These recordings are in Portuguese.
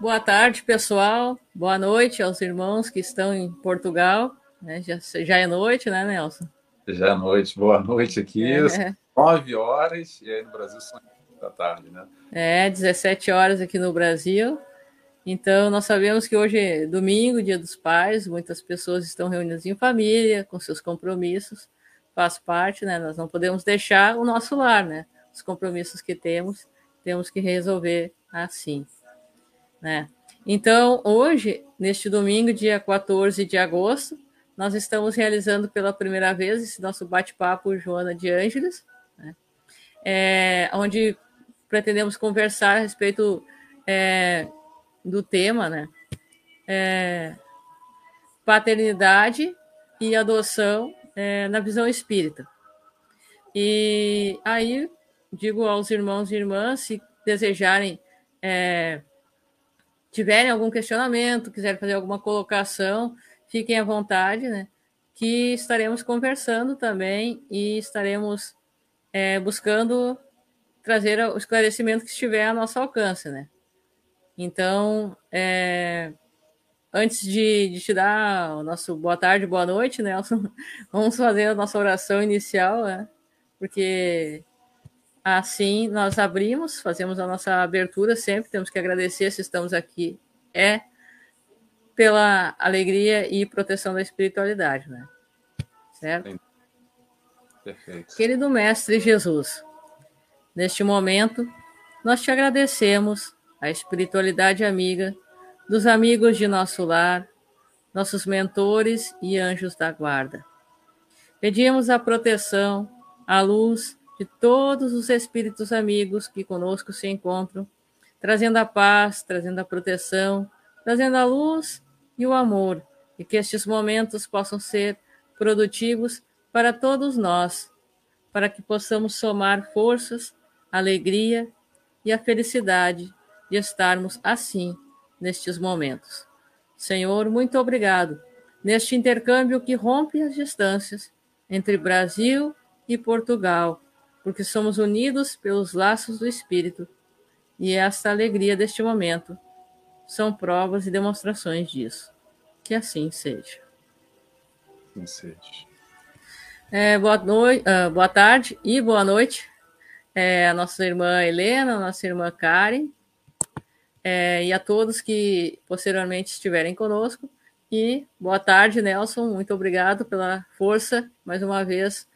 Boa tarde, pessoal. Boa noite aos irmãos que estão em Portugal. Né? Já, já é noite, né, Nelson? Já é noite. Boa noite aqui. É. 9 horas e aí no Brasil são da tarde, né? É, 17 horas aqui no Brasil. Então, nós sabemos que hoje é domingo, dia dos pais, muitas pessoas estão reunidas em família, com seus compromissos, faz parte, né? Nós não podemos deixar o nosso lar, né? Os compromissos que temos, temos que resolver assim né? Então, hoje, neste domingo, dia 14 de agosto, nós estamos realizando pela primeira vez esse nosso bate-papo Joana de Ângeles, né? é, onde pretendemos conversar a respeito é, do tema, né? É, paternidade e adoção é, na visão espírita. E aí digo aos irmãos e irmãs, se desejarem é, tiverem algum questionamento, quiserem fazer alguma colocação, fiquem à vontade, né? Que estaremos conversando também e estaremos é, buscando trazer o esclarecimento que estiver a nosso alcance, né? Então, é, antes de, de, te dar o nosso boa tarde, boa noite, Nelson, vamos fazer a nossa oração inicial, né? Porque Assim, nós abrimos, fazemos a nossa abertura sempre, temos que agradecer se estamos aqui, é pela alegria e proteção da espiritualidade, né? Certo? Perfeito. Querido Mestre Jesus, neste momento, nós te agradecemos a espiritualidade amiga dos amigos de nosso lar, nossos mentores e anjos da guarda. Pedimos a proteção, a luz de todos os espíritos amigos que conosco se encontram, trazendo a paz, trazendo a proteção, trazendo a luz e o amor, e que estes momentos possam ser produtivos para todos nós, para que possamos somar forças, alegria e a felicidade de estarmos assim nestes momentos. Senhor, muito obrigado neste intercâmbio que rompe as distâncias entre Brasil e Portugal porque somos unidos pelos laços do Espírito, e esta alegria deste momento são provas e demonstrações disso. Que assim seja. Assim seja. É, boa, noite, uh, boa tarde e boa noite é, a nossa irmã Helena, a nossa irmã Karen, é, e a todos que posteriormente estiverem conosco. E boa tarde, Nelson. Muito obrigado pela força, mais uma vez,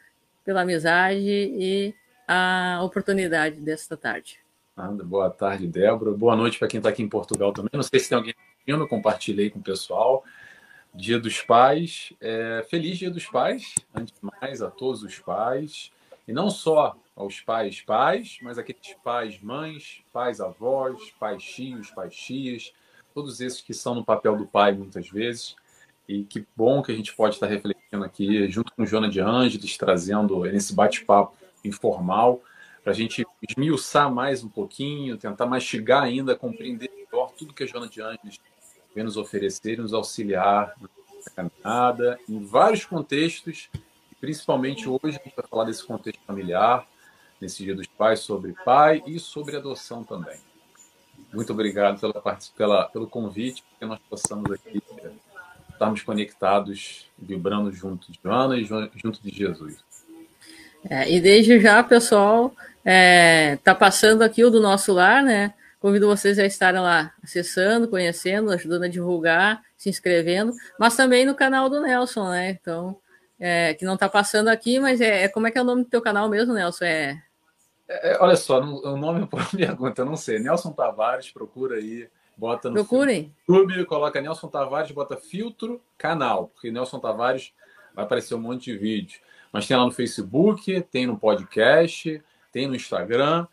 pela amizade e a oportunidade desta tarde. boa tarde, Débora. Boa noite para quem está aqui em Portugal também. Não sei se tem alguém assistindo, compartilhei com o pessoal. Dia dos Pais. É, feliz Dia dos Pais, antes de mais, a todos os pais. E não só aos pais pais, mas aqueles pais mães, pais avós, pais tios, pais tias, todos esses que são no papel do pai muitas vezes. E que bom que a gente pode estar refletindo aqui, junto com Jona de Ângeles, trazendo nesse bate-papo informal, para a gente esmiuçar mais um pouquinho, tentar mastigar ainda, compreender melhor tudo que a Jona de Ângeles vem nos oferecer, nos auxiliar na caminhada, em vários contextos, principalmente hoje a gente vai falar desse contexto familiar, nesse Dia dos Pais, sobre pai e sobre adoção também. Muito obrigado pela, pela, pelo convite, que nós possamos aqui estarmos conectados, vibrando junto de Joana e junto de Jesus. É, e desde já, pessoal, é, tá passando aqui o do nosso lar, né? Convido vocês a estarem lá acessando, conhecendo, ajudando a divulgar, se inscrevendo, mas também no canal do Nelson, né? Então, é, que não tá passando aqui, mas é, é, como é que é o nome do teu canal mesmo, Nelson? É, é, é olha só, o nome por pergunta, eu não sei. Nelson Tavares, procura aí. Bota no Procurem. YouTube, coloca Nelson Tavares, bota filtro canal, porque Nelson Tavares vai aparecer um monte de vídeo. Mas tem lá no Facebook, tem no podcast, tem no Instagram,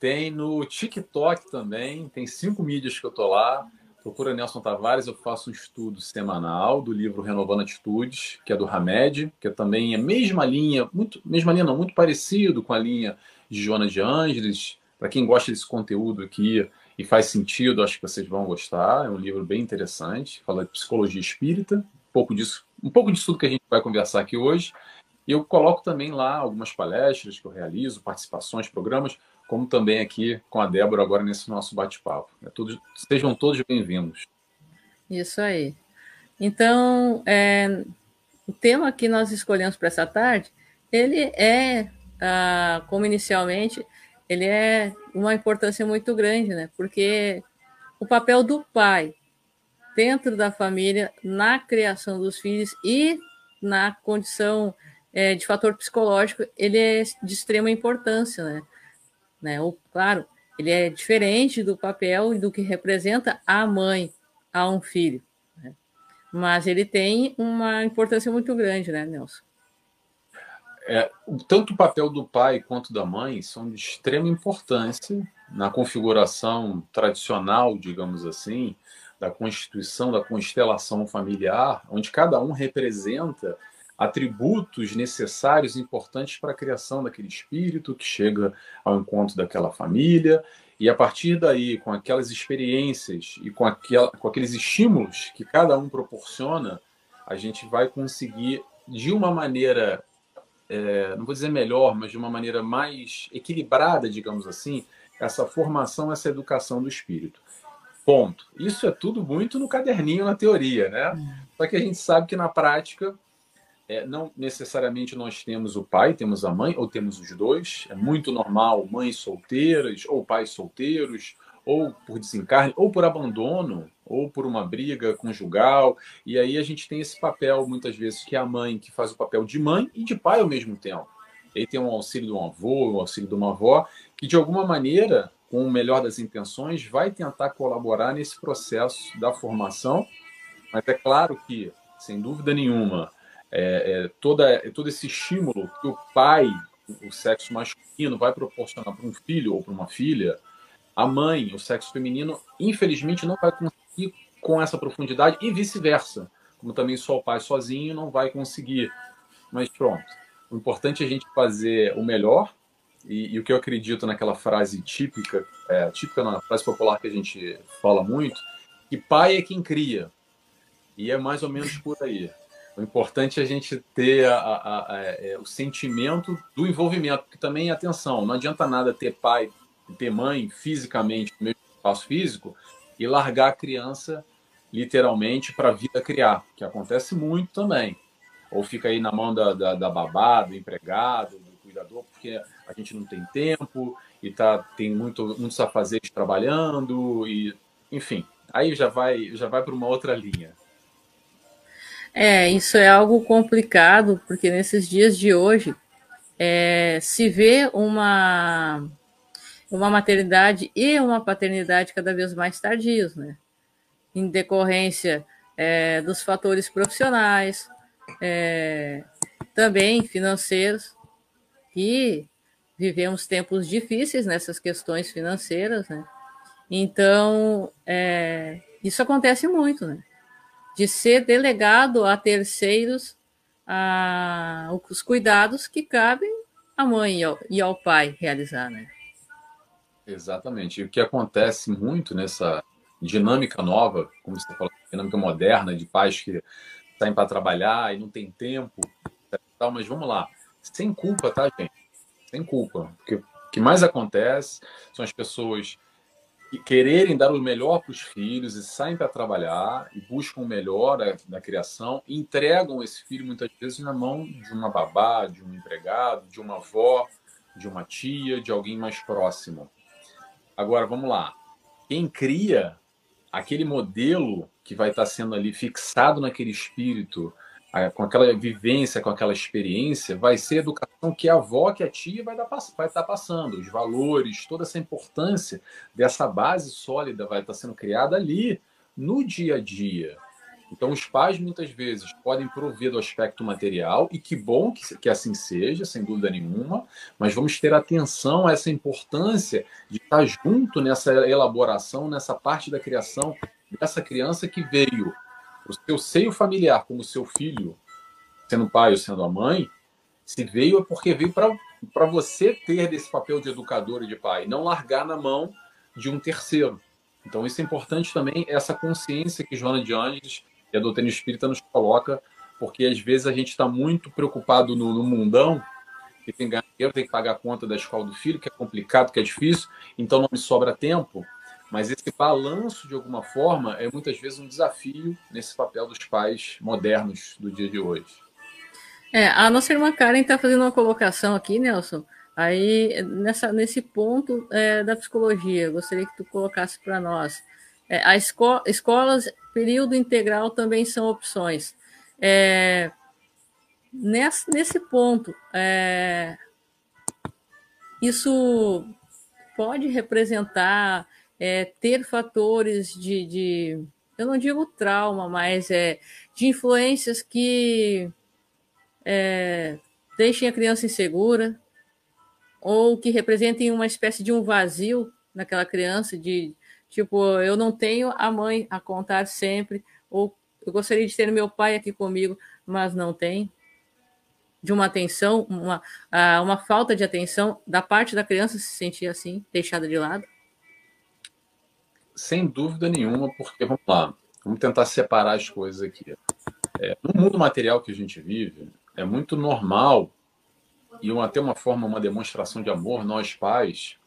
tem no TikTok também. Tem cinco mídias que eu tô lá. Procura Nelson Tavares, eu faço um estudo semanal do livro Renovando Atitudes, que é do Hamed, que é também a mesma linha, muito, mesma linha não, muito parecido com a linha de Joana de Ângeles. Para quem gosta desse conteúdo aqui e faz sentido, acho que vocês vão gostar. É um livro bem interessante, fala de psicologia espírita, um pouco disso, um pouco disso tudo que a gente vai conversar aqui hoje. E eu coloco também lá algumas palestras que eu realizo, participações, programas, como também aqui com a Débora agora nesse nosso bate-papo. É todos, sejam todos bem-vindos. Isso aí. Então, é, o tema que nós escolhemos para essa tarde, ele é, ah, como inicialmente, ele é uma importância muito grande, né? Porque o papel do pai dentro da família, na criação dos filhos e na condição é, de fator psicológico, ele é de extrema importância, né? né? O, claro, ele é diferente do papel e do que representa a mãe a um filho, né? mas ele tem uma importância muito grande, né, Nelson? É, tanto o papel do pai quanto da mãe são de extrema importância na configuração tradicional, digamos assim, da constituição, da constelação familiar, onde cada um representa atributos necessários, importantes para a criação daquele espírito que chega ao encontro daquela família. E a partir daí, com aquelas experiências e com, aquela, com aqueles estímulos que cada um proporciona, a gente vai conseguir, de uma maneira, é, não vou dizer melhor, mas de uma maneira mais equilibrada, digamos assim, essa formação, essa educação do espírito. Ponto. Isso é tudo muito no caderninho, na teoria, né? É. Só que a gente sabe que na prática, é, não necessariamente nós temos o pai, temos a mãe, ou temos os dois. É muito normal mães solteiras, ou pais solteiros, ou por desencarne, ou por abandono, ou por uma briga conjugal. E aí a gente tem esse papel, muitas vezes, que é a mãe que faz o papel de mãe e de pai ao mesmo tempo. Ele tem um auxílio de um avô, um auxílio de uma avó, que de alguma maneira com o melhor das intenções, vai tentar colaborar nesse processo da formação, mas é claro que, sem dúvida nenhuma, é, é toda, é todo esse estímulo que o pai, o sexo masculino, vai proporcionar para um filho ou para uma filha, a mãe, o sexo feminino, infelizmente não vai conseguir com essa profundidade e vice-versa. Como também só o pai sozinho não vai conseguir. Mas pronto. O importante é a gente fazer o melhor e, e, o que eu acredito naquela frase típica, é, típica na frase popular que a gente fala muito, que pai é quem cria. E é mais ou menos por aí. O importante é a gente ter a, a, a, é, o sentimento do envolvimento, porque também, atenção, não adianta nada ter pai, ter mãe fisicamente no mesmo espaço físico e largar a criança literalmente para a vida criar, que acontece muito também. Ou fica aí na mão da, da, da babá, do empregado, do cuidador, porque a gente não tem tempo e tá, tem muito, muitos afazeres trabalhando, e enfim, aí já vai, já vai para uma outra linha. É, isso é algo complicado, porque nesses dias de hoje é, se vê uma, uma maternidade e uma paternidade cada vez mais tardios, né? Em decorrência é, dos fatores profissionais, é, também financeiros, que vivemos tempos difíceis nessas questões financeiras, né? Então, é, isso acontece muito, né? De ser delegado a terceiros a, os cuidados que cabem à mãe e ao, e ao pai realizar, né? Exatamente. E o que acontece muito nessa dinâmica nova, como você falou, dinâmica moderna de pais que saem para trabalhar e não tem tempo, tal, mas vamos lá, sem culpa, tá, gente? Sem culpa. Porque o que mais acontece são as pessoas quererem dar o melhor para os filhos e saem para trabalhar e buscam o melhor da, da, criação e entregam esse filho muitas vezes na mão de uma babá, de um empregado, de uma avó, de uma tia, de alguém mais próximo. Agora, vamos lá. Quem cria aquele modelo que vai estar sendo ali fixado naquele espírito, com aquela vivência, com aquela experiência, vai ser a educação que a avó, que a tia vai, dar, vai estar passando, os valores, toda essa importância dessa base sólida vai estar sendo criada ali no dia a dia. Então, os pais muitas vezes podem prover do aspecto material, e que bom que, que assim seja, sem dúvida nenhuma, mas vamos ter atenção a essa importância de estar junto nessa elaboração, nessa parte da criação dessa criança que veio o seu seio familiar como seu filho, sendo pai ou sendo a mãe, se veio é porque veio para você ter desse papel de educador e de pai, não largar na mão de um terceiro. Então, isso é importante também, essa consciência que Joana de Anjos e a doutrina espírita nos coloca, porque às vezes a gente está muito preocupado no, no, mundão que tem que ganhar tem que pagar a conta da escola do filho, que é complicado, que é difícil, então não me sobra tempo. Mas esse balanço, de alguma forma, é muitas vezes um desafio nesse papel dos pais modernos do dia de hoje. É, a nossa irmã Karen está fazendo uma colocação aqui, Nelson, aí nessa, nesse ponto é, da psicologia, gostaria que tu colocasse para nós. É, a esco escolas período integral também são opções. É, nesse, nesse ponto, é, isso pode representar é, ter fatores de, de, eu não digo trauma, mas é, de influências que é, deixem a criança insegura ou que representem uma espécie de um vazio naquela criança, de tipo, eu não tenho a mãe a contar sempre, ou eu gostaria de ter meu pai aqui comigo, mas não tem. De uma atenção, uma, uma falta de atenção da parte da criança se sentir assim, deixada de lado. Sem dúvida nenhuma, porque vamos lá, vamos tentar separar as coisas aqui. É, no mundo material que a gente vive, é muito normal e até uma forma, uma demonstração de amor, nós pais,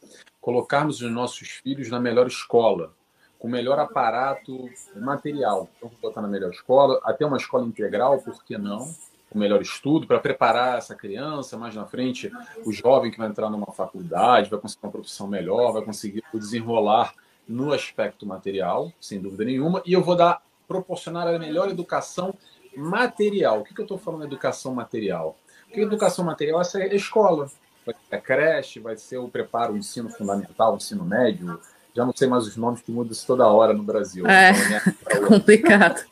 colocarmos os nossos filhos na melhor escola, com o melhor aparato material. Então, vou botar na melhor escola, até uma escola integral, por que não? O melhor estudo para preparar essa criança. Mais na frente, o jovem que vai entrar numa faculdade, vai conseguir uma profissão melhor, vai conseguir desenrolar no aspecto material, sem dúvida nenhuma. E eu vou dar proporcionar a melhor educação material. O que, que eu estou falando de educação material? Porque educação material essa é escola. Vai ser a creche, vai ser o preparo, o ensino fundamental, o ensino médio. Já não sei mais os nomes que mudam toda hora no Brasil. É, então, é complicado.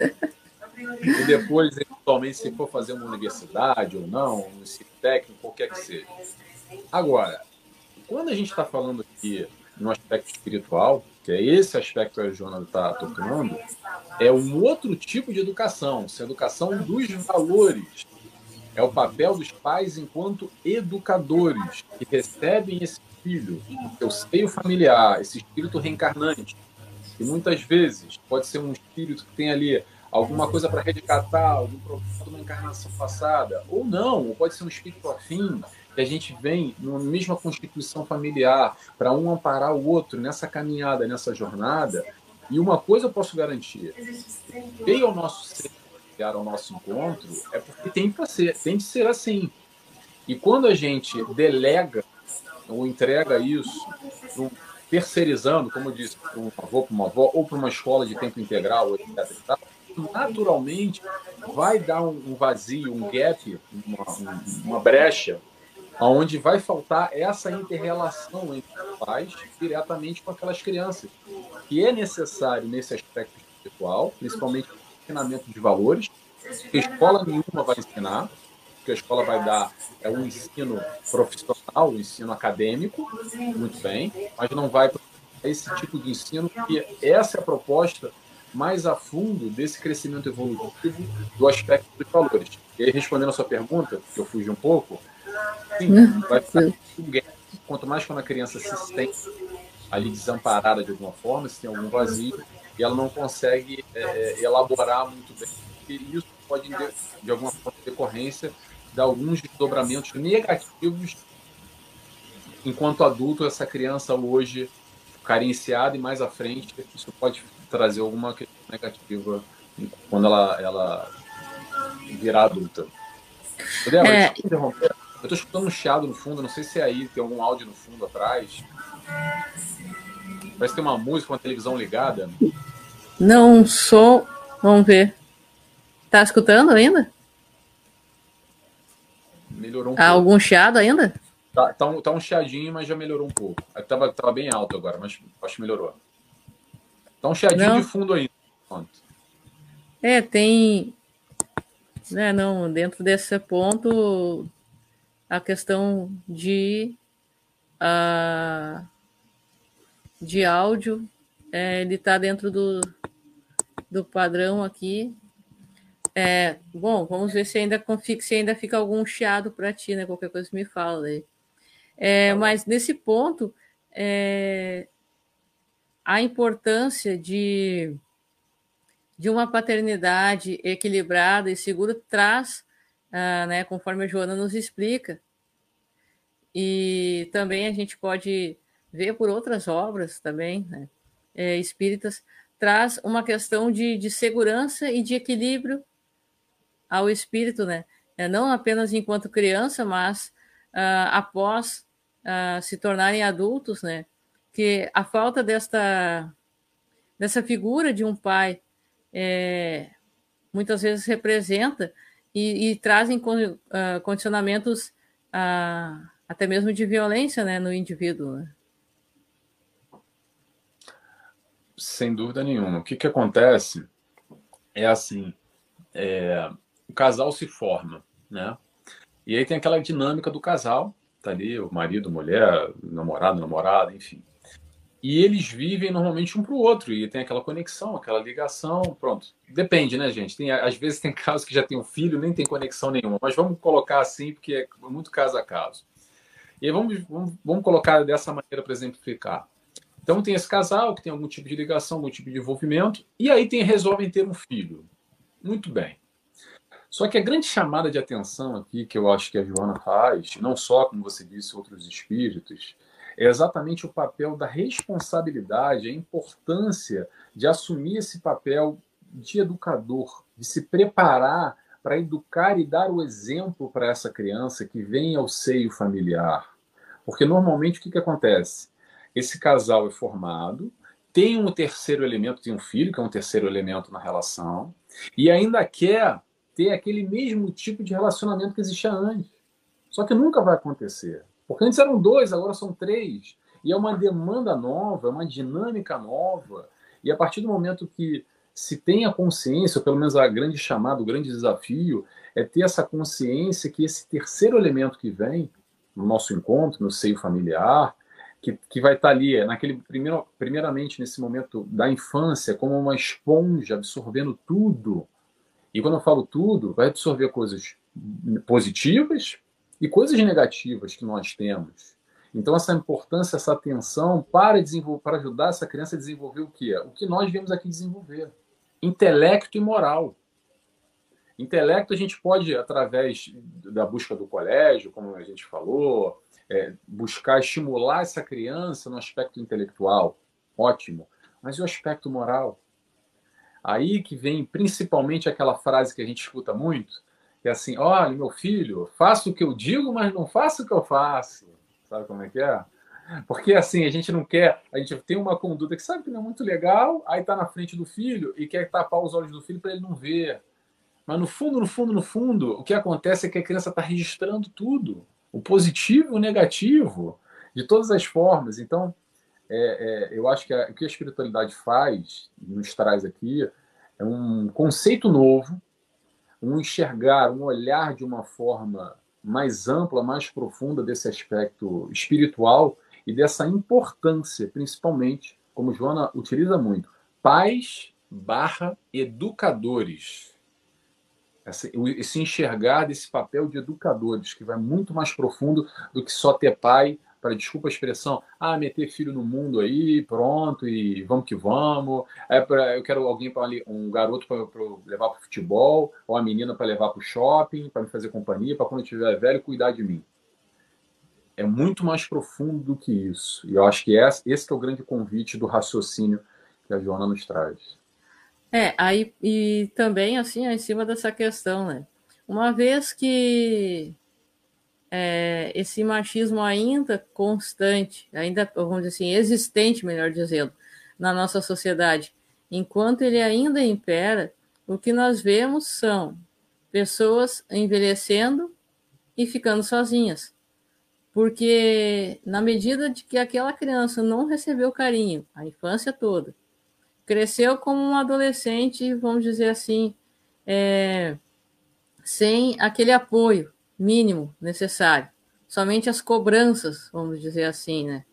E depois, eventualmente, se for fazer uma universidade ou não, um ensino técnico, qualquer que seja. Agora, quando a gente está falando aqui no aspecto espiritual, que é esse aspecto que a Joana está tocando, é um outro tipo de educação, essa educação dos valores. É o papel dos pais enquanto educadores que recebem esse filho, o seu seio familiar, esse espírito reencarnante, que muitas vezes pode ser um espírito que tem ali alguma coisa para resgatar, algum problema de uma encarnação passada, ou não, ou pode ser um espírito afim que a gente vem numa mesma constituição familiar para um amparar o outro nessa caminhada, nessa jornada. E uma coisa eu posso garantir: veio ao nosso ser, ao nosso encontro, é porque tem que ser, tem que ser assim. E quando a gente delega ou entrega isso, terceirizando, como eu disse, para um avô, para uma avó, ou para uma escola de tempo integral, naturalmente vai dar um vazio, um gap, uma, uma brecha onde vai faltar essa interrelação entre os pais diretamente com aquelas crianças, que é necessário nesse aspecto espiritual, principalmente ensinamento de valores, que escola nenhuma vai ensinar, que a escola vai dar é um ensino profissional, um ensino acadêmico, muito bem, mas não vai para esse tipo de ensino, que essa é a proposta mais a fundo desse crescimento evolutivo do aspecto dos valores. E aí, respondendo a sua pergunta, que eu fugi um pouco, Sim, vai ficar Quanto mais quando a criança se sente ali desamparada de alguma forma, se tem algum vazio, e ela não consegue é, elaborar muito bem, porque isso pode, de alguma forma, decorrência de alguns desdobramentos negativos enquanto adulto, essa criança hoje carenciada e mais à frente, isso pode trazer alguma questão negativa quando ela, ela virar adulta. Débora, é... interromper. Eu tô escutando um chiado no fundo, não sei se é aí, tem algum áudio no fundo atrás. Parece que tem uma música, uma televisão ligada. Não sou. Vamos ver. Tá escutando ainda? Melhorou um pouco. Algum chiado ainda? Tá, tá, um, tá um chiadinho, mas já melhorou um pouco. Tava, tava bem alto agora, mas acho que melhorou. Tá um chiadinho não. de fundo ainda. É, tem. Né, não, dentro desse ponto a questão de, uh, de áudio, é, ele está dentro do, do padrão aqui. É, bom, vamos ver se ainda, se ainda fica algum chiado para ti, né? Qualquer coisa me fala aí. É, tá mas nesse ponto, é, a importância de, de uma paternidade equilibrada e segura traz ah, né, conforme a Joana nos explica, e também a gente pode ver por outras obras também, né, é, espíritas, traz uma questão de, de segurança e de equilíbrio ao espírito, né? É, não apenas enquanto criança, mas uh, após uh, se tornarem adultos, né? Que a falta desta, dessa figura de um pai é, muitas vezes representa e, e trazem uh, condicionamentos até mesmo de violência né, no indivíduo. Né? Sem dúvida nenhuma. O que, que acontece é assim: é, o casal se forma, né? E aí tem aquela dinâmica do casal, tá ali o marido, mulher, namorado, namorada, enfim. E eles vivem normalmente um para o outro e tem aquela conexão, aquela ligação, pronto. Depende, né, gente? Tem, às vezes tem casos que já tem um filho, nem tem conexão nenhuma, mas vamos colocar assim porque é muito caso a caso. E vamos, vamos, vamos colocar dessa maneira para exemplificar. Então tem esse casal que tem algum tipo de ligação, algum tipo de envolvimento, e aí tem resolvem ter um filho. Muito bem. Só que a grande chamada de atenção aqui, que eu acho que a Joana faz, não só, como você disse, outros espíritos, é exatamente o papel da responsabilidade, a importância de assumir esse papel de educador, de se preparar para educar e dar o exemplo para essa criança que vem ao seio familiar. Porque normalmente o que, que acontece? Esse casal é formado, tem um terceiro elemento, tem um filho, que é um terceiro elemento na relação, e ainda quer ter aquele mesmo tipo de relacionamento que existia antes. Só que nunca vai acontecer. Porque antes eram dois, agora são três. E é uma demanda nova, é uma dinâmica nova. E a partir do momento que se tem a consciência, ou pelo menos a grande chamada, o grande desafio, é ter essa consciência que esse terceiro elemento que vem no nosso encontro, no seio familiar, que, que vai estar ali, é naquele primeiro, primeiramente nesse momento da infância, como uma esponja absorvendo tudo. E quando eu falo tudo, vai absorver coisas positivas e coisas negativas que nós temos. Então essa importância, essa atenção para desenvolver, para ajudar essa criança a desenvolver o que o que nós viemos aqui desenvolver, intelecto e moral. Intelecto a gente pode através da busca do colégio, como a gente falou, é, buscar estimular essa criança no aspecto intelectual, ótimo. Mas e o aspecto moral? Aí que vem principalmente aquela frase que a gente escuta muito, que é assim: olha, meu filho, faça o que eu digo, mas não faça o que eu faço. Sabe como é que é? Porque assim, a gente não quer, a gente tem uma conduta que sabe que não é muito legal, aí tá na frente do filho e quer tapar os olhos do filho para ele não ver. Mas no fundo, no fundo, no fundo, o que acontece é que a criança está registrando tudo o positivo e o negativo, de todas as formas. Então, é, é, eu acho que a, o que a espiritualidade faz, nos traz aqui, é um conceito novo, um enxergar, um olhar de uma forma mais ampla, mais profunda desse aspecto espiritual e dessa importância, principalmente, como Joana utiliza muito, pais barra educadores esse enxergar desse papel de educadores, que vai muito mais profundo do que só ter pai, para desculpa a expressão, ah, meter filho no mundo aí, pronto, e vamos que vamos. É pra, eu quero alguém para um garoto para levar para o futebol, ou a menina para levar para o shopping, para me fazer companhia, para quando eu estiver velho cuidar de mim. É muito mais profundo do que isso. E eu acho que esse, esse é o grande convite do raciocínio que a Joana nos traz. É, aí e também assim, em cima dessa questão, né? Uma vez que é, esse machismo ainda constante, ainda, vamos dizer assim, existente, melhor dizendo, na nossa sociedade, enquanto ele ainda impera, o que nós vemos são pessoas envelhecendo e ficando sozinhas. Porque na medida de que aquela criança não recebeu carinho a infância toda, cresceu como um adolescente, vamos dizer assim, é, sem aquele apoio mínimo necessário, somente as cobranças, vamos dizer assim, né?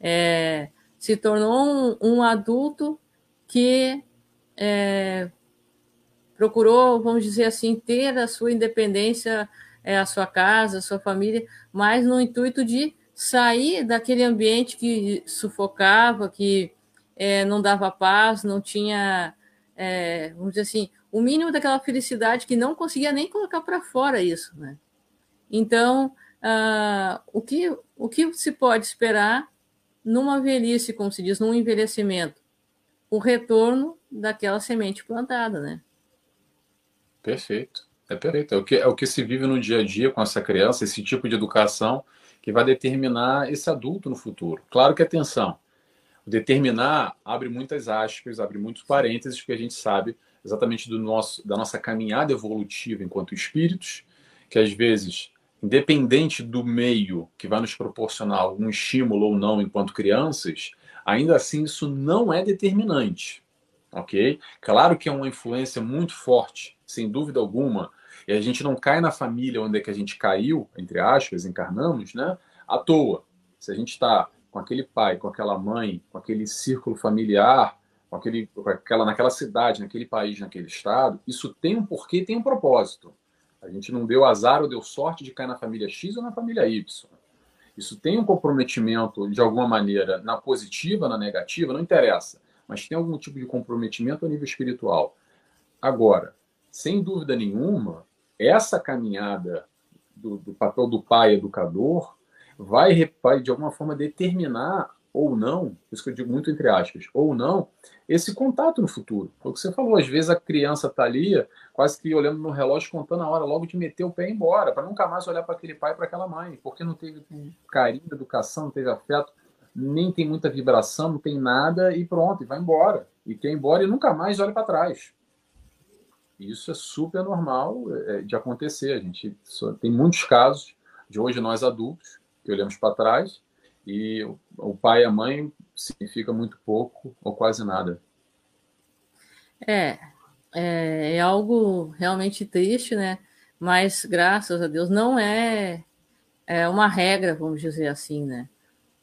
É, se tornou um, um adulto que é, procurou, vamos dizer assim, ter a sua independência, é, a sua casa, a sua família, mas no intuito de sair daquele ambiente que sufocava, que é, não dava paz, não tinha, é, vamos dizer assim, o mínimo daquela felicidade que não conseguia nem colocar para fora isso, né? Então, uh, o, que, o que se pode esperar numa velhice, como se diz, num envelhecimento? O retorno daquela semente plantada, né? Perfeito. É perfeito. É o, que, é o que se vive no dia a dia com essa criança, esse tipo de educação que vai determinar esse adulto no futuro. Claro que atenção, determinar abre muitas aspas, abre muitos parênteses, porque a gente sabe exatamente do nosso, da nossa caminhada evolutiva enquanto espíritos, que às vezes, independente do meio que vai nos proporcionar algum estímulo ou não enquanto crianças, ainda assim isso não é determinante, ok? Claro que é uma influência muito forte, sem dúvida alguma, e a gente não cai na família onde é que a gente caiu, entre aspas, encarnamos, né? À toa. Se a gente está com aquele pai, com aquela mãe, com aquele círculo familiar, com aquele, com aquela, naquela cidade, naquele país, naquele estado, isso tem um porquê, tem um propósito. A gente não deu azar ou deu sorte de cair na família X ou na família Y. Isso tem um comprometimento, de alguma maneira, na positiva, na negativa, não interessa. Mas tem algum tipo de comprometimento a nível espiritual. Agora, sem dúvida nenhuma, essa caminhada do, do papel do pai educador vai, vai, de alguma forma, determinar ou não, isso que eu digo muito entre aspas, ou não, esse contato no futuro. Foi o que você falou, às vezes a criança está ali, quase que olhando no relógio, contando a hora logo de meter o pé e ir embora, para nunca mais olhar para aquele pai e para aquela mãe, porque não teve carinho, educação, não teve afeto, nem tem muita vibração, não tem nada, e pronto, e vai embora. E quer ir embora e nunca mais olha para trás. Isso é super normal é, de acontecer. A gente tem muitos casos de hoje nós adultos que olhamos para trás e o pai e a mãe significa muito pouco ou quase nada. É, é, é algo realmente triste, né? Mas graças a Deus não é, é uma regra, vamos dizer assim, né?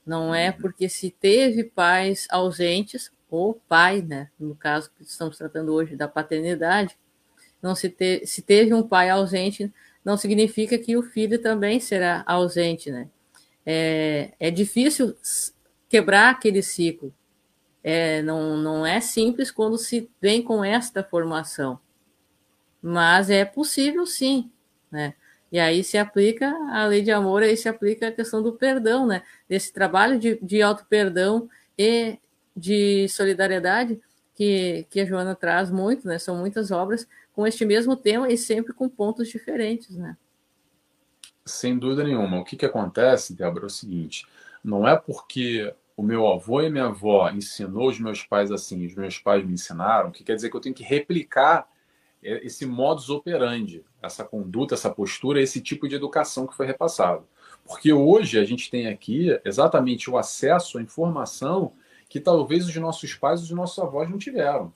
Não é uhum. porque se teve pais ausentes, ou pai, né? No caso que estamos tratando hoje da paternidade, não se, te, se teve um pai ausente, não significa que o filho também será ausente, né? É, é difícil quebrar aquele ciclo. É, não, não é simples quando se vem com esta formação, mas é possível sim, né? E aí se aplica a lei de amor, aí se aplica a questão do perdão, né? Desse trabalho de, de auto-perdão e de solidariedade que, que a Joana traz muito, né? São muitas obras com este mesmo tema e sempre com pontos diferentes, né? Sem dúvida nenhuma. O que, que acontece, Débora, é o seguinte: não é porque o meu avô e minha avó ensinou os meus pais assim, os meus pais me ensinaram, que quer dizer que eu tenho que replicar é, esse modus operandi, essa conduta, essa postura, esse tipo de educação que foi repassado. Porque hoje a gente tem aqui exatamente o acesso à informação que talvez os nossos pais e os nossos avós não tiveram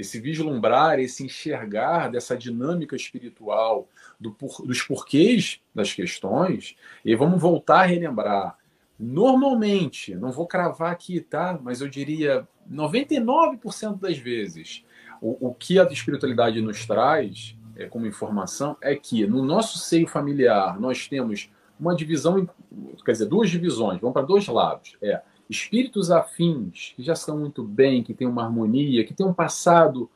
esse vislumbrar, esse enxergar dessa dinâmica espiritual, do por, dos porquês das questões, e vamos voltar a relembrar. Normalmente, não vou cravar aqui, tá? Mas eu diria 99% das vezes, o, o que a espiritualidade nos traz é, como informação é que no nosso seio familiar nós temos uma divisão, quer dizer, duas divisões, vamos para dois lados. É espíritos afins, que já estão muito bem, que têm uma harmonia, que têm um passado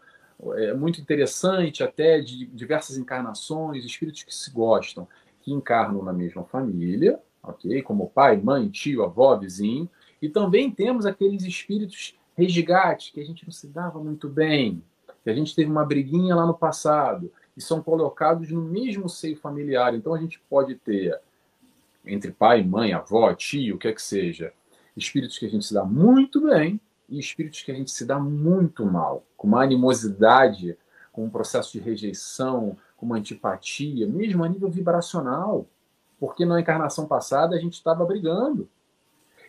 é, muito interessante, até de diversas encarnações, espíritos que se gostam, que encarnam na mesma família, ok? Como pai, mãe, tio, avó, vizinho. E também temos aqueles espíritos resgate, que a gente não se dava muito bem, que a gente teve uma briguinha lá no passado, e são colocados no mesmo seio familiar. Então a gente pode ter, entre pai, mãe, avó, tio, o que é que seja, espíritos que a gente se dá muito bem e espíritos que a gente se dá muito mal, com uma animosidade, com um processo de rejeição, com uma antipatia, mesmo a nível vibracional, porque na encarnação passada a gente estava brigando.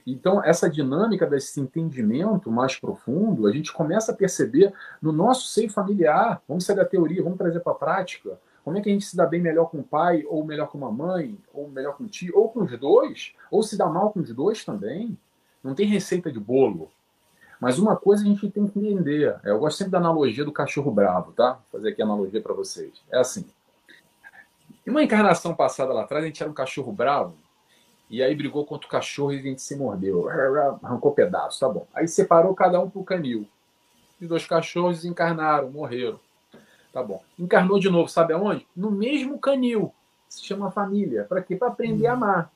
Então, essa dinâmica desse entendimento mais profundo, a gente começa a perceber no nosso seio familiar. Vamos sair da teoria, vamos trazer para a prática. Como é que a gente se dá bem melhor com o pai, ou melhor com uma mãe, ou melhor com o tio, ou com os dois, ou se dá mal com os dois também. Não tem receita de bolo. Mas uma coisa a gente tem que entender. Eu gosto sempre da analogia do cachorro bravo, tá? Vou fazer aqui a analogia para vocês. É assim. Em uma encarnação passada lá atrás, a gente era um cachorro bravo. E aí brigou contra o cachorro e a gente se mordeu. Arrancou pedaços, tá bom. Aí separou cada um pro canil. Os dois cachorros encarnaram, morreram. Tá bom. Encarnou de novo, sabe aonde? No mesmo canil. se chama família. Para quê? Para aprender a amar.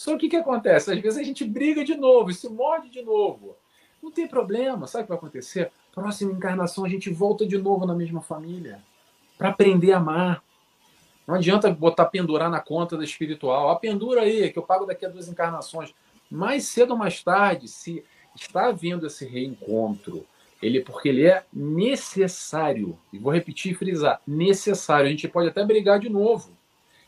Só que o que, acontece? Às vezes a gente briga de novo, se morde de novo. Não tem problema, sabe o que vai acontecer? Próxima encarnação a gente volta de novo na mesma família. Para aprender a amar. Não adianta botar pendurar na conta da espiritual. A pendura aí, que eu pago daqui a duas encarnações. Mais cedo ou mais tarde, se está havendo esse reencontro, ele porque ele é necessário. E vou repetir e frisar, necessário. A gente pode até brigar de novo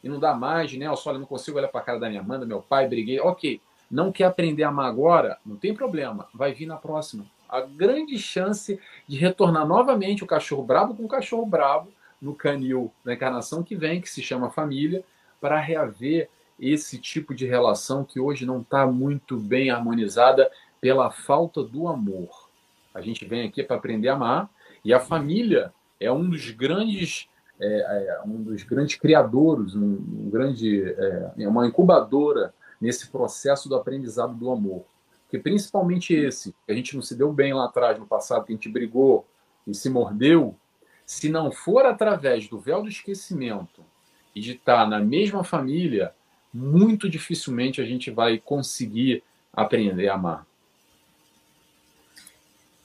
e não dá mais, né? Eu só não consigo olhar para a cara da minha mãe, do meu pai, briguei. OK. Não quer aprender a amar agora? Não tem problema, vai vir na próxima. A grande chance de retornar novamente o cachorro brabo com o cachorro brabo no canil da encarnação que vem, que se chama família, para reaver esse tipo de relação que hoje não está muito bem harmonizada pela falta do amor. A gente vem aqui para aprender a amar e a família é um dos grandes é, é um dos grandes criadores, um, um grande é, é, uma incubadora nesse processo do aprendizado do amor. Que principalmente esse, que a gente não se deu bem lá atrás no passado, que a gente brigou e se mordeu, se não for através do véu do esquecimento e de estar na mesma família, muito dificilmente a gente vai conseguir aprender a amar.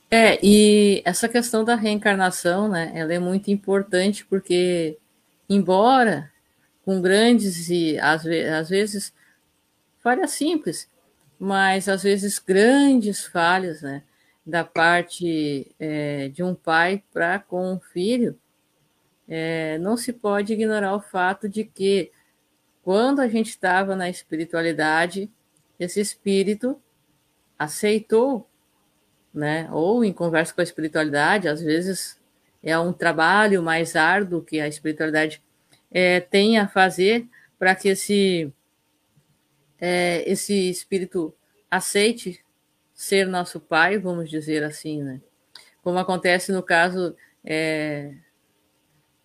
É, e essa questão da reencarnação, né, ela é muito importante porque, embora com grandes e às, às vezes falhas simples, mas às vezes grandes falhas, né, da parte é, de um pai para com um filho, é, não se pode ignorar o fato de que quando a gente estava na espiritualidade, esse espírito aceitou né? Ou em conversa com a espiritualidade, às vezes é um trabalho mais árduo que a espiritualidade é, tem a fazer para que esse, é, esse espírito aceite ser nosso pai, vamos dizer assim, né? Como acontece no caso é,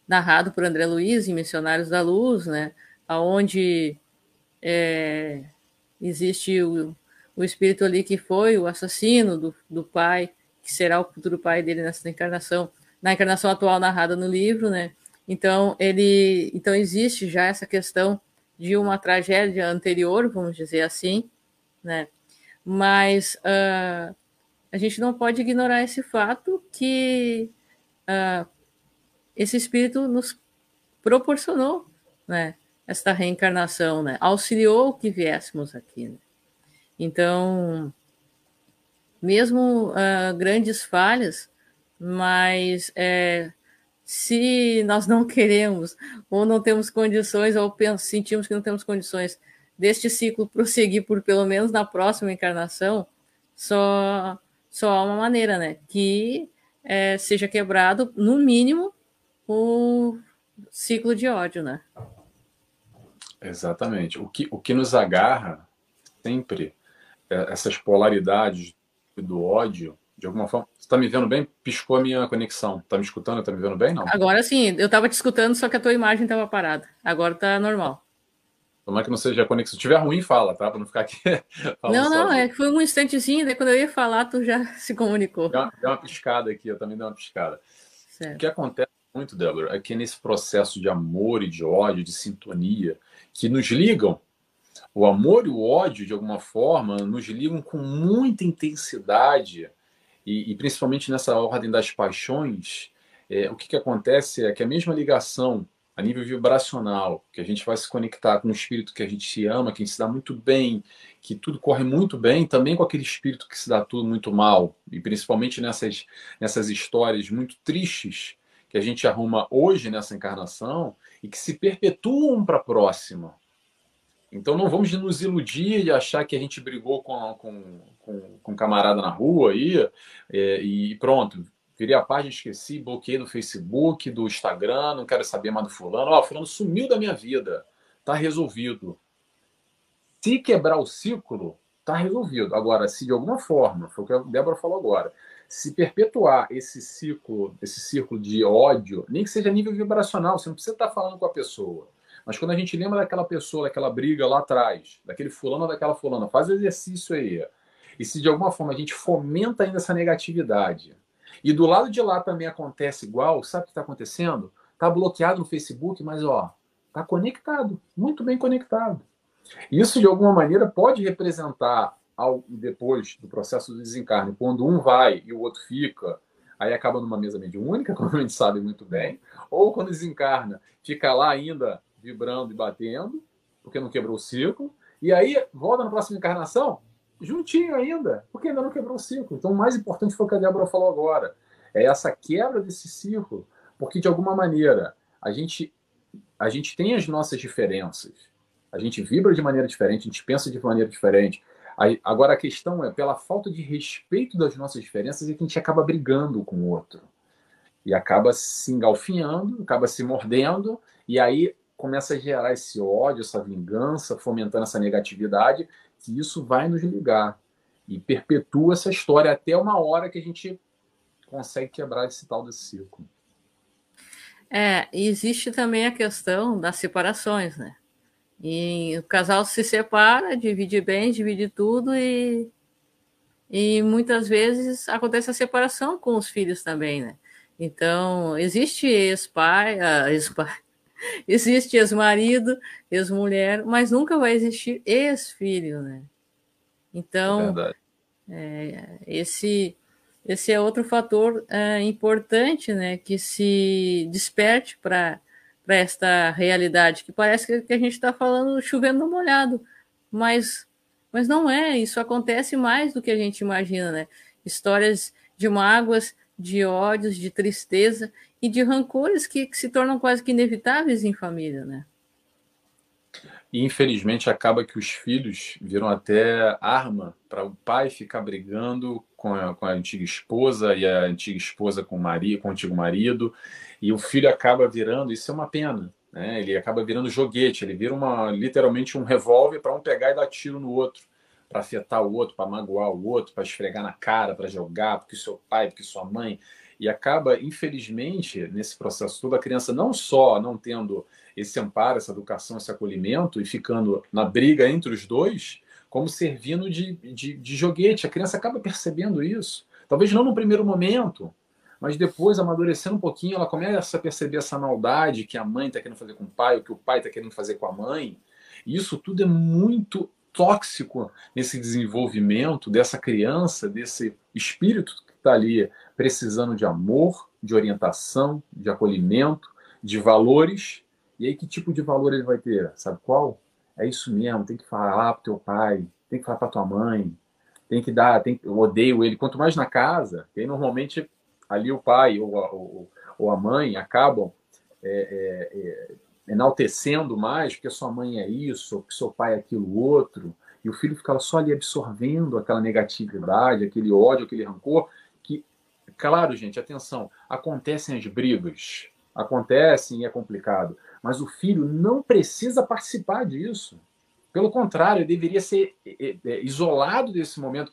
narrado por André Luiz em Missionários da Luz, né? Onde é, existe o, o espírito ali que foi o assassino do, do pai, que será o futuro pai dele nessa encarnação, na encarnação atual narrada no livro, né? Então ele, então existe já essa questão de uma tragédia anterior, vamos dizer assim, né? Mas uh, a gente não pode ignorar esse fato que uh, esse espírito nos proporcionou, né? Esta reencarnação, né? Auxiliou que viéssemos aqui. Né? Então, mesmo uh, grandes falhas, mas é, se nós não queremos ou não temos condições ou sentimos que não temos condições deste ciclo prosseguir por pelo menos na próxima encarnação, só só há uma maneira, né? Que é, seja quebrado no mínimo o ciclo de ódio, né? Exatamente. O que, o que nos agarra sempre essas polaridades do ódio, de alguma forma. Você está me vendo bem? Piscou a minha conexão. Está me escutando? Está me vendo bem? Não. Agora sim, eu estava te escutando, só que a tua imagem estava parada. Agora está normal. Tomara que não seja a conexão. Se tiver ruim, fala, tá? Para não ficar aqui. não, não, é que foi um instantezinho, daí quando eu ia falar, tu já se comunicou. Deu uma, deu uma piscada aqui, eu também dei uma piscada. Certo. O que acontece muito, Débora, é que nesse processo de amor e de ódio, de sintonia, que nos ligam o amor e o ódio, de alguma forma, nos ligam com muita intensidade, e, e principalmente nessa ordem das paixões, é, o que, que acontece é que a mesma ligação a nível vibracional, que a gente vai se conectar com um espírito que a gente se ama, que a gente se dá muito bem, que tudo corre muito bem, também com aquele espírito que se dá tudo muito mal, e principalmente nessas, nessas histórias muito tristes que a gente arruma hoje nessa encarnação e que se perpetuam para a próxima. Então não vamos nos iludir de achar que a gente brigou com, com, com, com um camarada na rua aí, é, e pronto, virei a página, esqueci, bloqueei do Facebook, do Instagram, não quero saber mais do fulano. Ó, oh, fulano sumiu da minha vida, tá resolvido. Se quebrar o ciclo, tá resolvido. Agora, se de alguma forma, foi o que a Débora falou agora, se perpetuar esse ciclo, esse círculo de ódio, nem que seja nível vibracional, você não precisa estar falando com a pessoa mas quando a gente lembra daquela pessoa, daquela briga lá atrás, daquele fulano ou daquela fulana, faz o exercício aí. E se de alguma forma a gente fomenta ainda essa negatividade, e do lado de lá também acontece igual, sabe o que está acontecendo? Está bloqueado no Facebook, mas ó, Está conectado, muito bem conectado. Isso, de alguma maneira, pode representar, ao, depois do processo do desencarne, quando um vai e o outro fica, aí acaba numa mesa mediúnica, como a gente sabe muito bem, ou quando desencarna, fica lá ainda vibrando e batendo, porque não quebrou o ciclo, e aí volta na próxima encarnação, juntinho ainda, porque ainda não quebrou o ciclo. Então, o mais importante foi o que a Débora falou agora, é essa quebra desse ciclo, porque de alguma maneira a gente a gente tem as nossas diferenças, a gente vibra de maneira diferente, a gente pensa de maneira diferente. Agora a questão é, pela falta de respeito das nossas diferenças, é que a gente acaba brigando com o outro. E acaba se engalfinhando, acaba se mordendo, e aí começa a gerar esse ódio, essa vingança, fomentando essa negatividade, que isso vai nos ligar. E perpetua essa história até uma hora que a gente consegue quebrar esse tal desse ciclo. É, e existe também a questão das separações, né? E o casal se separa, divide bens, divide tudo e, e muitas vezes acontece a separação com os filhos também, né? Então, existe ex-pai, uh, ex-pai, existe ex-marido, ex-mulher, mas nunca vai existir ex-filho, né? Então, é esse esse é outro fator é, importante, né, que se desperte para esta realidade, que parece que, que a gente está falando chovendo no molhado, mas, mas não é, isso acontece mais do que a gente imagina, né? Histórias de mágoas, de ódios, de tristeza e de rancores que, que se tornam quase que inevitáveis em família, né? E infelizmente acaba que os filhos viram até arma para o pai ficar brigando com a, com a, antiga esposa e a antiga esposa com o marido, com o antigo marido, e o filho acaba virando, isso é uma pena, né? Ele acaba virando joguete, ele vira uma literalmente um revólver para um pegar e dar tiro no outro, para afetar o outro, para magoar o outro, para esfregar na cara, para jogar, porque seu pai, porque sua mãe, e acaba, infelizmente, nesse processo todo, a criança não só não tendo esse amparo, essa educação, esse acolhimento e ficando na briga entre os dois, como servindo de, de, de joguete. A criança acaba percebendo isso. Talvez não no primeiro momento, mas depois, amadurecendo um pouquinho, ela começa a perceber essa maldade que a mãe está querendo fazer com o pai, o que o pai está querendo fazer com a mãe. E isso tudo é muito tóxico nesse desenvolvimento dessa criança, desse espírito está ali precisando de amor, de orientação, de acolhimento, de valores e aí, que tipo de valor ele vai ter? Sabe qual? É isso mesmo, tem que falar pro teu pai, tem que falar pra tua mãe, tem que dar, tem, eu odeio ele. Quanto mais na casa, aí normalmente ali o pai ou a, ou, ou a mãe acabam é, é, é, enaltecendo mais, porque sua mãe é isso, ou que seu pai é aquilo outro, e o filho fica só ali absorvendo aquela negatividade, aquele ódio, aquele rancor, claro, gente, atenção, acontecem as brigas, acontecem e é complicado, mas o filho não precisa participar disso. Pelo contrário, ele deveria ser é, é, isolado desse momento.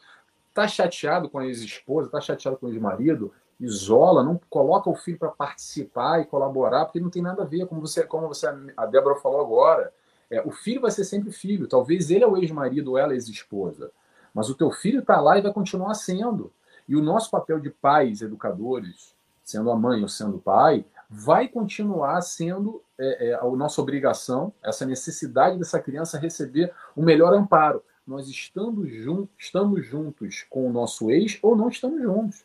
Está chateado com a ex-esposa, está chateado com o ex-marido, isola, não coloca o filho para participar e colaborar, porque não tem nada a ver, como você, como você a Débora falou agora. É, o filho vai ser sempre filho. Talvez ele é o ex-marido ou ela é ex-esposa. Mas o teu filho está lá e vai continuar sendo. E o nosso papel de pais, educadores, sendo a mãe ou sendo o pai, vai continuar sendo é, é, a nossa obrigação, essa necessidade dessa criança receber o melhor amparo. Nós estamos, jun estamos juntos com o nosso ex ou não estamos juntos.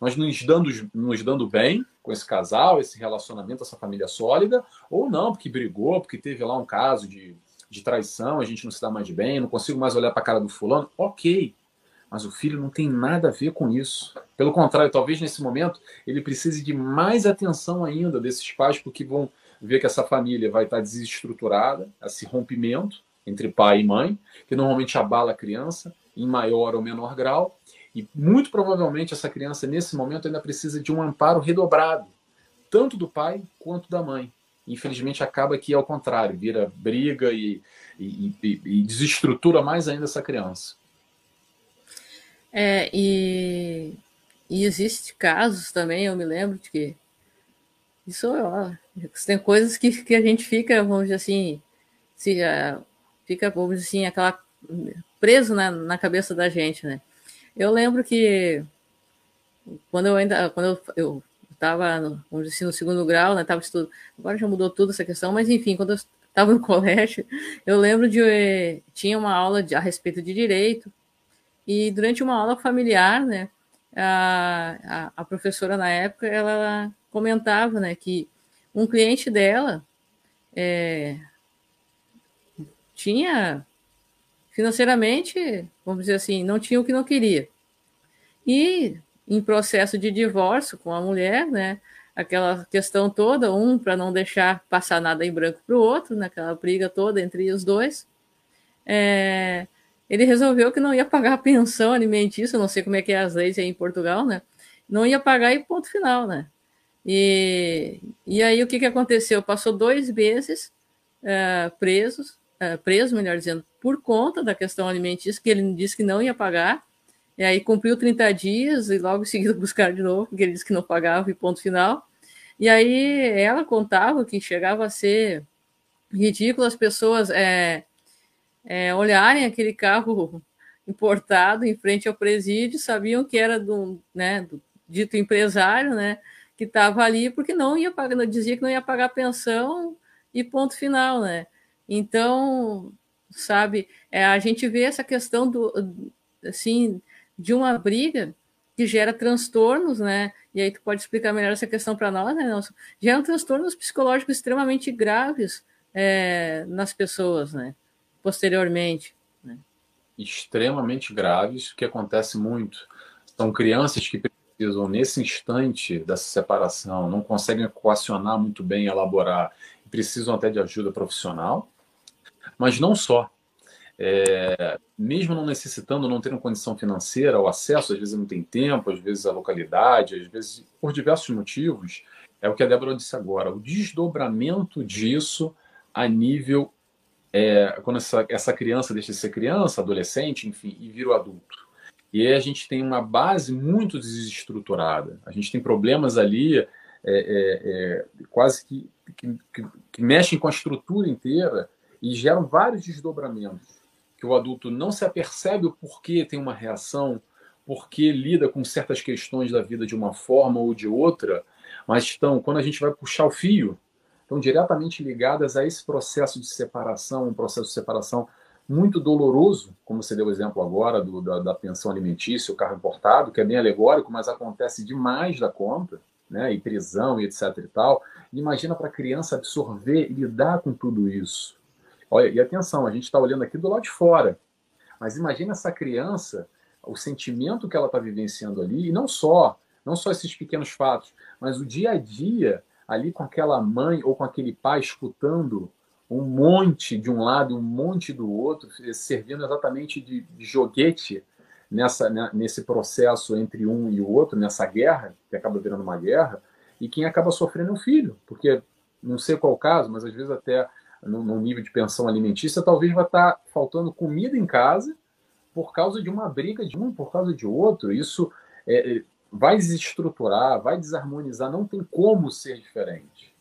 Nós nos dando, nos dando bem com esse casal, esse relacionamento, essa família sólida, ou não, porque brigou, porque teve lá um caso de, de traição, a gente não se dá mais bem, não consigo mais olhar para a cara do fulano. Ok, mas o filho não tem nada a ver com isso. Pelo contrário, talvez nesse momento ele precise de mais atenção ainda desses pais, porque vão ver que essa família vai estar desestruturada, esse rompimento entre pai e mãe, que normalmente abala a criança em maior ou menor grau, e muito provavelmente essa criança nesse momento ainda precisa de um amparo redobrado, tanto do pai quanto da mãe. Infelizmente acaba que ao contrário, vira briga e, e, e, e desestrutura mais ainda essa criança. É, e, e existe casos também, eu me lembro de que isso ó, tem coisas que, que a gente fica, vamos dizer assim, se, uh, fica, vamos dizer assim, aquela preso na, na cabeça da gente, né? Eu lembro que quando eu ainda quando eu, estava no, no segundo grau, né? Tava estudo, agora já mudou tudo essa questão, mas enfim, quando eu estava no colégio, eu lembro de eh, tinha uma aula de, a respeito de direito e durante uma aula familiar, né? A, a, a professora na época ela comentava, né, que um cliente dela é, tinha financeiramente, vamos dizer assim, não tinha o que não queria. E em processo de divórcio com a mulher, né? Aquela questão toda, um para não deixar passar nada em branco para o outro, naquela briga toda entre os dois. É, ele resolveu que não ia pagar a pensão alimentícia, não sei como é que é as leis aí em Portugal, né? Não ia pagar e ponto final, né? E, e aí o que, que aconteceu? Passou dois meses uh, presos, uh, preso, melhor dizendo, por conta da questão alimentícia, que ele disse que não ia pagar, e aí cumpriu 30 dias e logo em seguida buscaram de novo, porque ele disse que não pagava e ponto final. E aí ela contava que chegava a ser ridículo as pessoas é, é, olharem aquele carro importado em frente ao presídio, sabiam que era do, né, do dito empresário, né, que estava ali porque não ia pagar, dizia que não ia pagar pensão e ponto final, né? Então, sabe, é, a gente vê essa questão do, assim, de uma briga que gera transtornos, né? E aí tu pode explicar melhor essa questão para nós, né, Nelson? Geram transtornos psicológicos extremamente graves é, nas pessoas, né? Posteriormente. Né? Extremamente graves, que acontece muito. São crianças que precisam, nesse instante dessa separação, não conseguem equacionar muito bem, elaborar, precisam até de ajuda profissional. Mas não só é, mesmo não necessitando, não tendo condição financeira, o acesso, às vezes não tem tempo, às vezes a localidade, às vezes por diversos motivos, é o que a Débora disse agora, o desdobramento disso a nível é, quando essa, essa criança deixa de ser criança, adolescente, enfim, e vira o adulto. E aí a gente tem uma base muito desestruturada. A gente tem problemas ali é, é, é quase que, que, que, que mexem com a estrutura inteira e geram vários desdobramentos que o adulto não se apercebe o porquê tem uma reação, porque lida com certas questões da vida de uma forma ou de outra, mas estão, quando a gente vai puxar o fio, estão diretamente ligadas a esse processo de separação, um processo de separação muito doloroso, como você deu o exemplo agora do, da, da, pensão alimentícia, o carro importado, que é bem alegórico, mas acontece demais da conta, né, e prisão e etc e tal. Imagina para a criança absorver e lidar com tudo isso. Olha, e atenção, a gente está olhando aqui do lado de fora, mas imagina essa criança, o sentimento que ela está vivenciando ali, e não só, não só esses pequenos fatos, mas o dia a dia ali com aquela mãe ou com aquele pai escutando um monte de um lado um monte do outro, servindo exatamente de, joguete nessa, né, nesse processo entre um e o outro, nessa guerra, que acaba virando uma guerra, e quem acaba sofrendo é o filho, porque não sei qual o caso, mas às vezes até no, nível de pensão alimentícia, talvez vai estar faltando comida em casa por causa de uma briga de um por causa de outro. Isso é, é, vai desestruturar, vai desarmonizar, não tem como ser diferente.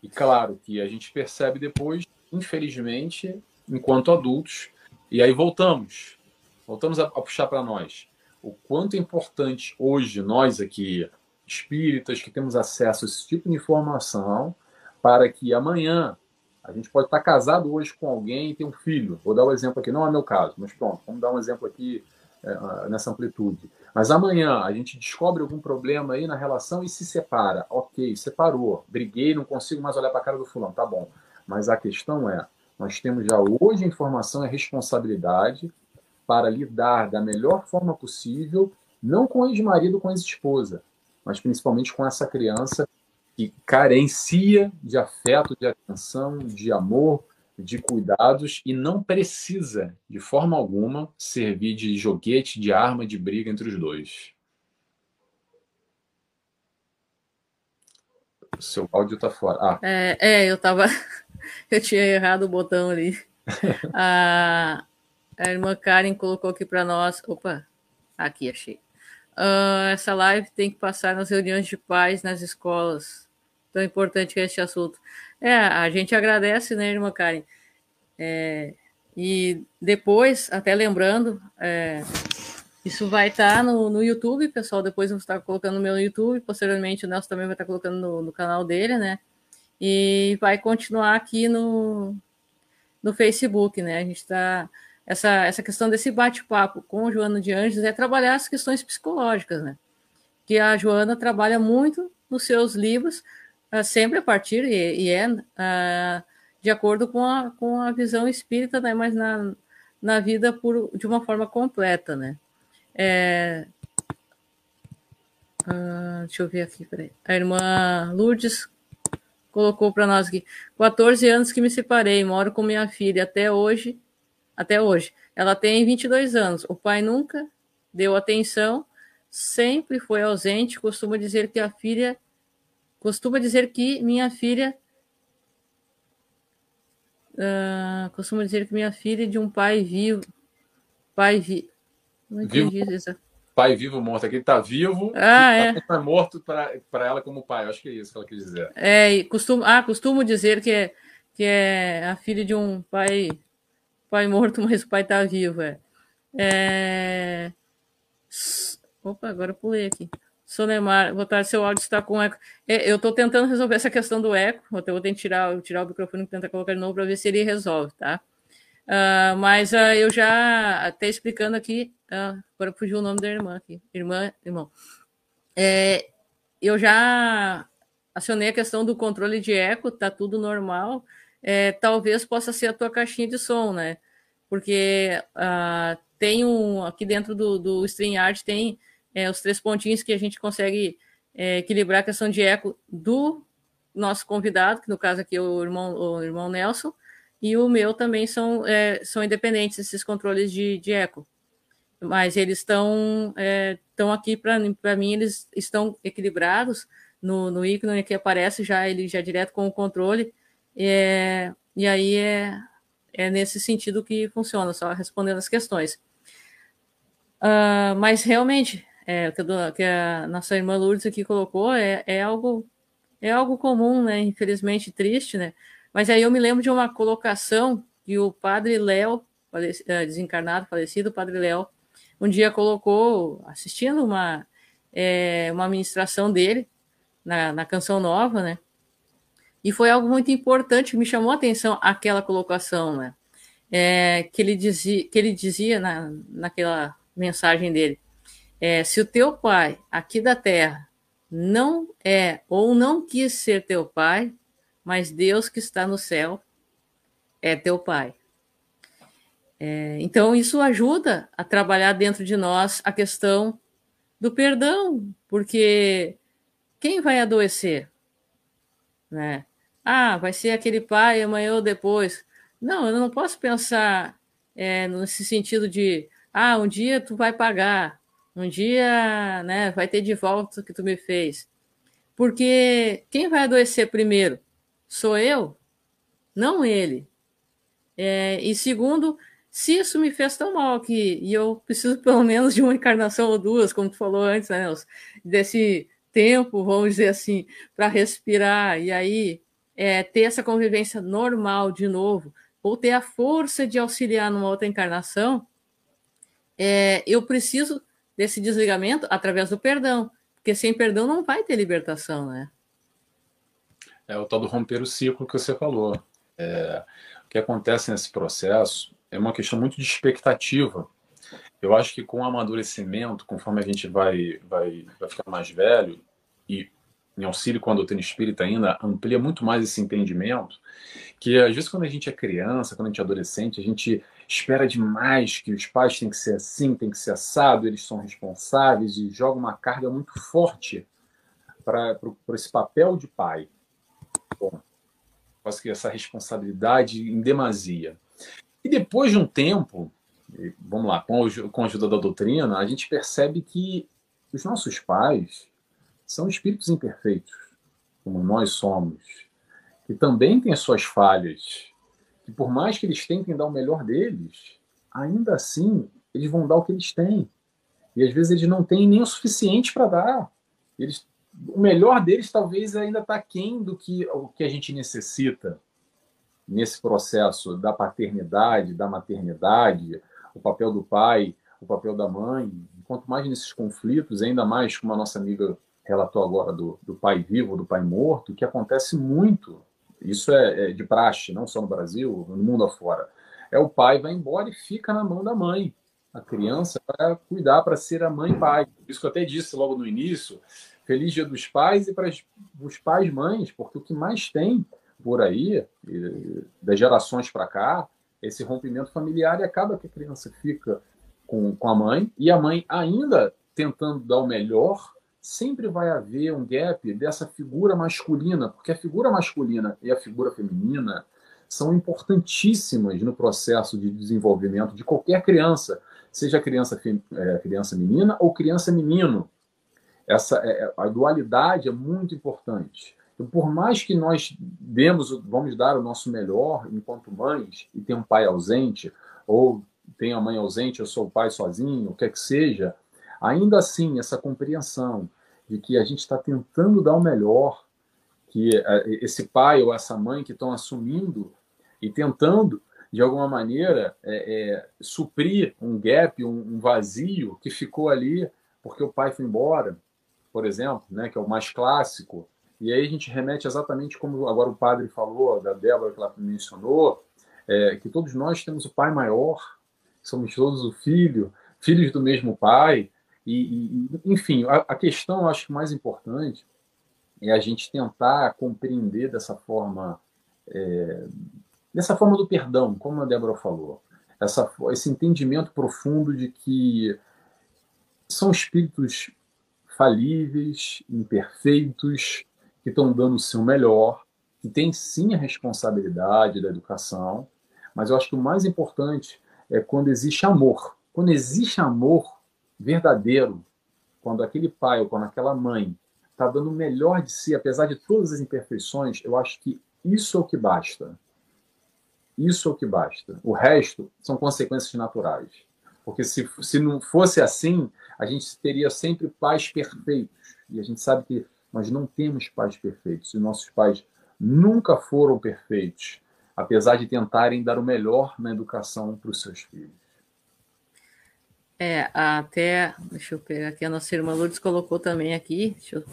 E claro que a gente percebe depois, infelizmente, enquanto adultos, e aí voltamos, voltamos a, a puxar para nós. O quanto é importante hoje, nós aqui, espíritas, que temos acesso a esse tipo de informação, para que amanhã a gente pode estar casado hoje com alguém e ter um filho. Vou dar um exemplo aqui, não é meu caso, mas pronto, vamos dar um exemplo aqui é, nessa amplitude. Mas amanhã a gente descobre algum problema aí na relação e se separa. Ok, separou, briguei, não consigo mais olhar para a cara do fulano, tá bom. Mas a questão é, nós temos já hoje a informação e a responsabilidade para lidar da melhor forma possível, não com ex-marido, com ex-esposa, mas principalmente com essa criança que carencia de afeto, de atenção, de amor, de cuidados e não precisa, de forma alguma, servir de joguete, de arma de briga entre os dois. O seu áudio está fora. Ah. É, é, eu tava. eu tinha errado o botão ali. a, a irmã Karen colocou aqui para nós. Opa, aqui achei. Uh, essa live tem que passar nas reuniões de pais nas escolas tão importante que é este assunto. É, a gente agradece, né, irmã Karen? É, e depois, até lembrando, é, Isso vai estar tá no, no YouTube, pessoal. Depois eu vou estar colocando no meu YouTube. Posteriormente, o Nelson também vai estar colocando no, no canal dele, né? E vai continuar aqui no, no Facebook, né? A gente está. Essa, essa questão desse bate-papo com Joana de Anjos é trabalhar as questões psicológicas, né? Que a Joana trabalha muito nos seus livros, sempre a partir, e, e é uh, de acordo com a, com a visão espírita, né? Mas na, na vida por, de uma forma completa, né? É... Uh, deixa eu ver aqui, peraí. A irmã Lourdes colocou para nós aqui. 14 anos que me separei, moro com minha filha até hoje. Até hoje. Ela tem 22 anos. O pai nunca deu atenção, sempre foi ausente. Costuma dizer que a filha. Costuma dizer que minha filha. Uh, costuma dizer que minha filha é de um pai vivo. Pai vivo. Não entendi vivo. isso pai vivo morto. Aqui está vivo, ah, é. Tá morto para ela como pai. Acho que é isso que ela quis dizer. É, costumo, ah, costumo dizer que é, que é a filha de um pai, pai morto, mas o pai está vivo. É. é... Opa, agora pulei aqui. Sonemar, botar seu áudio está com eco. É, eu estou tentando resolver essa questão do eco. Eu vou tirar, tirar o microfone e tentar colocar de novo para ver se ele resolve, tá? Uh, mas uh, eu já até explicando aqui, uh, agora fugiu o nome da irmã aqui, irmã, irmão. É, eu já acionei a questão do controle de eco, tá tudo normal. É, talvez possa ser a tua caixinha de som, né? Porque tem um aqui dentro do, do StreamYard tem é, os três pontinhos que a gente consegue é, equilibrar a questão de eco do nosso convidado, que no caso aqui é o irmão, o irmão Nelson, e o meu também são, é, são independentes, esses controles de, de eco. Mas eles estão é, aqui, para mim, eles estão equilibrados no, no ícone que aparece já ele já direto com o controle. É, e aí é, é nesse sentido que funciona, só respondendo as questões. Uh, mas realmente, é, que, que a nossa irmã Lourdes aqui colocou é, é algo é algo comum, né? Infelizmente triste, né? Mas aí eu me lembro de uma colocação que o padre Léo, eh, desencarnado, falecido, o padre Léo, um dia colocou, assistindo uma, é, uma ministração dele na, na Canção Nova, né? E foi algo muito importante, me chamou a atenção aquela colocação, né? É, que ele dizia, que ele dizia na, naquela mensagem dele: é, se o teu pai aqui da terra não é ou não quis ser teu pai, mas Deus que está no céu é teu Pai. É, então, isso ajuda a trabalhar dentro de nós a questão do perdão, porque quem vai adoecer? Né? Ah, vai ser aquele pai amanhã ou depois. Não, eu não posso pensar é, nesse sentido de, ah, um dia tu vai pagar, um dia né, vai ter de volta o que tu me fez. Porque quem vai adoecer primeiro? sou eu, não ele. É, e segundo, se isso me fez tão mal que e eu preciso pelo menos de uma encarnação ou duas, como tu falou antes, né? Desse tempo, vamos dizer assim, para respirar e aí é, ter essa convivência normal de novo, ou ter a força de auxiliar numa outra encarnação, é, eu preciso desse desligamento através do perdão, porque sem perdão não vai ter libertação, né? É o tal do romper o ciclo que você falou. É, o que acontece nesse processo é uma questão muito de expectativa. Eu acho que com o amadurecimento, conforme a gente vai, vai, vai ficar mais velho, e em auxílio com a doutrina espírita ainda, amplia muito mais esse entendimento, que às vezes quando a gente é criança, quando a gente é adolescente, a gente espera demais que os pais têm que ser assim, têm que ser assado, eles são responsáveis e joga uma carga muito forte para esse papel de pai bom, quase que essa responsabilidade em demasia. E depois de um tempo, vamos lá, com a ajuda da doutrina, a gente percebe que os nossos pais são espíritos imperfeitos, como nós somos, que também têm as suas falhas, que por mais que eles tentem dar o melhor deles, ainda assim eles vão dar o que eles têm. E às vezes eles não têm nem o suficiente para dar. Eles o melhor deles talvez ainda está aquém do que o que a gente necessita nesse processo da paternidade, da maternidade, o papel do pai, o papel da mãe. Quanto mais nesses conflitos, ainda mais como a nossa amiga relatou agora do, do pai vivo, do pai morto, que acontece muito. Isso é, é de praxe, não só no Brasil, no mundo afora. É o pai vai embora e fica na mão da mãe. A criança vai cuidar para ser a mãe e pai. Por isso que eu até disse logo no início, feliz dia dos pais e para os pais mães, porque o que mais tem por aí, das gerações para cá, esse rompimento familiar e acaba que a criança fica com, com a mãe e a mãe ainda tentando dar o melhor, sempre vai haver um gap dessa figura masculina, porque a figura masculina e a figura feminina são importantíssimas no processo de desenvolvimento de qualquer criança, seja criança, é, criança menina ou criança menino. Essa, é, é, a dualidade é muito importante. Então, por mais que nós demos, vamos dar o nosso melhor enquanto mães e tem um pai ausente, ou tem a mãe ausente, eu sou o pai sozinho, o que é que seja, ainda assim, essa compreensão de que a gente está tentando dar o melhor, que é, esse pai ou essa mãe que estão assumindo e tentando, de alguma maneira, é, é, suprir um gap, um, um vazio que ficou ali porque o pai foi embora, por exemplo, né, que é o mais clássico, e aí a gente remete exatamente como agora o padre falou, da Débora que ela mencionou, é, que todos nós temos o pai maior, somos todos o filho, filhos do mesmo pai. E, e enfim, a, a, questão, acho que mais importante é a gente tentar compreender dessa forma, é, dessa forma do perdão, como a Débora falou, essa, esse entendimento profundo de que são espíritos falíveis, imperfeitos, que estão dando o seu melhor, que tem sim a responsabilidade da educação, mas eu acho que o mais importante é quando existe amor. Quando existe amor verdadeiro, quando aquele pai ou quando aquela mãe está dando o melhor de si, apesar de todas as imperfeições, eu acho que isso é o que basta. Isso é o que basta. O resto são consequências naturais. Porque se, se não fosse assim, a gente teria sempre pais perfeitos. E a gente sabe que nós não temos pais perfeitos. E nossos pais nunca foram perfeitos, apesar de tentarem dar o melhor na educação para os seus filhos. É, até, deixa eu pegar aqui, a nossa irmã Lourdes colocou também aqui, deixa eu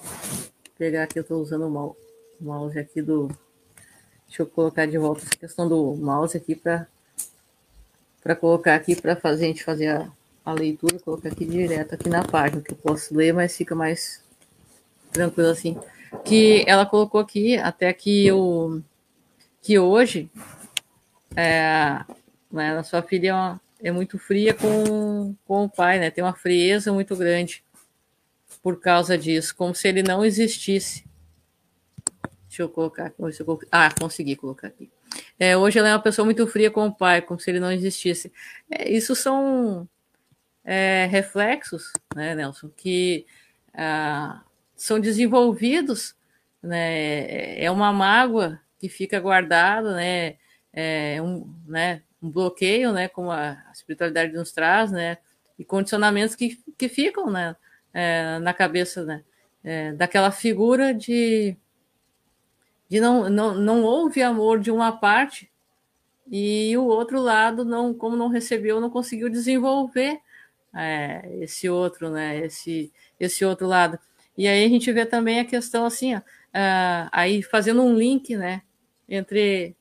pegar aqui, eu estou usando o mouse aqui do, deixa eu colocar de volta essa questão do mouse aqui para para colocar aqui para fazer a gente fazer a, a leitura, colocar aqui direto aqui na página que eu posso ler, mas fica mais tranquilo assim. Que ela colocou aqui, até que eu que hoje é, né, a sua filha é, uma, é, muito fria com, com o pai, né? Tem uma frieza muito grande por causa disso, como se ele não existisse. Deixa eu colocar. Eu ah, consegui colocar aqui. É, hoje ela é uma pessoa muito fria com o pai, como se ele não existisse. É, isso são é, reflexos, né, Nelson, que ah, são desenvolvidos, né? É uma mágoa que fica guardada, né? É um, né? Um bloqueio, né? Como a espiritualidade nos traz, né? E condicionamentos que, que ficam, né? É, na cabeça, né? É, daquela figura de de não, não, não houve amor de uma parte e o outro lado não como não recebeu não conseguiu desenvolver é, esse outro né esse esse outro lado e aí a gente vê também a questão assim, ó, uh, aí fazendo um link, né, entre,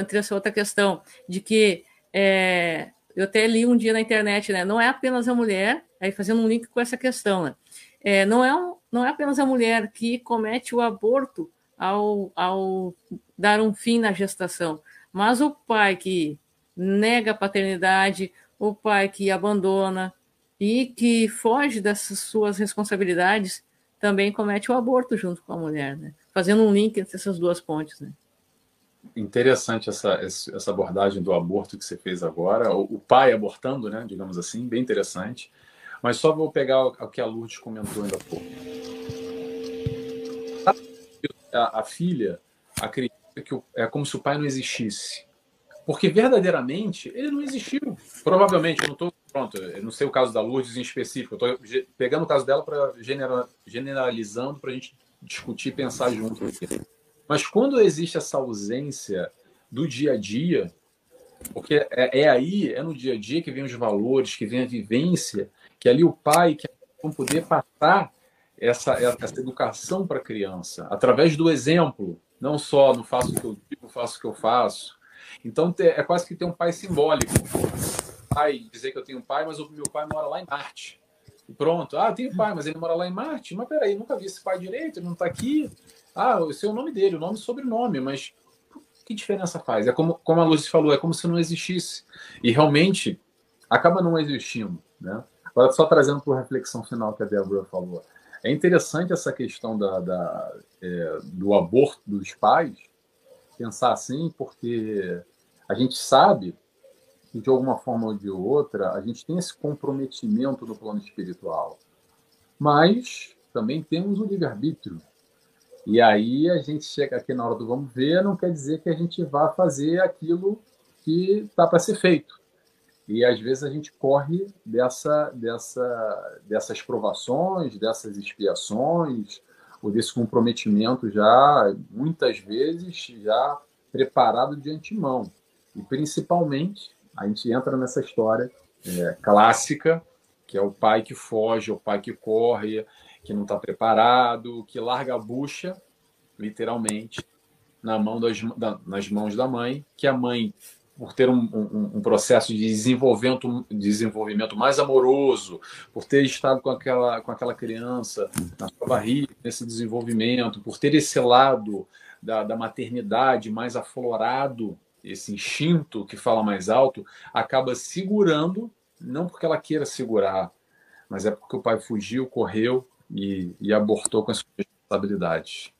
entre essa outra questão, de que é, eu até li um dia na internet, né, não é apenas a mulher, aí fazendo um link com essa questão, né, é, não, é um, não é apenas a mulher que comete o aborto ao, ao dar um fim na gestação, mas o pai que nega a paternidade, o pai que abandona e que foge dessas suas responsabilidades também comete o aborto junto com a mulher, né? Fazendo um link entre essas duas pontes, né? Interessante essa, essa abordagem do aborto que você fez agora, o pai abortando, né, digamos assim, bem interessante. Mas só vou pegar o que a Lourdes comentou ainda há pouco. A, a filha acredita que é como se o pai não existisse. Porque verdadeiramente ele não existiu. Provavelmente, eu não estou pronto, eu não sei o caso da Lourdes em específico, eu estou pegando o caso dela para generalizando para a gente discutir e pensar junto. Mas quando existe essa ausência do dia a dia, Porque é, é, aí, é no dia a dia que vem os valores, que vem a vivência, que ali o pai que vão poder passar essa, essa educação para a criança, através do exemplo, não só no faço o que eu digo, faço o que eu faço. Então é quase que ter um pai simbólico. Pai, dizer que eu tenho um pai, mas o meu pai mora lá em Marte. E pronto. Ah, tenho pai, mas ele mora lá em Marte. Mas peraí, nunca vi esse pai direito, ele não está aqui. Ah, esse é o nome dele, o nome e sobrenome, mas que diferença faz? É como, como a Lúcia falou, é como se não existisse. E realmente acaba não existindo. Né? Agora, só trazendo para a reflexão final que a Débora falou. É interessante essa questão da, da é, do aborto dos pais, pensar assim, porque a gente sabe que, de alguma forma ou de outra, a gente tem esse comprometimento no plano espiritual. Mas também temos o livre-arbítrio. E aí a gente chega aqui na hora do vamos ver, não quer dizer que a gente vá fazer aquilo que está para ser feito. E às vezes a gente corre dessa, dessa, dessas provações, dessas expiações, ou desse comprometimento já, muitas vezes, já preparado de antemão. E principalmente, a gente entra nessa história é, clássica, que é o pai que foge, o pai que corre, que não está preparado, que larga a bucha, literalmente, na mão das, da, nas mãos da mãe, que a mãe, por ter um, um, um, processo de desenvolvimento, desenvolvimento mais amoroso, por ter estado com aquela, com aquela criança na sua barriga, nesse desenvolvimento, por ter esse lado da, da maternidade mais aflorado, esse instinto que fala mais alto, acaba segurando, não porque ela queira segurar, mas é porque o pai fugiu, correu e, e abortou com as responsabilidades.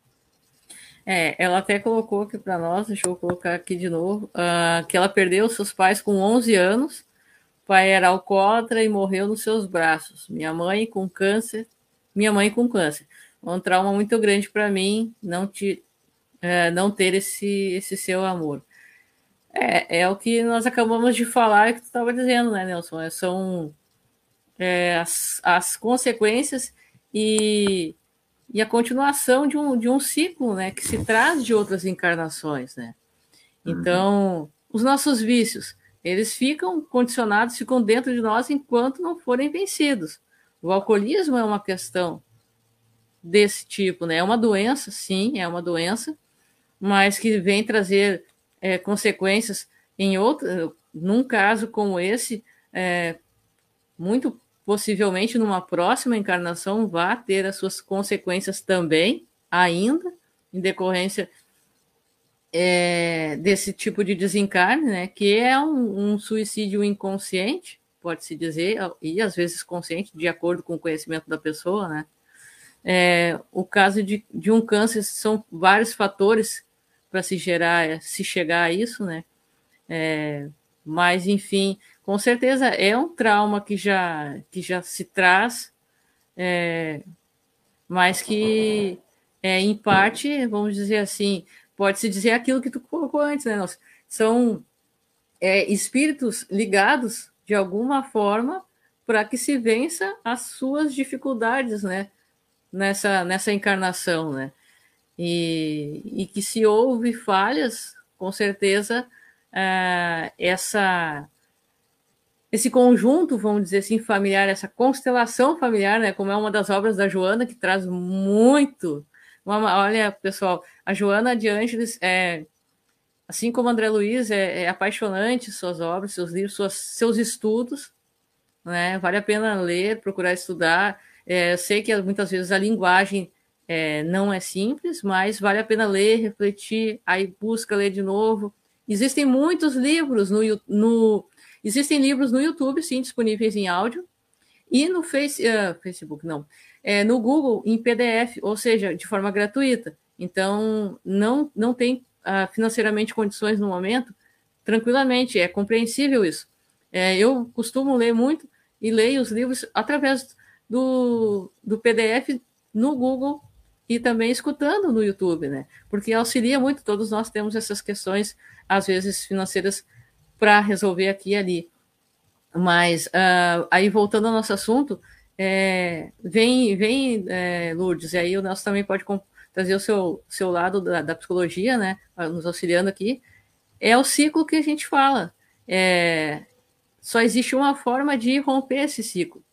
É, ela até colocou aqui para nós, deixa eu colocar aqui de novo, uh, que ela perdeu seus pais com 11 anos, o pai era alcoólatra e morreu nos seus braços. Minha mãe com câncer, minha mãe com câncer. Um trauma muito grande para mim não, te, uh, não ter esse, esse seu amor. É, é o que nós acabamos de falar que tu estava dizendo, né, Nelson? É, são é, as, as consequências e, e a continuação de um, de um ciclo né, que se traz de outras encarnações. Né? Então, uhum. os nossos vícios, eles ficam condicionados, ficam dentro de nós enquanto não forem vencidos. O alcoolismo é uma questão desse tipo, né? É uma doença, sim, é uma doença, mas que vem trazer é, consequências em outro, num caso como esse, é, muito possivelmente numa próxima encarnação vá ter as suas consequências também, ainda, em decorrência é, desse tipo de desencarne, né, que é um, um suicídio inconsciente, pode-se dizer, e às vezes consciente, de acordo com o conhecimento da pessoa, né. É, o caso de, de um câncer são vários fatores para se gerar, se chegar a isso, né, é, mas enfim, com certeza é um trauma que já, que já se traz, é, mas que é, em parte, vamos dizer assim, pode-se dizer aquilo que tu colocou antes, né? São é, espíritos ligados de alguma forma para que se vença as suas dificuldades, né? Nessa, nessa encarnação, né? E, e que se houve falhas, com certeza, é, essa esse conjunto, vamos dizer assim, familiar, essa constelação familiar, né, como é uma das obras da Joana, que traz muito. Uma, olha, pessoal, a Joana de Ângeles, é, assim como André Luiz, é, é apaixonante suas obras, seus livros, suas, seus estudos. Né, vale a pena ler, procurar estudar. É, eu sei que muitas vezes a linguagem é, não é simples, mas vale a pena ler, refletir, aí busca ler de novo. Existem muitos livros no, no Existem livros no YouTube, sim, disponíveis em áudio, e no face, uh, Facebook, não, é, no Google em PDF, ou seja, de forma gratuita. Então, não, não tem uh, financeiramente condições no momento, tranquilamente, é compreensível isso. É, eu costumo ler muito e leio os livros através do, do PDF no Google e também escutando no YouTube, né? Porque auxilia muito, todos nós temos essas questões, às vezes financeiras para resolver aqui e ali. Mas uh, aí voltando ao nosso assunto, é, vem, vem é, Lourdes, e aí o Nelson também pode trazer o seu, seu lado da, da, psicologia, né, nos auxiliando aqui, é o ciclo que a gente fala. é, só existe uma forma de romper esse ciclo.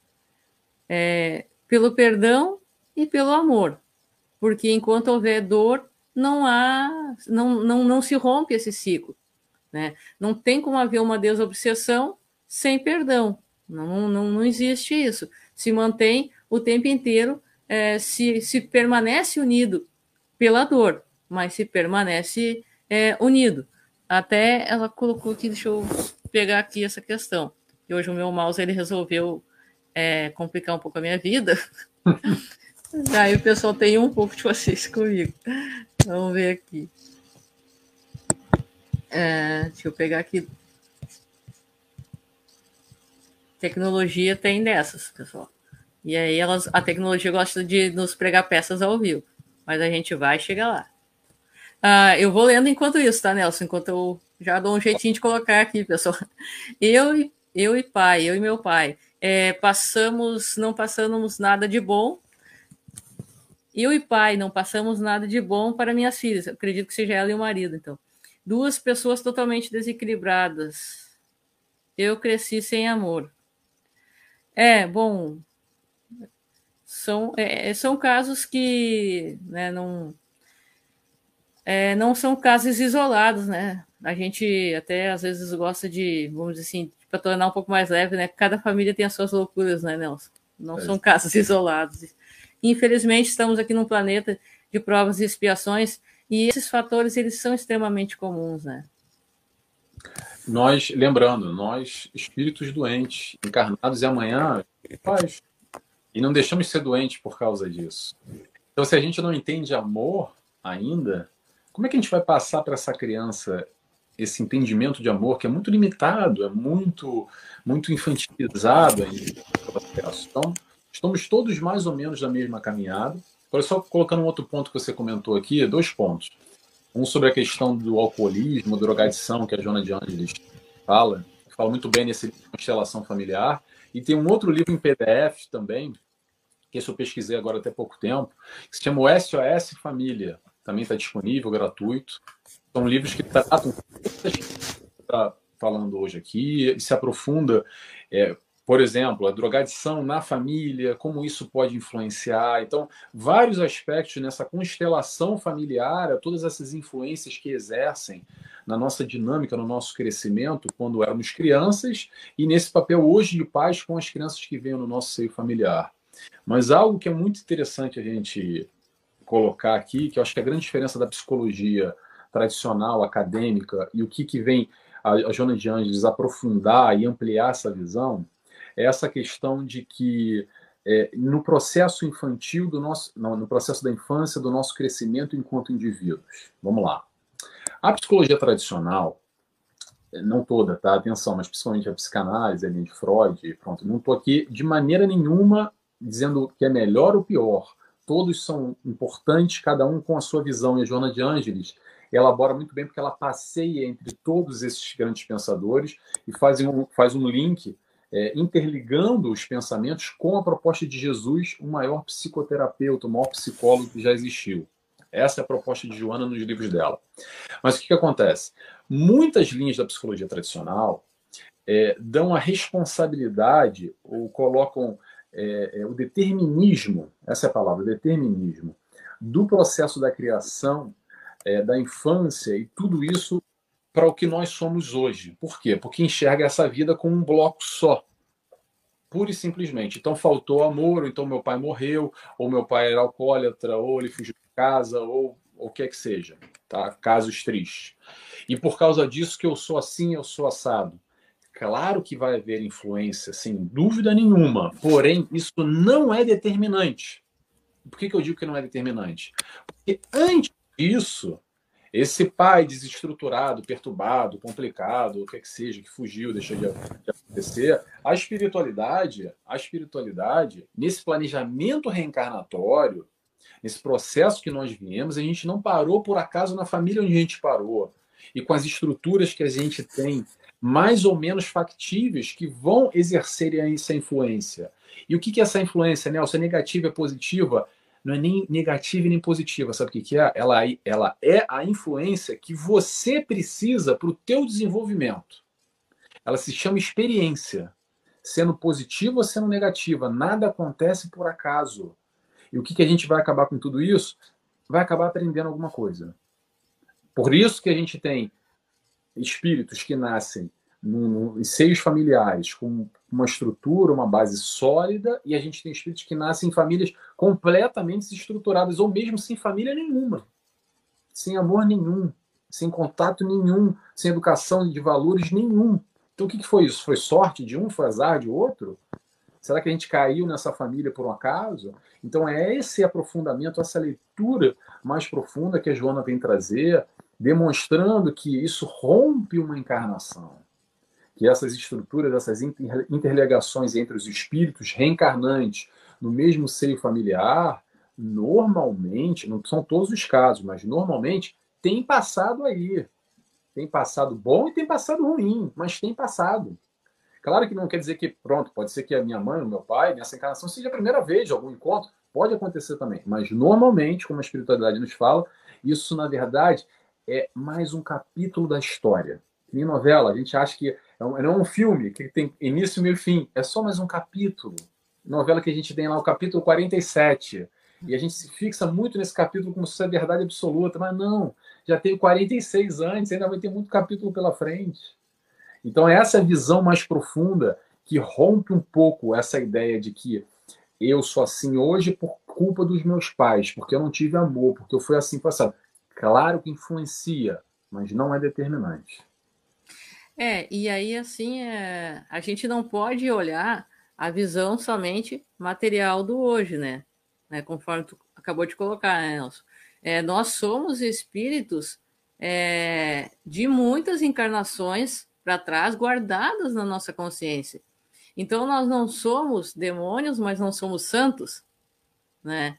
É, pelo perdão e pelo amor. Porque enquanto houver dor, não há, não, não, não se rompe esse ciclo. Né? Não tem como haver uma desobsessão sem perdão. Não, não, não existe isso. Se mantém o tempo inteiro, é, se, se permanece unido pela dor, mas se permanece é, unido. Até ela colocou aqui, deixa eu pegar aqui essa questão. E hoje o meu mouse ele resolveu é, complicar um pouco a minha vida. Aí o pessoal tem um pouco de vocês comigo. Vamos ver aqui. É, deixa eu pegar aqui. Tecnologia tem dessas, pessoal. E aí elas, a tecnologia gosta de nos pregar peças ao vivo. Mas a gente vai chegar lá. Ah, eu vou lendo enquanto isso, tá, Nelson? Enquanto eu já dou um jeitinho de colocar aqui, pessoal. Eu, eu e pai, eu e meu pai, é, passamos, não passamos nada de bom eu e pai não passamos nada de bom para minhas filhas. Eu acredito que seja ela e o marido, então. Duas pessoas totalmente desequilibradas. Eu cresci sem amor. É, bom. São, é, são casos que né, não, é, não são casos isolados, né? A gente até às vezes gosta de, vamos dizer assim, para tornar um pouco mais leve, né? Cada família tem as suas loucuras, né, Nelson? Não é. são casos isolados. Infelizmente, estamos aqui num planeta de provas e expiações, e esses fatores eles são extremamente comuns, né? Nós, lembrando, nós, espíritos doentes, encarnados e amanhã. E não deixamos de ser doentes por causa disso. Então, se a gente não entende amor ainda, como é que a gente vai passar para essa criança esse entendimento de amor que é muito limitado, é muito, muito infantilizado geração? Estamos todos mais ou menos na mesma caminhada. Agora, só colocando um outro ponto que você comentou aqui, dois pontos. Um sobre a questão do alcoolismo, drogadição, que a Jona de Angelis fala. Fala muito bem nesse Constelação Familiar. E tem um outro livro em PDF também, que esse eu pesquisei agora até pouco tempo, que se chama SOS Família. Também está disponível, gratuito. São livros que tratam está falando hoje aqui e se aprofunda é, por exemplo, a drogadição na família, como isso pode influenciar. Então, vários aspectos nessa constelação familiar, todas essas influências que exercem na nossa dinâmica, no nosso crescimento, quando éramos crianças, e nesse papel hoje de pais com as crianças que vêm no nosso seio familiar. Mas algo que é muito interessante a gente colocar aqui, que eu acho que a grande diferença da psicologia tradicional, acadêmica, e o que, que vem a, a Jona de Angeles aprofundar e ampliar essa visão, essa questão de que é, no processo infantil do nosso, não, no processo da infância do nosso crescimento enquanto indivíduos. Vamos lá. A psicologia tradicional, não toda, tá? Atenção, mas principalmente a psicanálise, a linha de Freud, pronto, não estou aqui de maneira nenhuma dizendo que é melhor ou pior. Todos são importantes, cada um com a sua visão. E a Joana de Ângeles elabora muito bem porque ela passeia entre todos esses grandes pensadores e faz um, faz um link é, interligando os pensamentos com a proposta de Jesus, o maior psicoterapeuta, o maior psicólogo que já existiu. Essa é a proposta de Joana nos livros dela. Mas o que, que acontece? Muitas linhas da psicologia tradicional é, dão a responsabilidade ou colocam é, é o determinismo, essa é a palavra, determinismo, do processo da criação, é, da infância e tudo isso para o que nós somos hoje. Por quê? Porque enxerga essa vida como um bloco só. Pura e simplesmente. Então faltou amor, ou então meu pai morreu, ou meu pai era alcoólatra, ou ele fugiu de casa, ou o que é que seja. Tá? Casos tristes. E por causa disso que eu sou assim, eu sou assado. Claro que vai haver influência, sem dúvida nenhuma. Porém, isso não é determinante. Por que, que eu digo que não é determinante? Porque antes disso, esse pai desestruturado, perturbado, complicado, o que é que seja, que fugiu, deixou de, acontecer, a espiritualidade, a espiritualidade, nesse planejamento reencarnatório, nesse processo que nós viemos, a gente não parou por acaso na família onde a gente parou. E com as estruturas que a gente tem, mais ou menos factíveis, que vão exercer essa influência. E o que é essa influência, Nelson? É negativa, é positiva? Não é nem negativa nem positiva, sabe o que, que é? Ela, ela é a influência que você precisa para o teu desenvolvimento. ela se chama experiência. Sendo positiva ou sendo negativa, nada acontece por acaso. E o que, que a gente vai acabar com tudo isso? Vai acabar aprendendo alguma coisa. Por isso que a gente tem espíritos que nascem em seios familiares com uma estrutura, uma base sólida, e a gente tem espíritos que nascem em famílias completamente desestruturadas, ou mesmo sem família nenhuma, sem amor nenhum, sem contato nenhum, sem educação de valores nenhum. Então, o que foi isso? Foi sorte de um? Foi azar de outro? Será que a gente caiu nessa família por um acaso? Então, é esse aprofundamento, essa leitura mais profunda que a Joana vem trazer, demonstrando que isso rompe uma encarnação. Que essas estruturas, essas interligações entre os espíritos reencarnantes no mesmo seio familiar, normalmente, não são todos os casos, mas normalmente tem passado aí. Tem passado bom e tem passado ruim, mas tem passado. Claro que não quer dizer que, pronto, pode ser que a minha mãe, o meu pai, nessa encarnação seja a primeira vez de algum encontro, pode acontecer também. Mas normalmente, como a espiritualidade nos fala, isso na verdade é mais um capítulo da história. Nem novela, a gente acha que é um, não é um filme que tem início, meio e fim, é só mais um capítulo. Novela que a gente tem lá, o capítulo 47. E a gente se fixa muito nesse capítulo como se fosse a verdade absoluta, mas não, já tem 46 antes, ainda vai ter muito capítulo pela frente. Então, essa é visão mais profunda que rompe um pouco essa ideia de que eu sou assim hoje por culpa dos meus pais, porque eu não tive amor, porque eu fui assim passado. Claro que influencia, mas não é determinante. É, e aí assim, é, a gente não pode olhar a visão somente material do hoje, né? né? Conforme tu acabou de colocar, né, Nelson? É, nós somos espíritos é, de muitas encarnações para trás guardadas na nossa consciência. Então nós não somos demônios, mas não somos santos, né?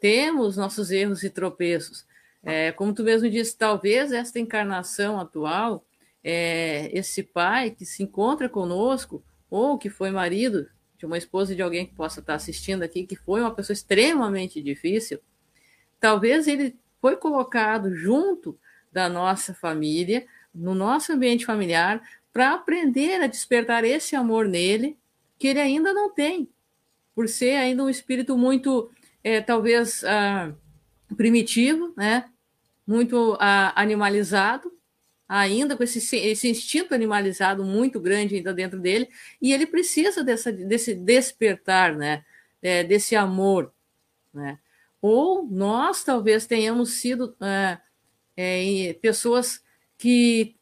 Temos nossos erros e tropeços. É, como tu mesmo disse, talvez esta encarnação atual, é, esse pai que se encontra conosco, ou que foi marido de uma esposa de alguém que possa estar assistindo aqui, que foi uma pessoa extremamente difícil, talvez ele foi colocado junto da nossa família, no nosso ambiente familiar, para aprender a despertar esse amor nele, que ele ainda não tem, por ser ainda um espírito muito, é, talvez, ah, primitivo, né? muito ah, animalizado, ainda com esse, esse instinto animalizado muito grande ainda dentro dele, e ele precisa dessa, desse despertar, né? É, desse amor. Né? Ou nós talvez tenhamos sido é, é, pessoas que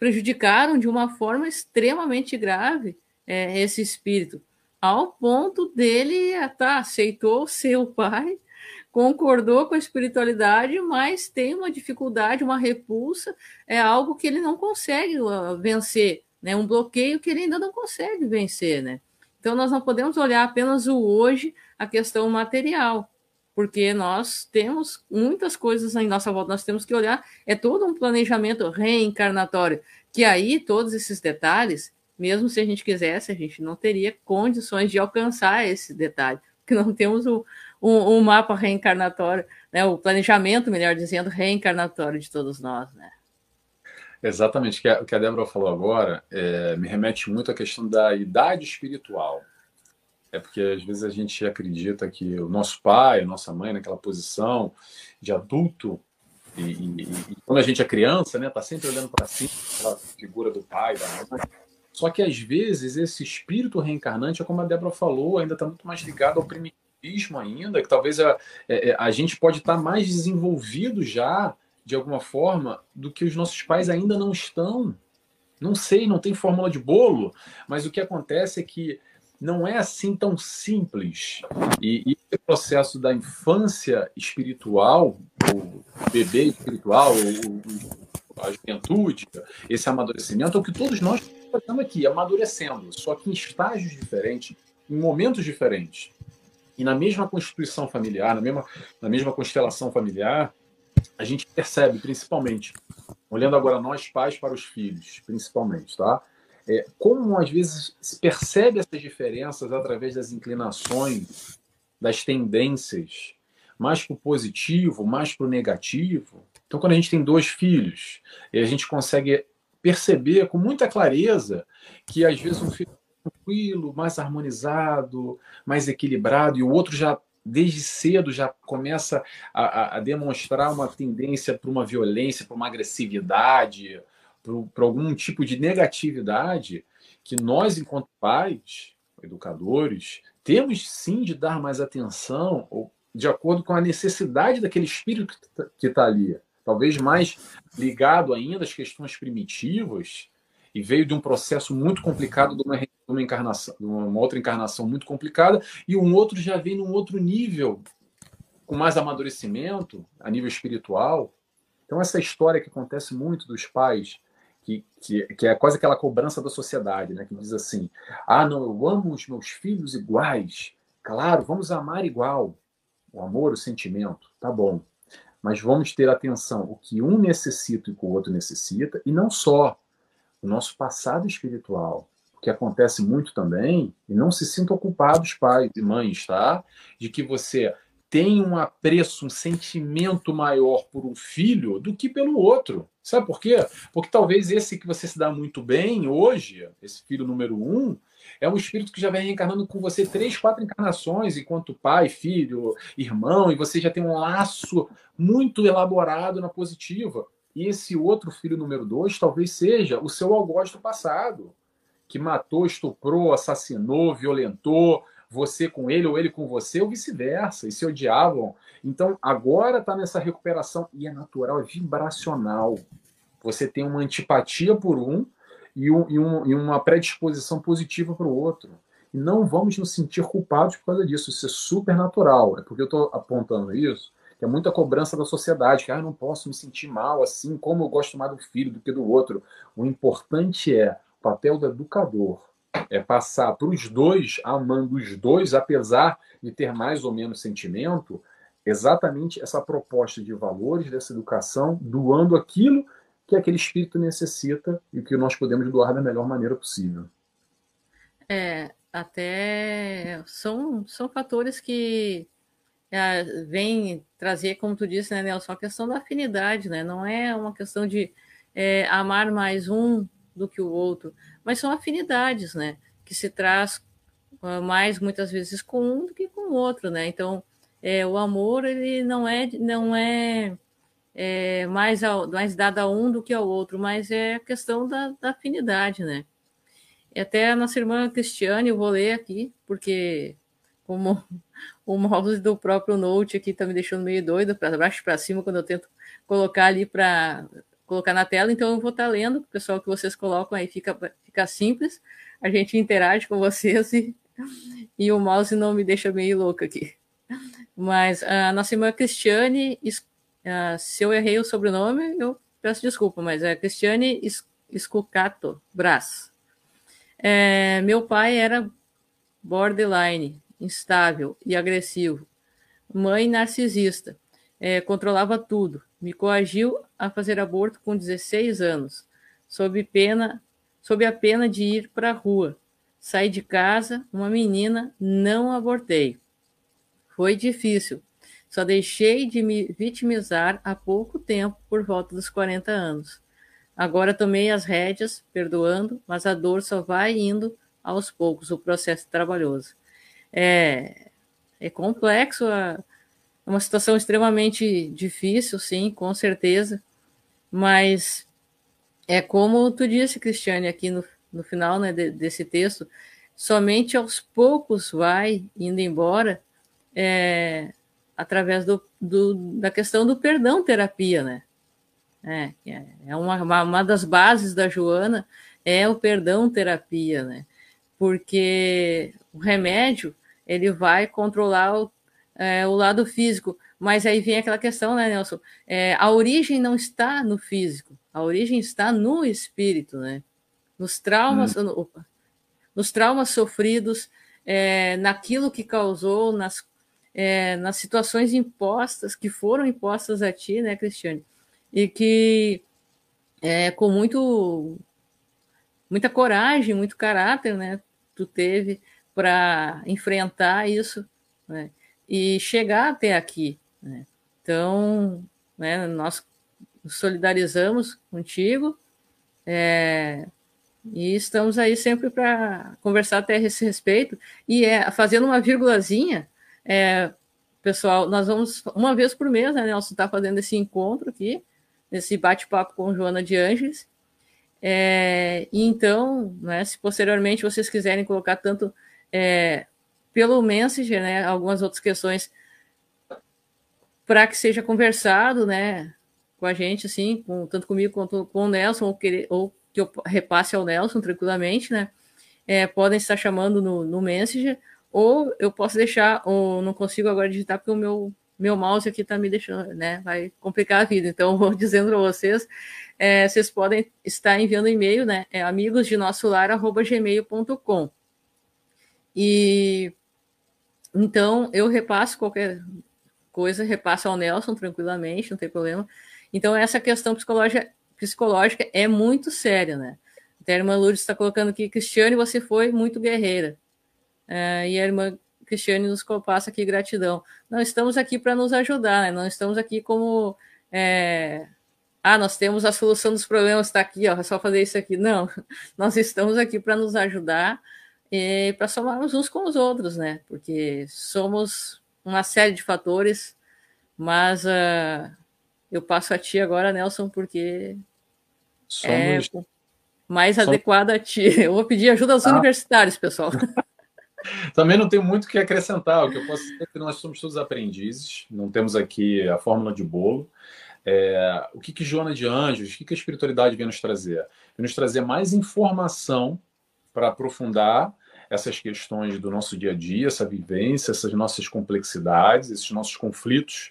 prejudicaram de uma forma extremamente grave é, esse espírito, ao ponto dele tá, aceitou ser o pai, concordou com a espiritualidade, mas tem uma dificuldade, uma repulsa, é algo que ele não consegue uh, vencer, né? um bloqueio que ele ainda não consegue vencer. Né? Então, nós não podemos olhar apenas o hoje, a questão material, porque nós temos muitas coisas em nossa volta, nós temos que olhar, é todo um planejamento reencarnatório, que aí todos esses detalhes, mesmo se a gente quisesse, a gente não teria condições de alcançar esse detalhe, porque não temos o, um, um mapa reencarnatório, né, o planejamento, melhor dizendo, reencarnatório de todos nós, né? Exatamente, o que a Débora falou agora é, me remete muito à questão da idade espiritual. É porque às vezes a gente acredita que o nosso pai, a nossa mãe, naquela posição de adulto, e, e, e quando a gente é criança, né, tá sempre olhando para cima, aquela figura do pai, da mãe. Só que às vezes esse espírito reencarnante, é como a Débora falou, ainda está muito mais ligado ao primitivo ainda, que talvez a, é, é, a gente pode estar mais desenvolvido já, de alguma forma, do que os nossos pais ainda não estão. Não sei, não tem fórmula de bolo, mas o que acontece é que não é assim tão simples. E, e processo da infância espiritual, o bebê espiritual, o, a juventude, esse amadurecimento, é o que todos nós estamos aqui, amadurecendo, só que em estágios diferentes, em momentos diferentes. E na mesma constituição familiar, na mesma, na mesma constelação familiar, a gente percebe, principalmente, olhando agora nós pais para os filhos, principalmente, tá? É, como às vezes se percebe essas diferenças através das inclinações, das tendências, mais para o positivo, mais para o negativo. Então, quando a gente tem dois filhos, a gente consegue perceber com muita clareza que às vezes um filho tranquilo, mais harmonizado, mais equilibrado, e o outro já desde cedo já começa a, a demonstrar uma tendência para uma violência, para uma agressividade, para algum tipo de negatividade, que nós, enquanto pais, educadores, temos sim de dar mais atenção de acordo com a necessidade daquele espírito que está tá ali. Talvez mais ligado ainda às questões primitivas, e veio de um processo muito complicado de uma, uma encarnação, uma outra encarnação muito complicada, e um outro já vem num outro nível, com mais amadurecimento, a nível espiritual. Então, essa história que acontece muito dos pais, que, que, que é quase aquela cobrança da sociedade, né? que diz assim: ah, não, eu amo os meus filhos iguais. Claro, vamos amar igual. O amor, o sentimento, tá bom. Mas vamos ter atenção o que um necessita e o que o outro necessita, e não só o nosso passado espiritual. Que acontece muito também, e não se sintam culpados, pais e mães, tá? De que você tem um apreço, um sentimento maior por um filho do que pelo outro. Sabe por quê? Porque talvez esse que você se dá muito bem hoje, esse filho número um, é um espírito que já vem reencarnando com você três, quatro encarnações, enquanto pai, filho, irmão, e você já tem um laço muito elaborado na positiva. E esse outro filho número dois talvez seja o seu algoz do passado, que matou, estuprou, assassinou, violentou, você com ele ou ele com você, ou vice-versa, e se odiavam. Então, agora está nessa recuperação, e é natural, é vibracional. Você tem uma antipatia por um e, um, e, um, e uma predisposição positiva para o outro. E não vamos nos sentir culpados por causa disso. Isso é super natural. É porque eu estou apontando isso, que é muita cobrança da sociedade, que ah, eu não posso me sentir mal assim, como eu gosto mais do filho do que do outro. O importante é o papel do educador é passar para os dois, amando os dois, apesar de ter mais ou menos sentimento, exatamente essa proposta de valores dessa educação, doando aquilo que aquele espírito necessita e que nós podemos doar da melhor maneira possível. É, até são, são fatores que é, vem trazer, como tu disse, né, Nelson, a questão da afinidade, né? Não é uma questão de é, amar mais um do que o outro, mas são afinidades, né? Que se traz uh, mais muitas vezes com um do que com o outro, né? Então, é, o amor ele não é não é, é mais, ao, mais dado a um do que ao outro, mas é a questão da, da afinidade, né? E até a nossa irmã Cristiane, eu vou ler aqui, porque como o mouse do próprio Note aqui está me deixando meio doido, para baixo para cima, quando eu tento colocar ali para colocar na tela. Então, eu vou estar lendo, o pessoal que vocês colocam aí fica, fica simples, a gente interage com vocês e, e o mouse não me deixa meio louco aqui. Mas a nossa irmã Cristiane, se eu errei o sobrenome, eu peço desculpa, mas é Cristiane Escucato Brás. É, meu pai era borderline, instável e agressivo. Mãe narcisista. É, controlava tudo. Me coagiu a fazer aborto com 16 anos, sob pena, sob a pena de ir para a rua. Saí de casa, uma menina, não abortei. Foi difícil. Só deixei de me vitimizar há pouco tempo, por volta dos 40 anos. Agora tomei as rédeas, perdoando, mas a dor só vai indo aos poucos, o processo trabalhoso é, é complexo, é uma situação extremamente difícil, sim, com certeza, mas é como tu disse, Cristiane, aqui no, no final né, de, desse texto, somente aos poucos vai indo embora é, através do, do, da questão do perdão terapia, né? É, é uma, uma das bases da Joana é o perdão terapia, né? Porque o remédio ele vai controlar o, é, o lado físico. Mas aí vem aquela questão, né, Nelson? É, a origem não está no físico, a origem está no espírito, né? Nos traumas, hum. no, nos traumas sofridos, é, naquilo que causou, nas, é, nas situações impostas, que foram impostas a ti, né, Cristiane? E que é, com muito, muita coragem, muito caráter, né? Tu teve para enfrentar isso né, e chegar até aqui. Né? Então, né, nós solidarizamos contigo É, e estamos aí sempre para conversar até esse respeito. E é, fazendo uma vírgulazinha, é, pessoal, nós vamos, uma vez por mês, né, Nelson está fazendo esse encontro aqui, esse bate-papo com Joana de Angeles. É, então, né, se posteriormente vocês quiserem colocar tanto é, pelo Messenger, né, algumas outras questões para que seja conversado, né, com a gente, assim, com, tanto comigo quanto com o Nelson, ou, querer, ou que eu repasse ao Nelson tranquilamente, né, é, podem estar chamando no, no Messenger, ou eu posso deixar, ou não consigo agora digitar porque o meu meu mouse aqui está me deixando, né? Vai complicar a vida. Então, vou dizendo para vocês, é, vocês podem estar enviando e-mail, né? É amigos de nosso lar@gmail.com. E então eu repasso qualquer coisa, repasso ao Nelson tranquilamente, não tem problema. Então, essa questão psicológica, psicológica é muito séria, né? Até a irmã Lourdes está colocando aqui, Cristiane, você foi muito guerreira. É, e a irmã Cristiane nos passa aqui gratidão. Não estamos aqui para nos ajudar, né? não estamos aqui como. É... Ah, nós temos a solução dos problemas, está aqui, ó, é só fazer isso aqui. Não, nós estamos aqui para nos ajudar e para somarmos uns com os outros, né? Porque somos uma série de fatores, mas uh, eu passo a ti agora, Nelson, porque somos... é mais somos... adequado a ti. Eu vou pedir ajuda aos ah. universitários, pessoal. Também não tenho muito o que acrescentar. O que eu posso dizer é que nós somos todos aprendizes, não temos aqui a fórmula de bolo. É, o que, que Joana de Anjos, o que, que a espiritualidade vem nos trazer? Vem nos trazer mais informação para aprofundar essas questões do nosso dia a dia, essa vivência, essas nossas complexidades, esses nossos conflitos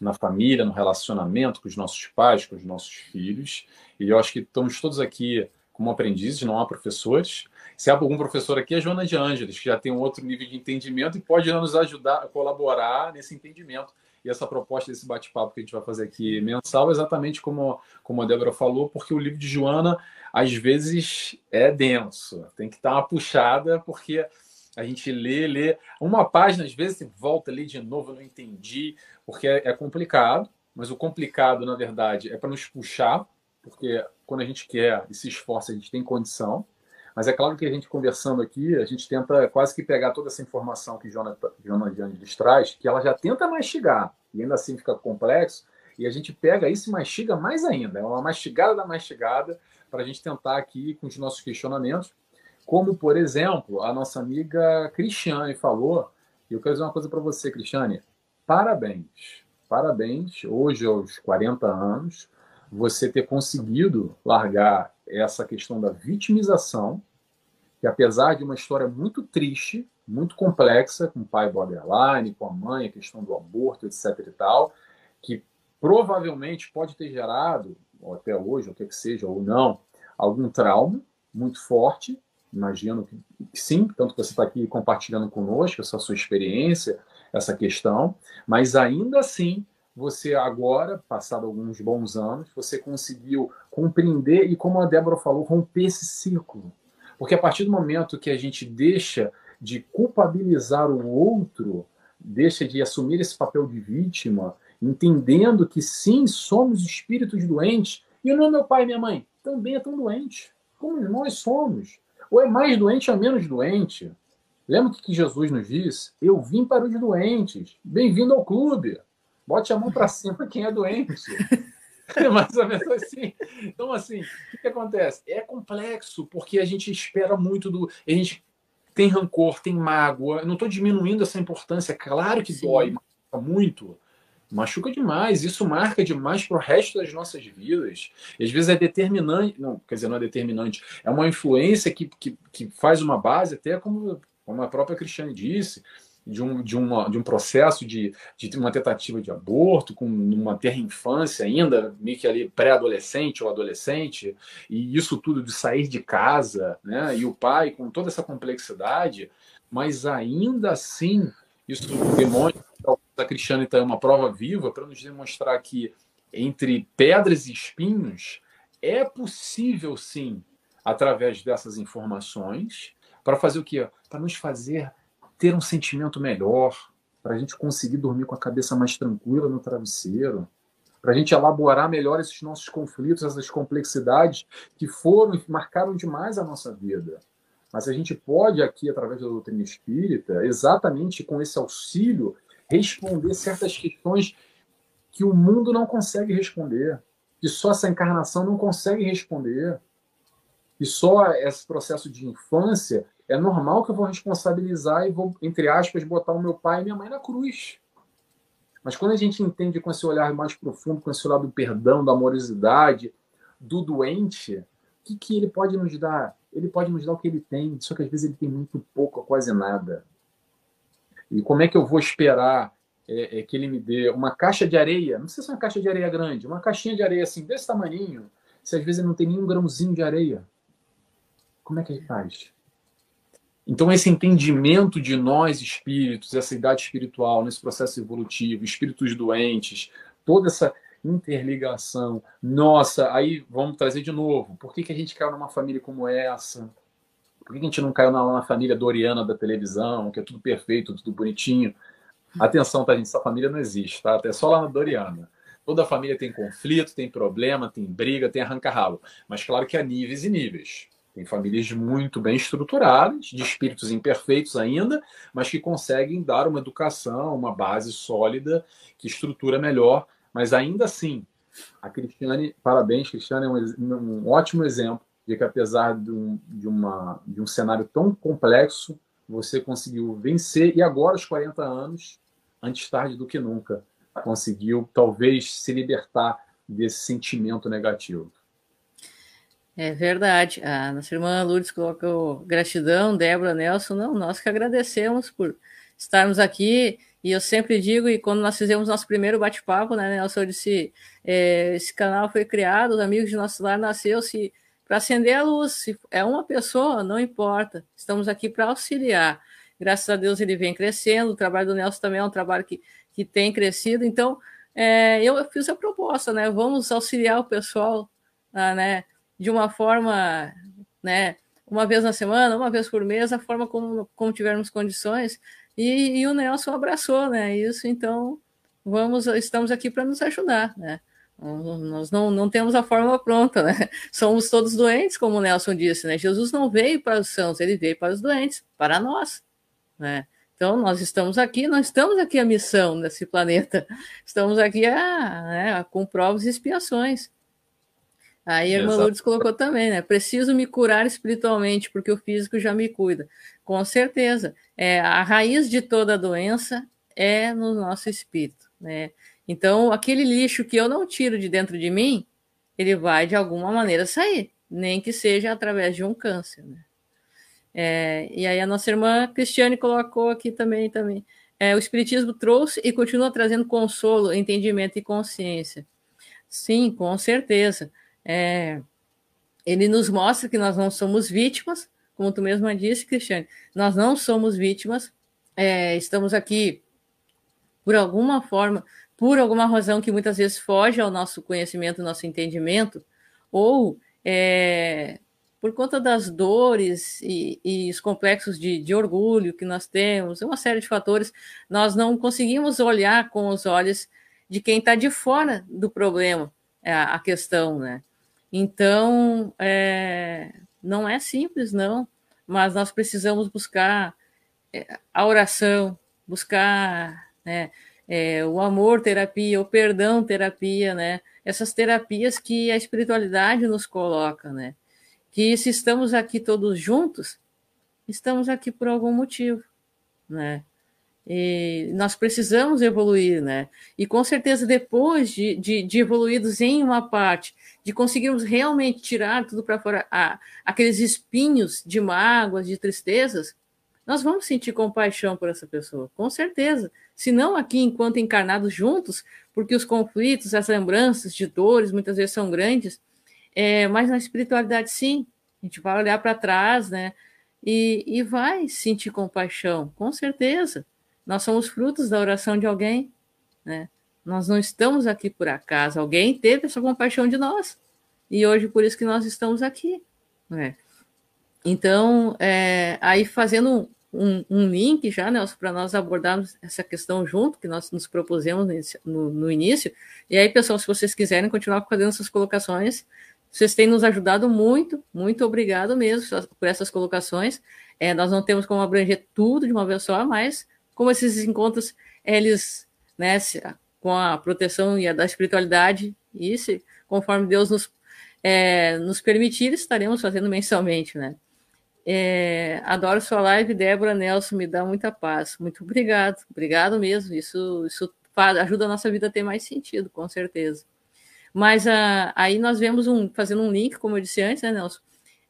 na família, no relacionamento com os nossos pais, com os nossos filhos. E eu acho que estamos todos aqui como aprendizes, não há professores. Se há algum professor aqui, é Joana de Ângeles, que já tem um outro nível de entendimento e pode nos ajudar a colaborar nesse entendimento. E essa proposta desse bate-papo que a gente vai fazer aqui mensal, exatamente como, como a Débora falou, porque o livro de Joana, às vezes, é denso. Tem que estar uma puxada, porque a gente lê, lê uma página, às vezes volta ali de novo, não entendi, porque é, é complicado, mas o complicado, na verdade, é para nos puxar, porque quando a gente quer e se esforça, a gente tem condição. Mas é claro que a gente conversando aqui, a gente tenta quase que pegar toda essa informação que Jonathan, lhes traz, que ela já tenta mastigar, e ainda assim fica complexo, e a gente pega isso e mastiga mais ainda. É uma mastigada da mastigada para a gente tentar aqui com os nossos questionamentos. Como, por exemplo, a nossa amiga Cristiane falou, e eu quero dizer uma coisa para você, Cristiane. Parabéns. Parabéns, hoje aos 40 anos, você ter conseguido largar essa questão da vitimização, que apesar de uma história muito triste, muito complexa, com o pai borderline, com a mãe, a questão do aborto, etc e tal, que provavelmente pode ter gerado, ou até hoje, ou que que seja, ou não, algum trauma muito forte, imagino que sim, tanto que você está aqui compartilhando conosco essa sua experiência, essa questão, mas ainda assim você agora, passado alguns bons anos, você conseguiu compreender e, como a Débora falou, romper esse ciclo. Porque a partir do momento que a gente deixa de culpabilizar o outro, deixa de assumir esse papel de vítima, entendendo que sim, somos espíritos doentes, e não meu pai e minha mãe também é tão doente, como nós somos. Ou é mais doente ou menos doente. Lembra o que Jesus nos diz? Eu vim para os doentes. Bem-vindo ao clube. Bote a mão para cima quem é doente. É mais ou menos assim. Então, assim, o que, acontece? É complexo, porque a gente espera muito do. A gente tem rancor, tem mágoa. não estou diminuindo essa importância. Claro que Sim. dói, machuca muito. Machuca demais. Isso marca demais para o resto das nossas vidas. E às vezes é determinante. Não, quer dizer, não é determinante. É uma influência que, que, que faz uma base, até como, como a própria Cristiane disse de um, de uma, de um processo de, de uma tentativa de aborto, com uma terra infância ainda, meio que ali pré-adolescente ou adolescente, e isso tudo de sair de casa, né? E o pai com toda essa complexidade, mas ainda assim, isso demonstra, a Cristiane está uma prova viva para nos demonstrar que entre pedras e espinhos é possível sim, através dessas informações, para fazer o quê? Para nos fazer ter um sentimento melhor, para a gente conseguir dormir com a cabeça mais tranquila no travesseiro, para a gente elaborar melhor esses nossos conflitos, essas complexidades que foram marcaram demais a nossa vida. Mas a gente pode aqui, através da doutrina espírita, exatamente com esse auxílio, responder certas questões que o mundo não consegue responder, que só essa encarnação não consegue responder. E só esse processo de infância é normal que eu vou responsabilizar e vou, entre aspas, botar o meu pai e minha mãe na cruz. Mas quando a gente entende com esse olhar mais profundo, com esse olhar do perdão, da amorosidade, do doente, o que, que ele pode nos dar? Ele pode nos dar o que ele tem, só que às vezes ele tem muito pouco, quase nada. E como é que eu vou esperar é, é, que ele me dê uma caixa de areia? Não precisa ser uma caixa de areia grande, uma caixinha de areia assim, desse tamanho, se às vezes não tem nenhum grãozinho de areia. Como é que ele faz? Então, esse entendimento de nós, espíritos, essa idade espiritual, nesse processo evolutivo, espíritos doentes, toda essa interligação. Nossa, aí vamos trazer de novo. Por que, que a gente caiu numa família como essa? Por que a gente não caiu na, na família doriana da televisão, que é tudo perfeito, tudo bonitinho? Atenção, tá, gente? Essa família não existe, tá? É só lá na doriana. Toda família tem conflito, tem problema, tem briga, tem arranca-rabo. Mas claro que há níveis e níveis. Tem famílias muito bem estruturadas, de espíritos imperfeitos ainda, mas que conseguem dar uma educação, uma base sólida, que estrutura melhor. Mas ainda assim, a Cristiane, parabéns, Cristiane é um, um ótimo exemplo de que apesar de um, de, uma, de um cenário tão complexo, você conseguiu vencer e agora, aos 40 anos, antes tarde do que nunca, conseguiu talvez se libertar desse sentimento negativo. É verdade. A nossa irmã Lourdes colocou gratidão, Débora, Nelson. Não, nós que agradecemos por estarmos aqui. E eu sempre digo, e quando nós fizemos nosso primeiro bate-papo, né, Nelson, eu disse: é, esse canal foi criado, os amigos de nosso lar nasceu-se para acender a luz. Se é uma pessoa, não importa. Estamos aqui para auxiliar. Graças a Deus ele vem crescendo. O trabalho do Nelson também é um trabalho que, que tem crescido. Então, é, eu fiz a proposta, né? Vamos auxiliar o pessoal, ah, né? de uma forma, né, uma vez na semana, uma vez por mês, a forma como, como tivermos condições. E, e o Nelson abraçou, né? Isso, então vamos, estamos aqui para nos ajudar, né? Nós não, não temos a fórmula pronta, né? Somos todos doentes, como o Nelson disse, né? Jesus não veio para os sãos, ele veio para os doentes, para nós, né? Então, nós estamos aqui, nós estamos aqui a missão nesse planeta, estamos aqui a, né, com provas e expiações. Aí a irmã Lourdes colocou também, né? Preciso me curar espiritualmente, porque o físico já me cuida. Com certeza. É, a raiz de toda doença é no nosso espírito, né? Então, aquele lixo que eu não tiro de dentro de mim, ele vai de alguma maneira sair, nem que seja através de um câncer, né? É, e aí a nossa irmã Cristiane colocou aqui também, também. É, o Espiritismo trouxe e continua trazendo consolo, entendimento e consciência. Sim, com certeza é, ele nos mostra que nós não somos vítimas, como tu mesma disse, Cristiane, nós não somos vítimas, é, estamos aqui por alguma forma, por alguma razão que muitas vezes foge ao nosso conhecimento, ao nosso entendimento, ou é, por conta das dores e, e os complexos de, de, orgulho que nós temos, uma série de fatores, nós não conseguimos olhar com os olhos de quem está de fora do problema, a, é, a questão, né? Então, é, não é simples, não, mas nós precisamos buscar é, a oração, buscar né, é, o amor terapia, o perdão terapia, né? Essas terapias que a espiritualidade nos coloca, né? Que se estamos aqui todos juntos, estamos aqui por algum motivo, né? E nós precisamos evoluir, né? E com certeza, depois de, de, de evoluídos em uma parte, de conseguirmos realmente tirar tudo para fora, a, aqueles espinhos de mágoas, de tristezas, nós vamos sentir compaixão por essa pessoa, com certeza. Se não aqui, enquanto encarnados juntos, porque os conflitos, as lembranças de dores muitas vezes são grandes, é, mas na espiritualidade, sim. A gente vai olhar para trás, né? E, e vai sentir compaixão, com certeza. Nós somos frutos da oração de alguém, né? Nós não estamos aqui por acaso. Alguém teve essa compaixão de nós. E hoje, por isso que nós estamos aqui. Né? Então, é, aí fazendo um, um link já, Nelson, para nós abordarmos essa questão junto, que nós nos propusemos no, no, início. E aí, pessoal, se vocês quiserem continuar fazendo essas colocações, vocês têm nos ajudado muito, muito obrigado mesmo por essas colocações. É, nós não temos como abranger tudo de uma vez só, mas como esses encontros, eles, né, com a proteção e a da espiritualidade, e se, conforme Deus nos, é, nos permitir, estaremos fazendo mensalmente, né? É, adoro sua live, Débora Nelson, me dá muita paz. Muito obrigado, obrigado mesmo. Isso, isso faz, ajuda a nossa vida a ter mais sentido, com certeza. Mas a, ah, aí nós vemos um, fazendo um link, como eu disse antes, né, Nelson?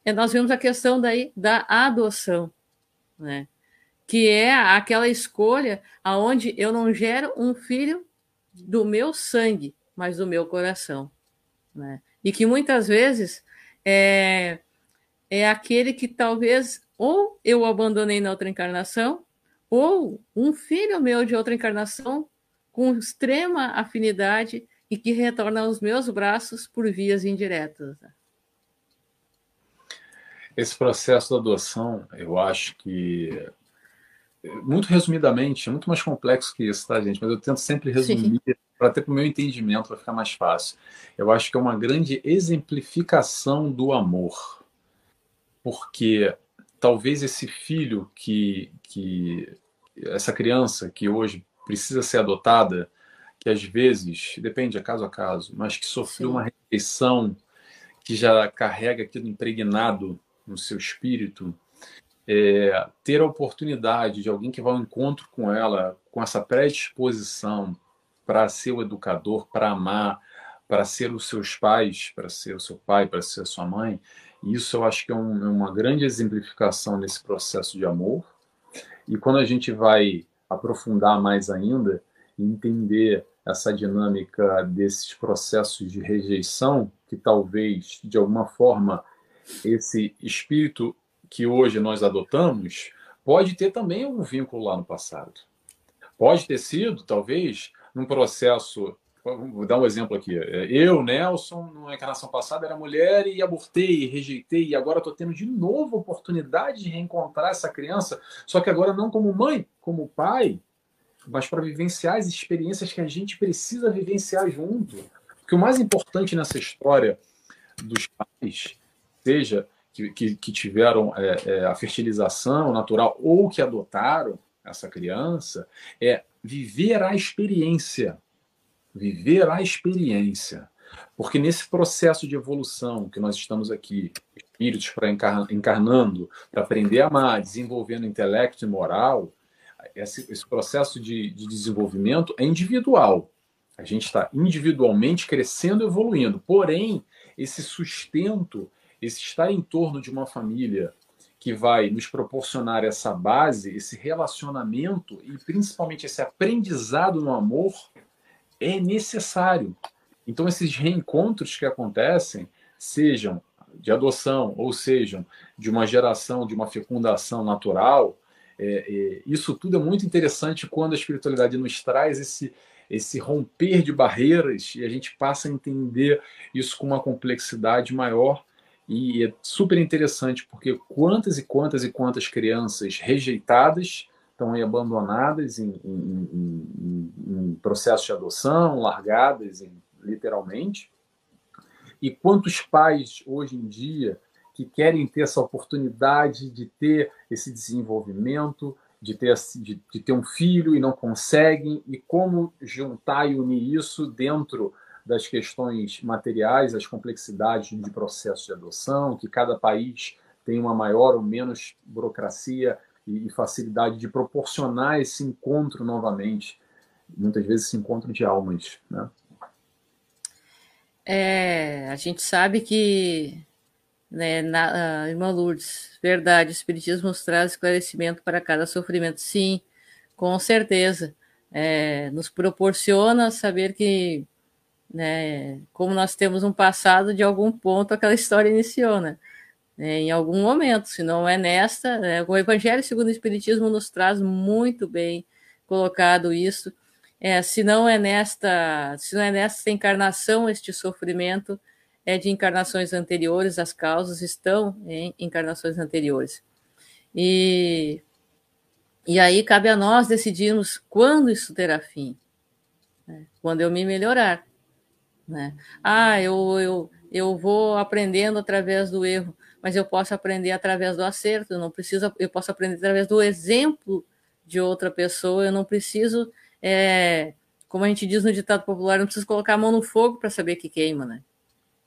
É, nós vemos a questão daí da adoção, né? Que é aquela escolha aonde eu não gero um filho do meu sangue, mas do meu coração, né? E que muitas vezes é, é aquele que talvez ou eu abandonei na outra encarnação, ou um filho meu de outra encarnação com extrema afinidade e que retorna aos meus braços por vias indiretas. Esse processo da adoção, eu acho que, muito resumidamente, é muito mais complexo que isso, tá, gente? Mas eu tento sempre resumir para ter para o meu entendimento, para ficar mais fácil. Eu acho que é uma grande exemplificação do amor porque talvez esse filho que, que essa criança que hoje precisa ser adotada, que às vezes, depende, é caso a caso, mas que sofreu Sim. uma rejeição, que já carrega aquilo impregnado no seu espírito, é, ter a oportunidade de alguém que vai ao encontro com ela, com essa predisposição para ser o educador, para amar, para ser os seus pais, para ser o seu pai, para ser a sua mãe, isso eu acho que é, um, é uma grande exemplificação nesse processo de amor. E quando a gente vai aprofundar mais ainda entender essa dinâmica desses processos de rejeição, que talvez, de alguma forma, esse espírito que hoje nós adotamos pode ter também algum vínculo lá no passado. Pode ter sido, talvez, num processo Vou dar um exemplo aqui. É, eu, Nelson, na encarnação passada era mulher e abortei, rejeitei, e agora estou tendo de novo oportunidade de reencontrar essa criança, só que agora não como mãe, como pai, mas para vivenciar as experiências que a gente precisa vivenciar junto. Porque o mais importante nessa história dos pais, seja que, que, que tiveram é, é, a fertilização natural ou que adotaram essa criança, é viver a experiência viver a experiência. Porque nesse processo de evolução que nós estamos aqui, espíritos para encarnando, para aprender a amar, desenvolvendo intelecto e moral, esse, esse processo de, de desenvolvimento é individual. A gente está individualmente crescendo e evoluindo. Porém, esse sustento, esse estar em torno de uma família que vai nos proporcionar essa base, esse relacionamento e principalmente esse aprendizado no amor, é necessário. Então, esses reencontros que acontecem, sejam de adoção ou sejam de uma geração, de uma fecundação natural, é, é, isso tudo é muito interessante quando a espiritualidade nos traz esse, esse romper de barreiras e a gente passa a entender isso com uma complexidade maior. E é super interessante porque quantas e quantas e quantas crianças rejeitadas estão aí abandonadas em, em, em, em processo de adoção, largadas literalmente. E quantos pais hoje em dia que querem ter essa oportunidade de ter esse desenvolvimento, de ter, de, de ter um filho e não conseguem, e como juntar e unir isso dentro das questões materiais, as complexidades de processo de adoção, que cada país tem uma maior ou menos burocracia e, facilidade de proporcionar esse encontro novamente, muitas vezes esse encontro de almas, né? É, a gente sabe que, né, na, uh, irmã Lourdes, verdade, o Espiritismo nos traz esclarecimento para cada sofrimento. Sim, com certeza. É, nos proporciona saber que, né, como nós temos um passado, de algum ponto aquela história iniciou, né? Né, em algum momento, se não é nesta, né, o Evangelho segundo o Espiritismo nos traz muito bem colocado isso. É, se não é nesta, se não é nesta encarnação este sofrimento, é de encarnações anteriores, as causas estão em encarnações anteriores. E E aí cabe a nós decidirmos quando isso terá fim. Né? Quando eu me melhorar. Né? Ah, eu, eu, eu vou aprendendo através do erro, mas eu posso aprender através do acerto, eu não preciso, eu posso aprender através do exemplo de outra pessoa, eu não preciso, é, como a gente diz no ditado popular, eu não preciso colocar a mão no fogo para saber que queima, né?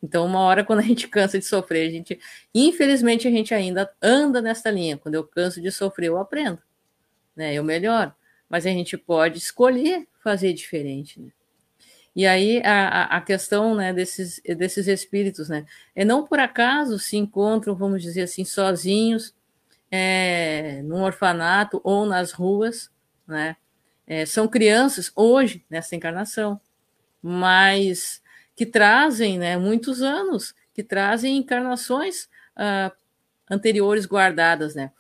Então, uma hora, quando a gente cansa de sofrer, a gente, infelizmente, a gente ainda anda nessa linha. Quando eu canso de sofrer, eu aprendo, né? Eu melhoro. Mas a gente pode escolher fazer diferente, né? E aí a, a questão né, desses, desses espíritos, né? É não por acaso se encontram, vamos dizer assim, sozinhos, é, num orfanato ou nas ruas, né? É, são crianças hoje nessa encarnação, mas que trazem, né, muitos anos, que trazem encarnações ah, anteriores guardadas, né?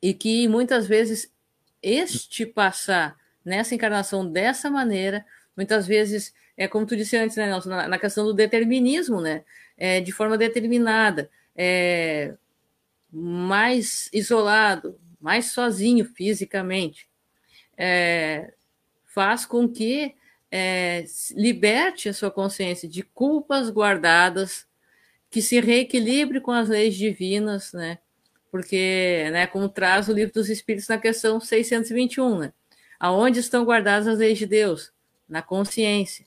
E que muitas vezes este passar nessa encarnação dessa maneira, muitas vezes, é como tu disse antes, né, Nelson, na, na questão do determinismo, né? É, de forma determinada, é, mais isolado, mais sozinho fisicamente, é, faz com que é, liberte a sua consciência de culpas guardadas, que se reequilibre com as leis divinas, né? Porque, né, como traz o livro dos Espíritos na questão 621, né? Aonde estão guardadas as leis de Deus? Na consciência.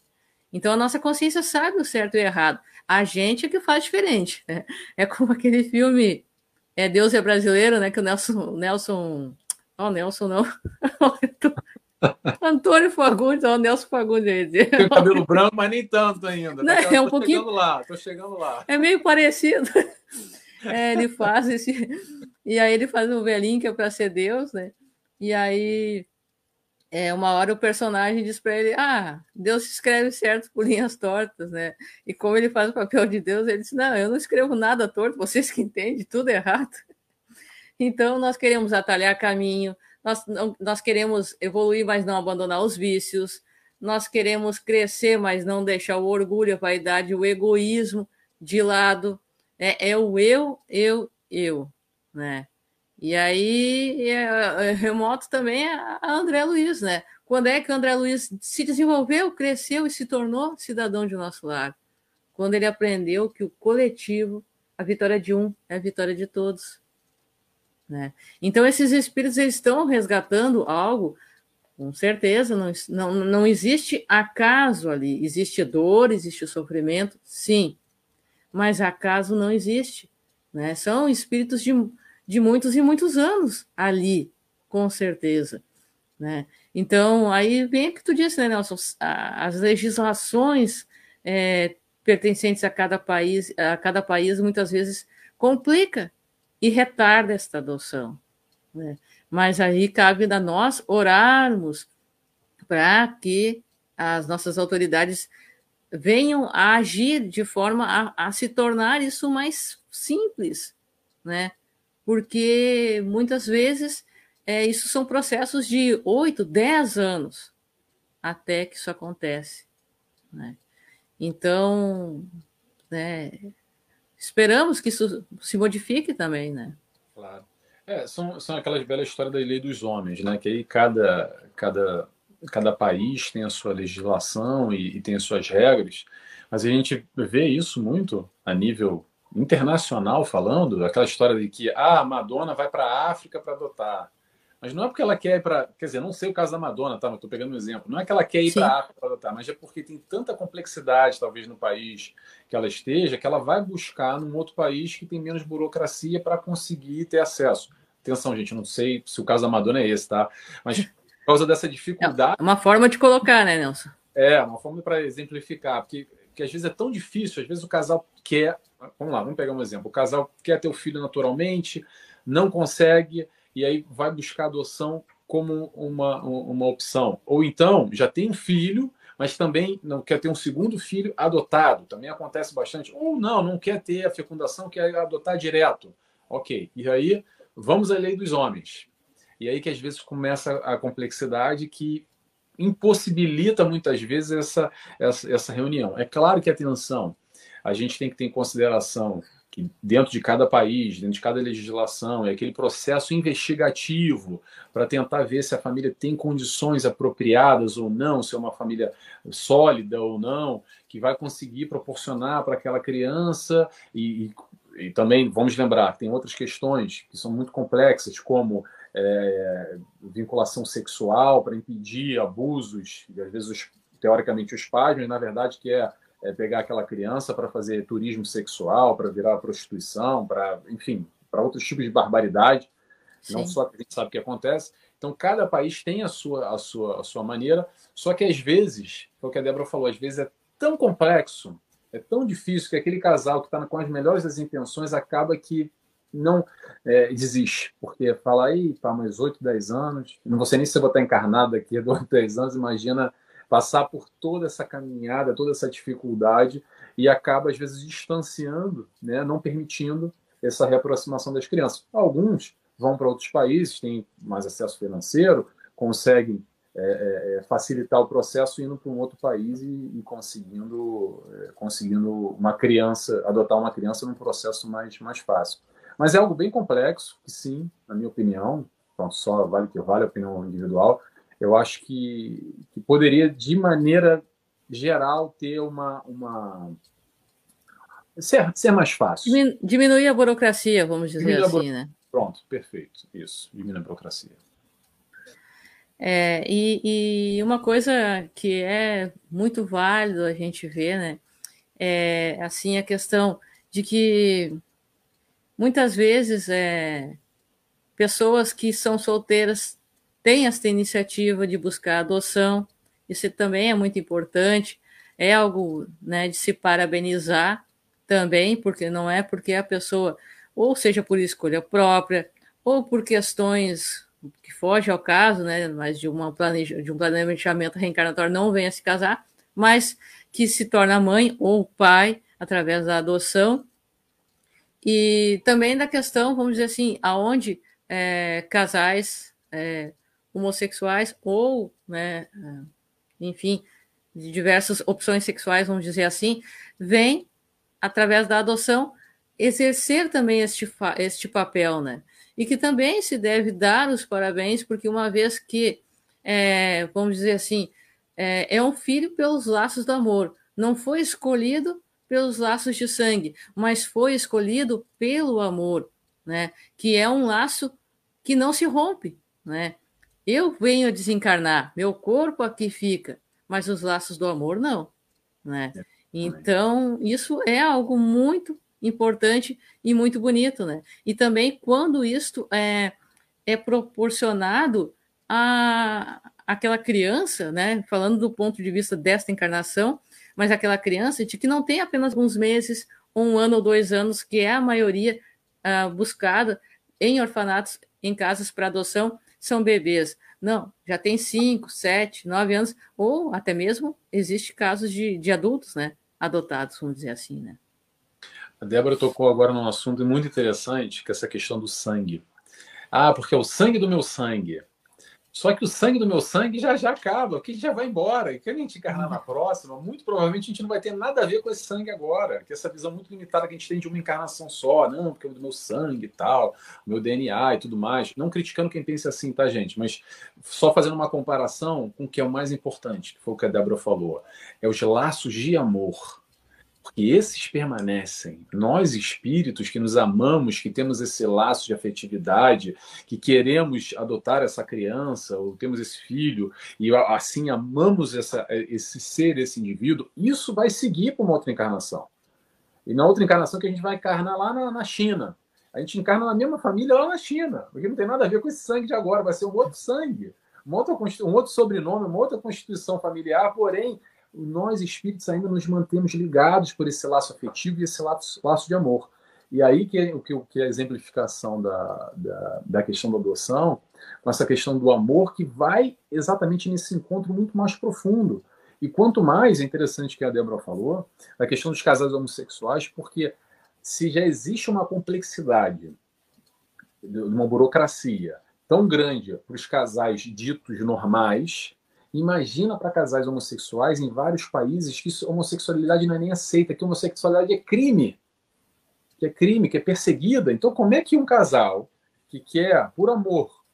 Então a nossa consciência sabe o certo e o errado. A gente é que faz diferente, né? É como aquele filme é Deus é brasileiro, né? Que o Nelson, Nelson, oh Nelson não, Antônio Fagundes, ó, o Nelson Fagundes. Tem cabelo branco, mas nem tanto ainda. Não, é um pouquinho. Chegando lá, tô chegando lá. É meio parecido. É, ele faz esse. E aí ele faz um velhinho que é para ser Deus, né? E aí, é, uma hora o personagem diz para ele: Ah, Deus escreve certo por linhas tortas, né? E como ele faz o papel de Deus, ele diz: Não, eu não escrevo nada torto, vocês que entendem, tudo errado. Então, nós queremos atalhar caminho, nós, nós queremos evoluir, mas não abandonar os vícios, nós queremos crescer, mas não deixar o orgulho, a vaidade, o egoísmo de lado. É, é o eu, eu, eu, né? E aí, é, é, remoto também a André Luiz, né? Quando é que André Luiz se desenvolveu, cresceu e se tornou cidadão de nosso lar? Quando ele aprendeu que o coletivo, a vitória de um é a vitória de todos. Né? Então, esses espíritos eles estão resgatando algo, com certeza, não, não, não existe acaso ali. Existe dor, existe sofrimento, sim, mas acaso não existe. Né? São espíritos de, de muitos e muitos anos ali, com certeza. Né? Então, aí vem o que tu disse, né, Nelson? As legislações é, pertencentes a cada país, a cada país muitas vezes complica e retarda esta adoção. Né? Mas aí cabe a nós orarmos para que as nossas autoridades venham a agir de forma a, a, se tornar isso mais simples, né? Porque muitas vezes é, isso são processos de oito, dez anos até que isso acontece, né? Então, né, esperamos que isso se modifique também, né? Claro. É, são, são aquelas belas histórias da lei dos homens, né? Que aí cada, cada, cada país tem a sua legislação e, e tem as suas regras, mas a gente vê isso muito a nível internacional falando, aquela história de que ah, a Madonna vai para a África para adotar. Mas não é porque ela quer ir para. Quer dizer, não sei o caso da Madonna, tá? Mas estou pegando um exemplo. Não é que ela quer ir para a África para adotar, mas é porque tem tanta complexidade, talvez, no país que ela esteja, que ela vai buscar num outro país que tem menos burocracia para conseguir ter acesso. Atenção, gente, não sei se o caso da Madonna é esse, tá? Mas por causa dessa dificuldade. É uma forma de colocar, né, Nelson? É, uma forma para exemplificar, porque, porque às vezes é tão difícil, às vezes o casal quer. Vamos lá, vamos pegar um exemplo. O casal quer ter o filho naturalmente, não consegue e aí vai buscar adoção como uma, uma opção. Ou então já tem um filho, mas também não quer ter um segundo filho adotado. Também acontece bastante. Ou não, não quer ter a fecundação, quer adotar direto. Ok. E aí vamos à lei dos homens. E aí que às vezes começa a complexidade que impossibilita muitas vezes essa, essa, essa reunião. É claro que atenção, a gente tem que ter em consideração que dentro de cada país, dentro de cada legislação, é aquele processo investigativo para tentar ver se a família tem condições apropriadas ou não, se é uma família sólida ou não, que vai conseguir proporcionar para aquela criança e, e, e, também vamos lembrar tem outras questões que são muito complexas como é, vinculação sexual para impedir abusos e às vezes os, teoricamente os pais, mas na verdade que é é pegar aquela criança para fazer turismo sexual, para virar prostituição, para, enfim, para outros tipos de barbaridade. Sim. Não só que a gente sabe o que acontece. Então, cada país tem a sua, a sua, a sua maneira, só que às vezes, foi o que a Débora falou, às vezes é tão complexo, é tão difícil que aquele casal que está com as melhores das intenções acaba que não é, desiste, porque fala aí, tá mais 8, 10 anos, não sei nem se eu vou estar encarnado daqui a 8, 10 anos, imagina passar por toda essa caminhada, toda essa dificuldade e acaba às vezes distanciando, né, não permitindo essa reaproximação das crianças. Alguns vão para outros países, têm mais acesso financeiro, conseguem é, é, é facilitar o processo indo para um outro país e, e conseguindo, é, conseguindo uma criança, adotar uma criança num processo mais, mais fácil. Mas é algo bem complexo, que sim, na minha opinião, pronto, só vale que vale a opinião individual, eu acho que, que poderia, de maneira geral, ter uma. uma ser, ser mais fácil. Diminuir a burocracia, vamos dizer Diminuir assim, né? Pronto, perfeito. Isso, diminuir a burocracia. É, e, e, uma coisa que é muito válido a gente ver, né, é assim a questão de que muitas vezes é, pessoas que são solteiras tem essa iniciativa de buscar adoção, isso também é muito importante, é algo né, de se parabenizar também, porque não é porque a pessoa, ou seja por escolha própria, ou por questões que fogem ao caso, né, mas de, uma de um planejamento reencarnatório não venha se casar, mas que se torna mãe ou pai através da adoção. E também da questão, vamos dizer assim, aonde é, casais é, homossexuais ou, né, enfim, de diversas opções sexuais, vamos dizer assim, vem, através da adoção, exercer também este, este papel, né? E que também se deve dar os parabéns, porque uma vez que, é, vamos dizer assim, é, é um filho pelos laços do amor, não foi escolhido pelos laços de sangue, mas foi escolhido pelo amor, né? Que é um laço que não se rompe, né? Eu venho a desencarnar, meu corpo aqui fica, mas os laços do amor não, né? Então, isso é algo muito importante e muito bonito, né? E também quando isto é, é proporcionado a aquela criança, né? Falando do ponto de vista desta encarnação, mas aquela criança de que não tem apenas alguns meses, um ano ou dois anos, que é a maioria uh, buscada em orfanatos, em casas para adoção, são bebês. Não, já tem 5, 7, 9 anos, ou até mesmo existe casos de, de adultos, né? Adotados, vamos dizer assim, né? A Débora tocou agora num assunto muito interessante, que é essa questão do sangue. Ah, porque é o sangue do meu sangue. Só que o sangue do meu sangue já já acaba, que já vai embora. E quando a gente encarnar na próxima, muito provavelmente a gente não vai ter nada a ver com esse sangue agora. Que essa visão muito limitada que a gente tem de uma encarnação só, não, porque é do meu sangue e tal, meu DNA e tudo mais. Não criticando quem pensa assim, tá, gente? Mas só fazendo uma comparação com o que é o mais importante, que foi o que a Débora falou. É os laços de amor porque esses permanecem. Nós, espíritos que nos amamos, que temos esse laço de afetividade, que queremos adotar essa criança, ou temos esse filho, e assim amamos essa, esse ser, esse indivíduo, isso vai seguir para uma outra encarnação. E na outra encarnação que a gente vai encarnar lá na, na China. A gente encarna na mesma família lá na China, porque não tem nada a ver com esse sangue de agora, vai ser um outro sangue, outro, um outro sobrenome, uma outra constituição familiar, porém nós espíritos ainda nos mantemos ligados por esse laço afetivo e esse laço, laço de amor. E aí que, o que, que a exemplificação da, da, da, questão da adoção, com essa questão do amor, que vai exatamente nesse encontro muito mais profundo. E quanto mais, é interessante que a Débora falou, a questão dos casais homossexuais, porque se já existe uma complexidade, uma burocracia tão grande para os casais ditos normais, Imagina para casais homossexuais em vários países que homossexualidade não é nem aceita, que homossexualidade é crime. que é crime, que é perseguida. Então, como é que um casal que quer, por amor,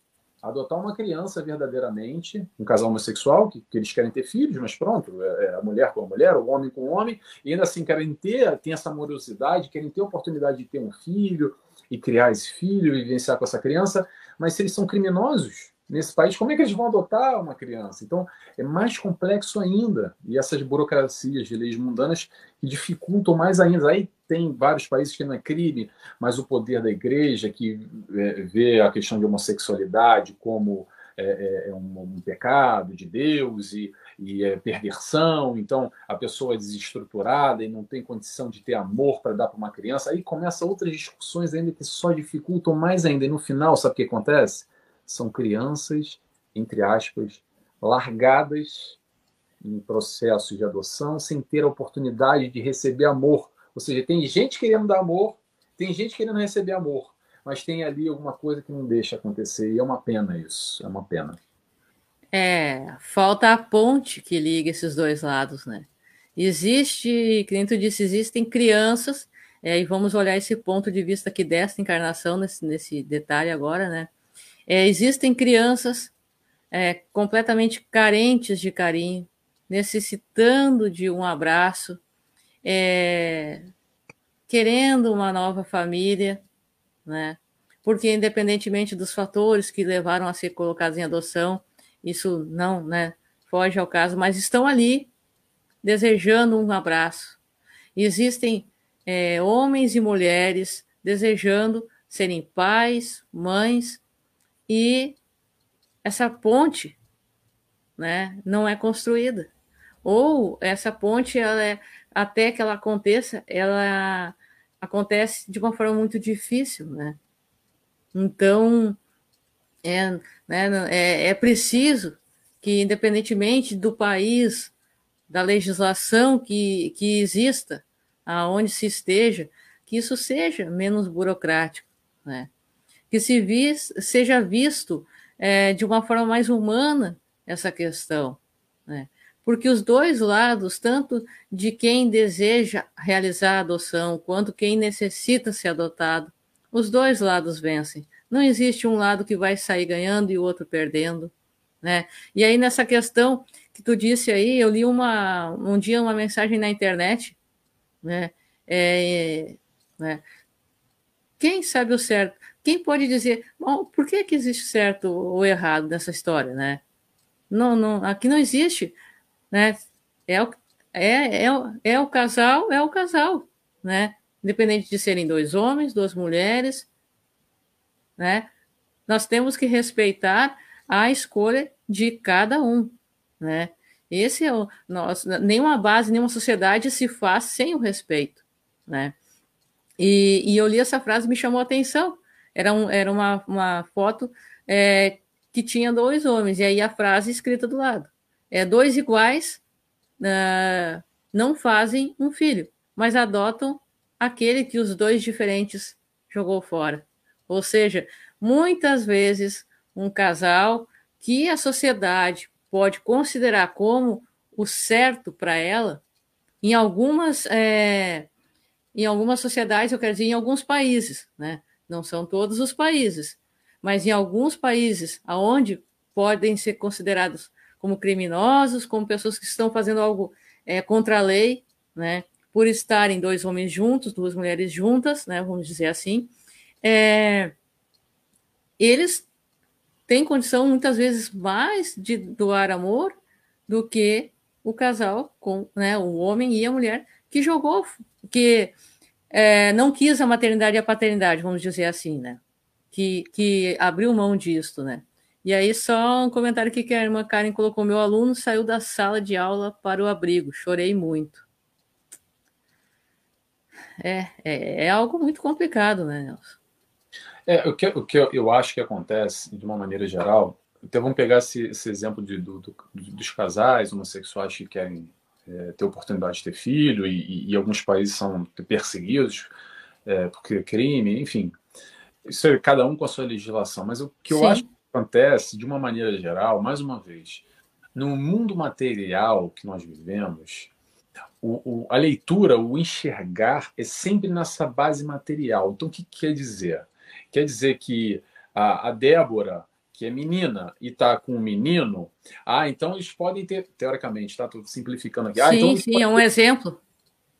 adotar uma criança verdadeiramente, um casal homossexual, que, que eles querem ter filhos, mas pronto, é, é a mulher com a mulher, o homem com o homem, e ainda assim querem ter, tem essa amorosidade, querem ter a oportunidade de ter um filho e criar esse filho e vivenciar com essa criança, mas se eles são criminosos, nesse país, como é que eles vão adotar uma criança? Então, é mais complexo ainda. E essas burocracias de leis mundanas que dificultam mais ainda. Aí tem vários países que não é crime, mas o poder da igreja, que é, vê a questão de homossexualidade como é, é, é um, um, pecado de Deus e, e é perversão, então a pessoa é desestruturada e não tem condição de ter amor para dar para uma criança. Aí começa outras discussões ainda que só dificultam mais ainda. E no final, sabe o que acontece? São crianças, entre aspas, largadas em processos de adoção sem ter a oportunidade de receber amor. Ou seja, tem gente querendo dar amor, tem gente querendo receber amor, mas tem ali alguma coisa que não deixa acontecer e é uma pena isso, é uma pena. É, falta a ponte que liga esses dois lados, né? Existe, que nem tu disse, existem crianças, é, e vamos olhar esse ponto de vista aqui desta encarnação, nesse, nesse detalhe agora, né? É, existem crianças é, completamente carentes de carinho, necessitando de um abraço, é, querendo uma nova família, né? Porque independentemente dos fatores que levaram a ser colocados em adoção, isso não, né, foge ao caso, mas estão ali desejando um abraço. existem é, homens e mulheres desejando serem pais, mães e essa ponte né, não é construída. Ou essa ponte, ela é, até que ela aconteça, ela acontece de uma forma muito difícil. Né? Então, é, né, é, é preciso que, independentemente do país, da legislação que, que exista, aonde se esteja, que isso seja menos burocrático. Né? Que se vis, seja visto é, de uma forma mais humana essa questão, né? Porque os dois lados, tanto de quem deseja realizar a adoção, quanto quem necessita ser adotado, os dois lados vencem. Não existe um lado que vai sair ganhando e o outro perdendo, né? E aí nessa questão que tu disse aí, eu li uma um dia uma mensagem na internet, né? É, né? Quem sabe o certo? Quem pode dizer, bom, por que, que existe certo ou errado nessa história, né? Não, não, aqui não existe, né? É o, é, é, é o casal, é o casal, né? Independente de serem dois homens, duas mulheres, né? Nós temos que respeitar a escolha de cada um, né? Esse é o nosso, nenhuma base, nenhuma sociedade se faz sem o respeito, né? E, e eu li essa frase me chamou a atenção, era, um, era uma, uma foto é, que tinha dois homens, e aí a frase escrita do lado. É, dois iguais uh, não fazem um filho, mas adotam aquele que os dois diferentes jogou fora. Ou seja, muitas vezes um casal que a sociedade pode considerar como o certo para ela, em algumas, é, em algumas sociedades, eu quero dizer, em alguns países, né? Não são todos os países, mas em alguns países aonde podem ser considerados como criminosos, como pessoas que estão fazendo algo é, contra a lei, né, por estarem dois homens juntos, duas mulheres juntas, né, vamos dizer assim, é, eles têm condição muitas vezes mais de doar amor do que o casal com né, o homem e a mulher que jogou, que é, não quis a maternidade e a paternidade, vamos dizer assim, né? Que, que abriu mão disso, né? E aí, só um comentário aqui que a irmã Karen colocou: meu aluno saiu da sala de aula para o abrigo, chorei muito. É, é, é algo muito complicado, né, Nelson? É, o que, o que eu acho que acontece, de uma maneira geral, então vamos pegar esse, esse exemplo de, do, do, dos casais homossexuais que querem é, ter oportunidade de ter filho, e, e, e alguns países são perseguidos é, porque é crime, enfim. Isso é cada um com a sua legislação. Mas o que eu Sim. acho que acontece, de uma maneira geral, mais uma vez, no mundo material que nós vivemos, o, o, a leitura, o enxergar, é sempre nessa base material. Então, o que quer dizer? Quer dizer que a, a Débora, que é menina, e está com um menino, ah, então eles podem ter, teoricamente, tá? Estou simplificando aqui. Sim, ah, então sim, é um exemplo.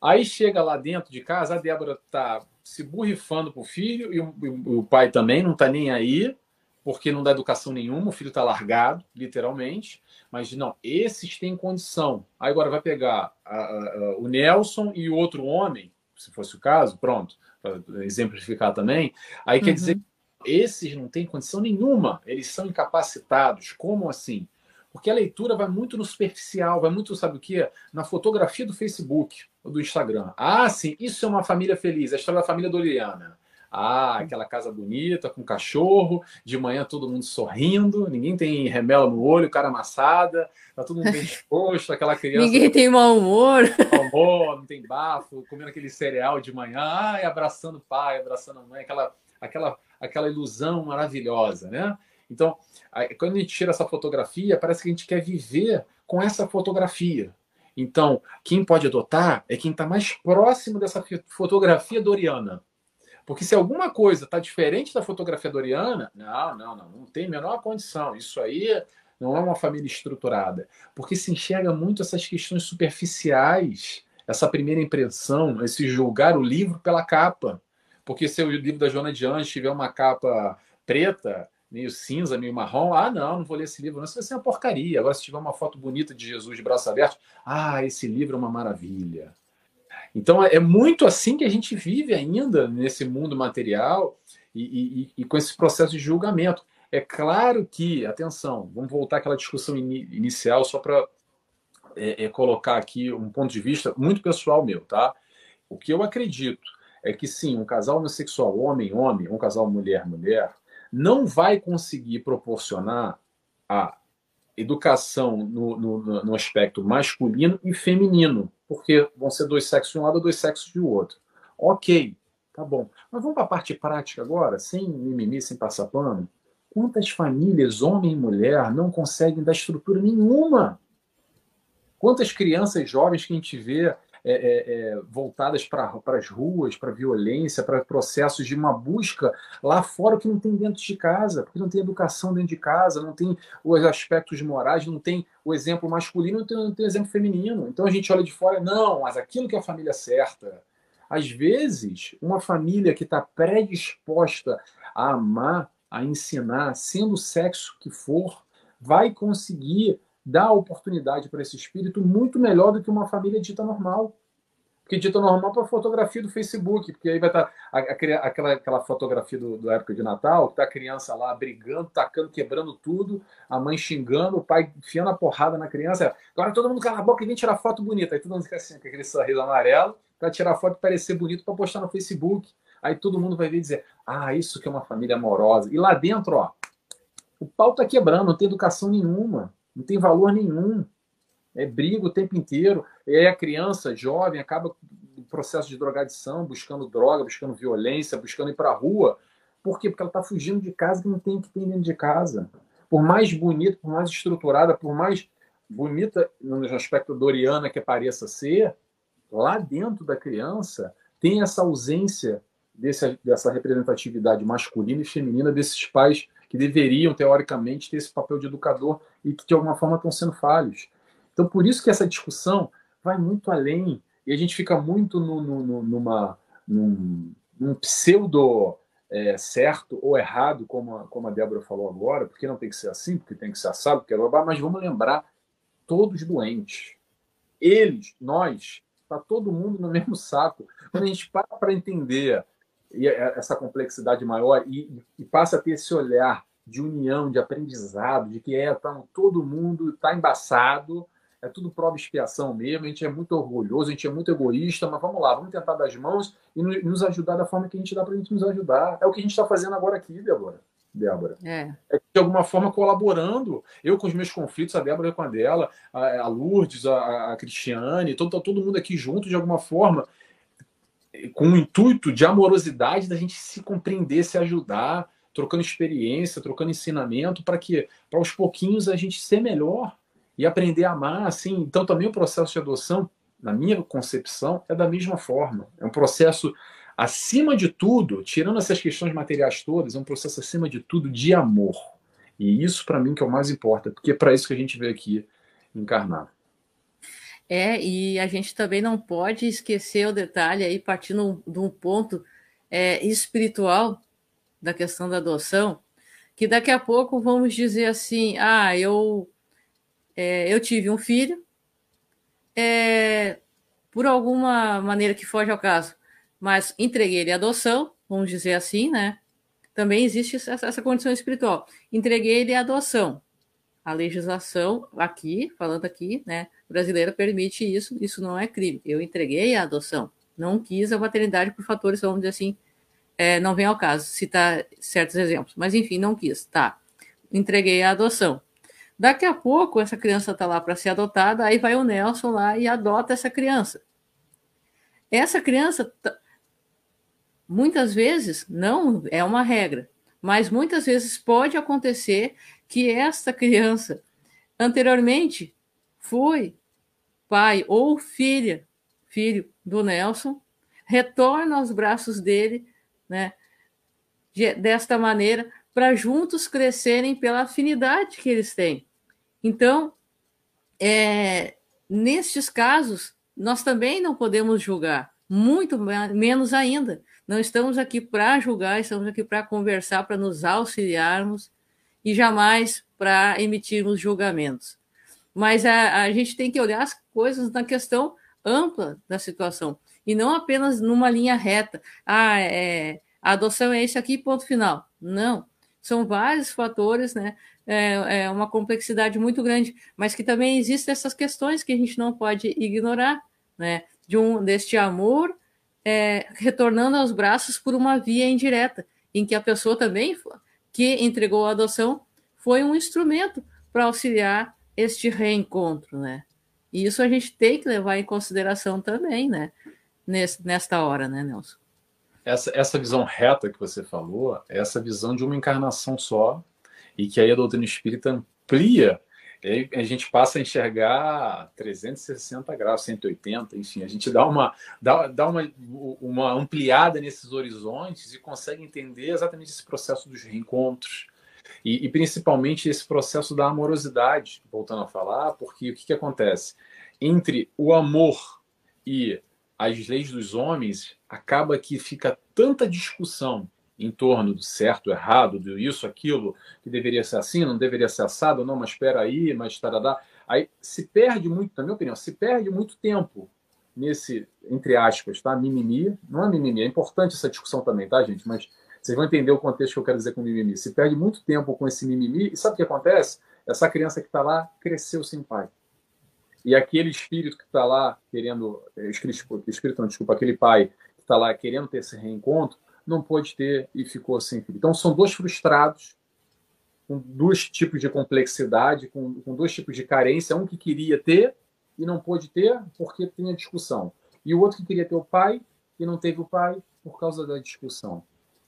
Aí chega lá dentro de casa, a Débora está se burrifando para o filho, e o, o pai também não está nem aí, porque não dá educação nenhuma, o filho está largado, literalmente. Mas não, esses têm condição. Aí agora vai pegar a, a, o Nelson e o outro homem, se fosse o caso, pronto, para exemplificar também. Aí uhum. quer dizer que esses não têm condição nenhuma, eles são incapacitados. Como assim? Porque a leitura vai muito no superficial, vai muito, sabe o quê? Na fotografia do Facebook, ou do Instagram. Ah, sim, isso é uma família feliz, a história da família Doriana. Ah, aquela casa bonita, com cachorro, de manhã todo mundo sorrindo, ninguém tem remela no olho, cara amassada, tá todo mundo bem disposto, aquela criança. Ninguém tem mau humor. Mau humor, não tem bafo, comendo aquele cereal de manhã, ai, abraçando o pai, abraçando a mãe, aquela, aquela, aquela ilusão maravilhosa, né? Então, quando a gente tira essa fotografia, parece que a gente quer viver com essa fotografia. Então, quem pode adotar é quem está mais próximo dessa fotografia doriana. Porque se alguma coisa está diferente da fotografia doriana, não, não, não, não tem a menor condição. Isso aí não é uma família estruturada. Porque se enxerga muito essas questões superficiais, essa primeira impressão, esse julgar o livro pela capa. Porque se o livro da Joana de Anjos tiver uma capa preta, meio cinza, meio marrom, ah, não, não vou ler esse livro, não, isso vai ser uma porcaria. Agora, se tiver uma foto bonita de Jesus de braços abertos, ah, esse livro é uma maravilha. Então é muito assim que a gente vive ainda nesse mundo material e, e, e com esse processo de julgamento. É claro que, atenção, vamos voltar àquela discussão in, inicial só para é, é, colocar aqui um ponto de vista muito pessoal meu, tá? O que eu acredito é que sim, um casal homossexual, homem-homem, um casal mulher-mulher, não vai conseguir proporcionar a educação no, no, no aspecto masculino e feminino porque vão ser dois sexos de um lado dois sexos de outro. Ok, tá bom. Mas vamos para a parte prática agora, sem mimimi, sem passar pano. Quantas famílias, homem e mulher, não conseguem dar estrutura nenhuma? Quantas crianças jovens que a gente vê é, é, é, voltadas para as ruas, para violência, para processos de uma busca lá fora que não tem dentro de casa, porque não tem educação dentro de casa, não tem os aspectos morais, não tem o exemplo masculino, não tem, não tem o exemplo feminino. Então a gente olha de fora, não, mas aquilo que é a família certa. Às vezes, uma família que está predisposta a amar, a ensinar, sendo o sexo que for, vai conseguir dá oportunidade para esse espírito muito melhor do que uma família dita normal. Porque dita normal para fotografia do Facebook, porque aí vai estar tá aquela, aquela fotografia do, época de Natal, que está a criança lá brigando, tacando, quebrando tudo, a mãe xingando, o pai enfiando a porrada na criança. Agora todo mundo cala a boca e vem tirar foto bonita. Aí todo mundo fica assim, com aquele sorriso amarelo, para tirar foto e parecer bonito para postar no Facebook. Aí todo mundo vai ver e dizer: Ah, isso que é uma família amorosa. E lá dentro, ó, o pau tá quebrando, não tem educação nenhuma não tem valor nenhum. É briga o tempo inteiro. E aí a criança jovem acaba no processo de drogadição, buscando droga, buscando violência, buscando ir para a rua. Por quê? Porque ela está fugindo de casa que não tem que ter dentro de casa. Por mais bonita, por mais estruturada, por mais bonita no aspecto doriana que pareça ser, lá dentro da criança tem essa ausência desse, dessa representatividade masculina e feminina desses pais que deveriam, teoricamente, ter esse papel de educador e que, de alguma forma, estão sendo falhos. Então, por isso que essa discussão vai muito além e a gente fica muito no, no, numa, num, num pseudo é, certo ou errado, como a, como a Débora falou agora, porque não tem que ser assim, porque tem que ser assado, porque é mas vamos lembrar, todos doentes. Eles, nós, está todo mundo no mesmo saco. Quando a gente para para entender essa complexidade maior e, e, passa a ter esse olhar de união, de aprendizado, de que é tá, todo mundo está embaçado, é tudo prova expiação mesmo, a gente é muito orgulhoso, a gente é muito egoísta, mas vamos lá, vamos tentar dar as mãos e nos ajudar da forma que a gente dá para a gente nos ajudar. É o que a gente está fazendo agora aqui, Débora. Débora. É. é. de alguma forma colaborando. Eu com os meus conflitos, a Débora com a dela, a, Lourdes, a, a Cristiane, todo, todo mundo aqui junto de alguma forma com o intuito de amorosidade da gente se compreender, se ajudar, trocando experiência, trocando ensinamento para que para aos pouquinhos a gente ser melhor e aprender a amar, assim. Então também o processo de adoção na minha concepção, é da mesma forma. É um processo, acima de tudo, tirando essas questões materiais todas, é um processo, acima de tudo, de amor. E isso, para mim, que é o mais importa, porque é para isso que a gente veio aqui encarnar. É, e a gente também não pode esquecer o detalhe aí, partindo de um ponto é, espiritual da questão da adoção, que daqui a pouco vamos dizer assim: ah, eu, é, eu tive um filho, é, por alguma maneira que foge ao caso, mas entreguei ele à adoção, vamos dizer assim, né? Também existe essa, essa condição espiritual. Entreguei ele à adoção. A legislação aqui, falando aqui, né, brasileira permite isso, isso não é crime. Eu entreguei a adoção, não quis a maternidade por fatores, vamos dizer assim, é, não vem ao caso citar certos exemplos, mas enfim, não quis, tá. Entreguei a adoção. Daqui a pouco, essa criança está lá para ser adotada, aí vai o Nelson lá e adota essa criança. Essa criança, muitas vezes, não é uma regra, mas muitas vezes pode acontecer que esta criança anteriormente foi pai ou filha, filho do Nelson, retorna aos braços dele, né, de, desta maneira, para juntos crescerem pela afinidade que eles têm. Então, é, nestes casos, nós também não podemos julgar, muito menos ainda. Não estamos aqui para julgar, estamos aqui para conversar, para nos auxiliarmos e jamais para emitirmos julgamentos. Mas a, a gente tem que olhar as coisas na questão ampla da situação e não apenas numa linha reta. Ah, é, a adoção é isso aqui, ponto final. Não. São vários fatores, né? É, é, uma complexidade muito grande, mas que também existem essas questões que a gente não pode ignorar, né? De um deste amor é, retornando aos braços por uma via indireta, em que a pessoa também que entregou a adoção foi um instrumento para auxiliar este reencontro, né? E isso a gente tem que levar em consideração também, né? Nesse, nesta hora, né, Nelson? Essa, essa visão reta que você falou, é essa visão de uma encarnação só, e que aí a doutrina espírita amplia, e a gente passa a enxergar 360 graus, 180, enfim, a gente dá uma, dá, dá uma, uma ampliada nesses horizontes e consegue entender exatamente esse processo dos reencontros, e, e, principalmente esse processo da amorosidade, voltando a falar, porque o que, que acontece? Entre o amor e as leis dos homens, acaba que fica tanta discussão em torno do certo, errado, do isso, aquilo, que deveria ser assim, não deveria ser assado, não, mas espera aí, mas tarará. Aí se perde muito, na minha opinião, se perde muito tempo nesse, entre aspas, tá? Mimimi. Não é mimimi, é importante essa discussão também, tá, gente? Mas vocês vão entender o contexto que eu quero dizer com mimimi. Se perde muito tempo com esse mimimi, e sabe o que acontece? Essa criança que está lá cresceu sem pai. E aquele espírito que está lá querendo, eh, espírito não, desculpa, aquele pai que está lá querendo ter esse reencontro, não pôde ter e ficou sem filho. Então são dois frustrados, com dois tipos de complexidade, com, com dois tipos de carência. Um que queria ter e não pôde ter porque tinha discussão. E o outro que queria ter o pai e não teve o pai por causa da discussão.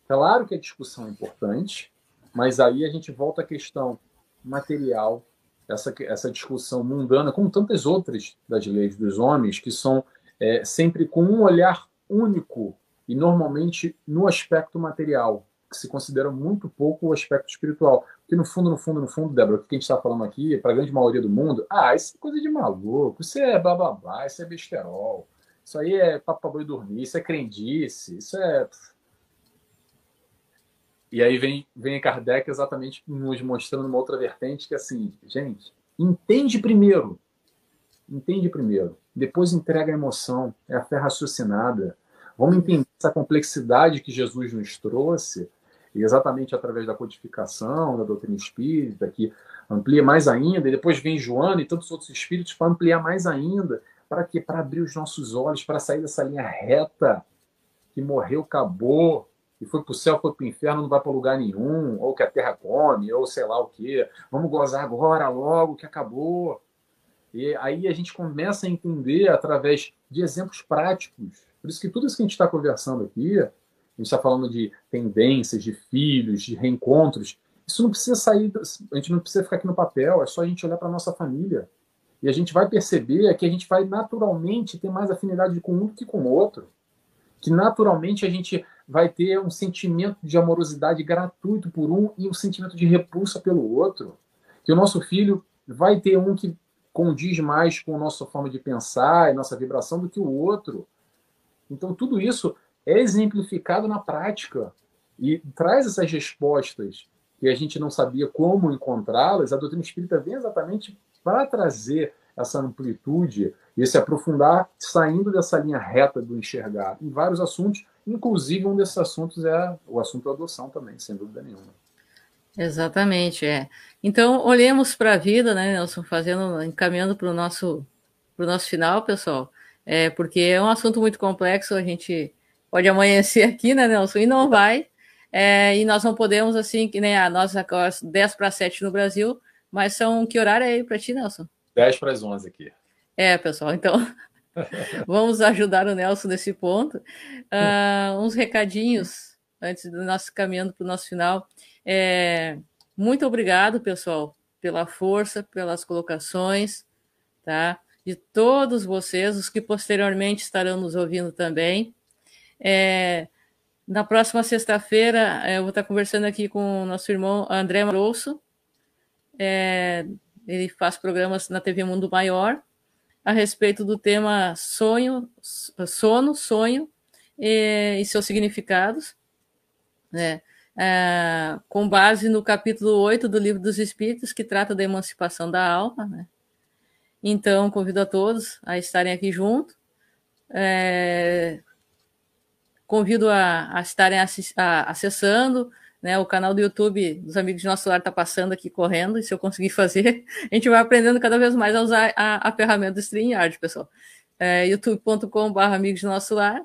Claro que a discussão é importante, mas aí a gente volta à questão material, essa, essa discussão mundana, como tantas outras das leis dos homens, que são é, sempre com um olhar único e normalmente no aspecto material, que se considera muito pouco o aspecto espiritual. Porque no fundo, no fundo, no fundo, Débora, o que a gente está falando aqui, para a grande maioria do mundo, ah, isso é coisa de maluco, isso é blá, isso é besterol, isso aí é papo boi dormir, isso é crendice, isso é e aí vem, vem Kardec exatamente nos mostrando uma outra vertente que é assim, gente, entende primeiro. Entende primeiro. Depois entrega a emoção. É a fé raciocinada. Vamos entender essa complexidade que Jesus nos trouxe, e exatamente através da codificação, da doutrina espírita, que amplia mais ainda, e depois vem Joana e tantos outros espíritos para ampliar mais ainda. Para quê? Para abrir os nossos olhos, para sair dessa linha reta que morreu, acabou, e foi para o céu, foi para o inferno, não vai para lugar nenhum, ou que a terra come, ou sei lá o quê. Vamos gozar agora, logo que acabou. E aí a gente começa a entender através de exemplos práticos. Por isso que tudo isso que a gente está conversando aqui, a gente está falando de tendências, de filhos, de reencontros, isso não precisa sair, a gente não precisa ficar aqui no papel, é só a gente olhar para a nossa família. E a gente vai perceber que a gente vai naturalmente ter mais afinidade com um do que com o outro. Que naturalmente a gente vai ter um sentimento de amorosidade gratuito por um e um sentimento de repulsa pelo outro. Que o nosso filho vai ter um que condiz mais com a nossa forma de pensar e nossa vibração do que o outro. Então, tudo isso é exemplificado na prática e traz essas respostas que a gente não sabia como encontrá-las. A doutrina espírita vem exatamente para trazer essa amplitude e esse aprofundar, saindo dessa linha reta do enxergar em vários assuntos, inclusive um desses assuntos é o assunto adoção também, sem dúvida nenhuma. Exatamente, é. Então, olhemos para a vida, né, Nelson, fazendo, encaminhando para o nosso, pro nosso final, pessoal, é, porque é um assunto muito complexo, a gente pode amanhecer aqui, né, Nelson, e não vai, é, e nós não podemos, assim, que nem a nossa 10 para 7 no Brasil, mas são que horário é aí para ti, Nelson? 10 para as 11 aqui. É, pessoal, então vamos ajudar o Nelson nesse ponto. Uh, uns recadinhos antes do nosso caminhando para o nosso final. É, muito obrigado, pessoal, pela força, pelas colocações, tá? De todos vocês, os que posteriormente estarão nos ouvindo também. É, na próxima sexta-feira, é, eu vou estar conversando aqui com o nosso irmão André Marosso. É, ele faz programas na TV Mundo Maior a respeito do tema sonho, sono, sonho e, e seus significados. Né? é, com base no capítulo 8 do Livro dos Espíritos, que trata da emancipação da alma. Né? Então, convido a todos a estarem aqui junto. É, convido a, a estarem a, acessando né, o canal do YouTube dos Amigos de Nosso Lar está passando aqui correndo, e se eu conseguir fazer, a gente vai aprendendo cada vez mais a usar a, a ferramenta do StreamYard, pessoal. É, youtube.com.br Amigos de Nosso Lar.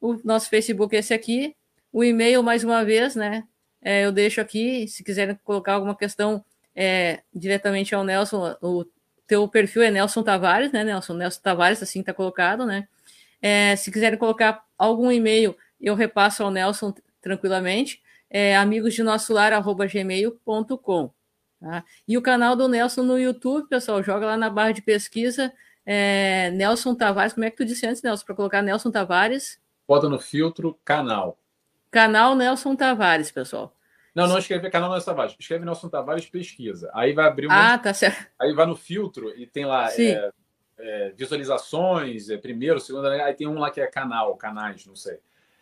O nosso Facebook é esse aqui. O e-mail, mais uma vez, né? É, eu deixo aqui, se quiserem colocar alguma questão é, diretamente ao Nelson, o teu perfil é Nelson Tavares, né, Nelson? Nelson Tavares, assim está colocado, né? É, se quiserem colocar algum e-mail, eu repasso ao Nelson tranquilamente. É, amigos de nosso lar, arroba gmail.com. Tá? E o canal do Nelson no YouTube, pessoal, joga lá na barra de pesquisa é, Nelson Tavares. Como é que tu disse antes, Nelson, para colocar Nelson Tavares? Bota no filtro canal. Canal Nelson Tavares, pessoal. Não, não escreve canal Nelson Tavares. Escreve Nelson Tavares pesquisa. Aí vai abrir uma. Ah, tá certo. Aí vai no filtro e tem lá é, é, visualizações, é, primeiro, segundo, aí tem um lá que é canal, canais, não sei.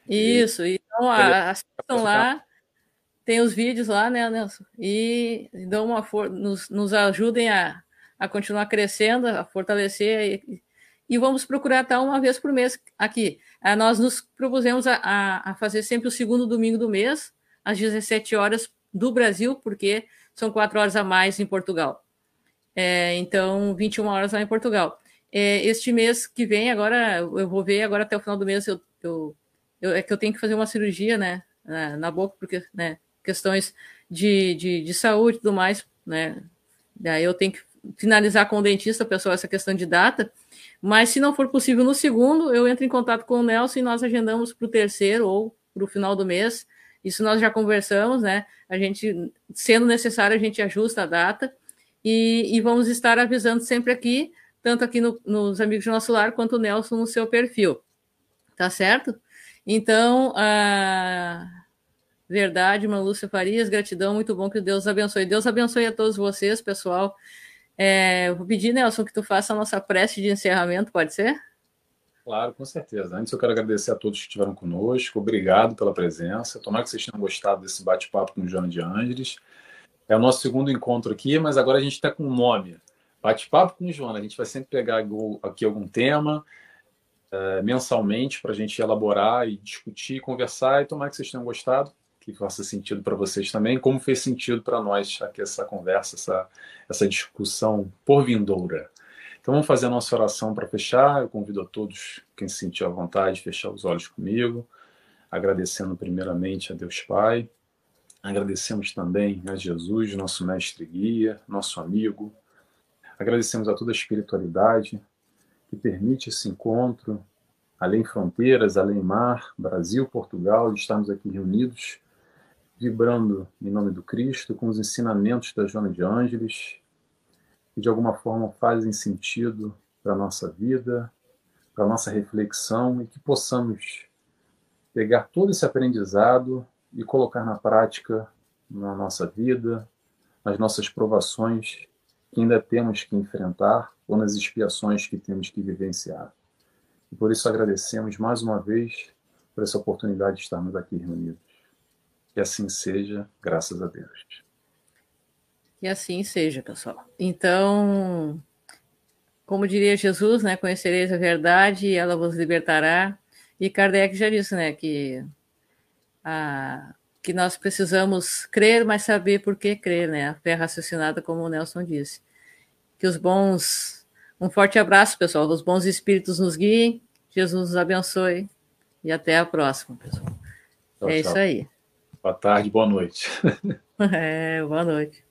Isso, e, então assistam lá, tem os vídeos lá, né, Nelson? E dão uma for... nos, nos ajudem a, a continuar crescendo, a fortalecer e, e vamos procurar estar uma vez por mês aqui. Ah, nós nos propusemos a, a, a, fazer sempre o segundo domingo do mês, às 17 horas do Brasil, porque são quatro horas a mais em Portugal. É, então, 21 horas lá em Portugal. É, este mês que vem, agora, eu vou ver agora até o final do mês, eu, eu, eu é que eu tenho que fazer uma cirurgia, né, na, na boca, porque, né, questões de, de, de saúde e tudo mais, né, daí eu tenho que finalizar com o dentista, pessoal, essa questão de data, mas se não for possível no segundo, eu entro em contato com o Nelson e nós agendamos para o terceiro ou para o final do mês. Isso nós já conversamos, né? A gente, sendo necessário, a gente ajusta a data e, e vamos estar avisando sempre aqui, tanto aqui no, nos Amigos do Nosso Lar, quanto o Nelson no seu perfil. Tá certo? Então, a verdade, Lúcia Farias, gratidão, muito bom que Deus abençoe. Deus abençoe a todos vocês, pessoal. É, vou pedir, Nelson, que tu faça a nossa prece de encerramento, pode ser? Claro, com certeza. Antes eu quero agradecer a todos que estiveram conosco, obrigado pela presença. Tomara que vocês tenham gostado desse bate-papo com o João de Ângeles. É o nosso segundo encontro aqui, mas agora a gente está com um nome. Bate-papo com o João. A gente vai sempre pegar aqui algum tema é, mensalmente para a gente elaborar e discutir, conversar e tomara que vocês tenham gostado que faça sentido para vocês também, como fez sentido para nós aqui essa conversa, essa, essa discussão por vindoura. Então vamos fazer a nossa oração para fechar. Eu convido a todos, quem se sentir à vontade, fechar os olhos comigo, agradecendo primeiramente a Deus Pai, agradecemos também a Jesus, nosso mestre guia, nosso amigo, agradecemos a toda a espiritualidade que permite esse encontro, além fronteiras, além mar, Brasil, Portugal, estamos aqui reunidos vibrando em nome do Cristo, com os ensinamentos da Joana de Ângeles que de alguma forma fazem sentido para a nossa vida, para a nossa reflexão e que possamos pegar todo esse aprendizado e colocar na prática na nossa vida, nas nossas provações que ainda temos que enfrentar ou nas expiações que temos que vivenciar. E por isso agradecemos mais uma vez por essa oportunidade de estarmos aqui reunidos. Que assim seja, graças a Deus. Que assim seja, pessoal. Então, como diria Jesus, né, conhecereis a verdade e ela vos libertará. E Kardec já disse, né, que a, que nós precisamos crer, mas saber por que crer, né? A fé raciocinada, como o Nelson disse. Que os bons. Um forte abraço, pessoal. Os bons espíritos nos guiem. Jesus nos abençoe. E até a próxima, pessoal. Tchau, é tchau. isso aí. Boa tarde, boa noite. é, boa noite.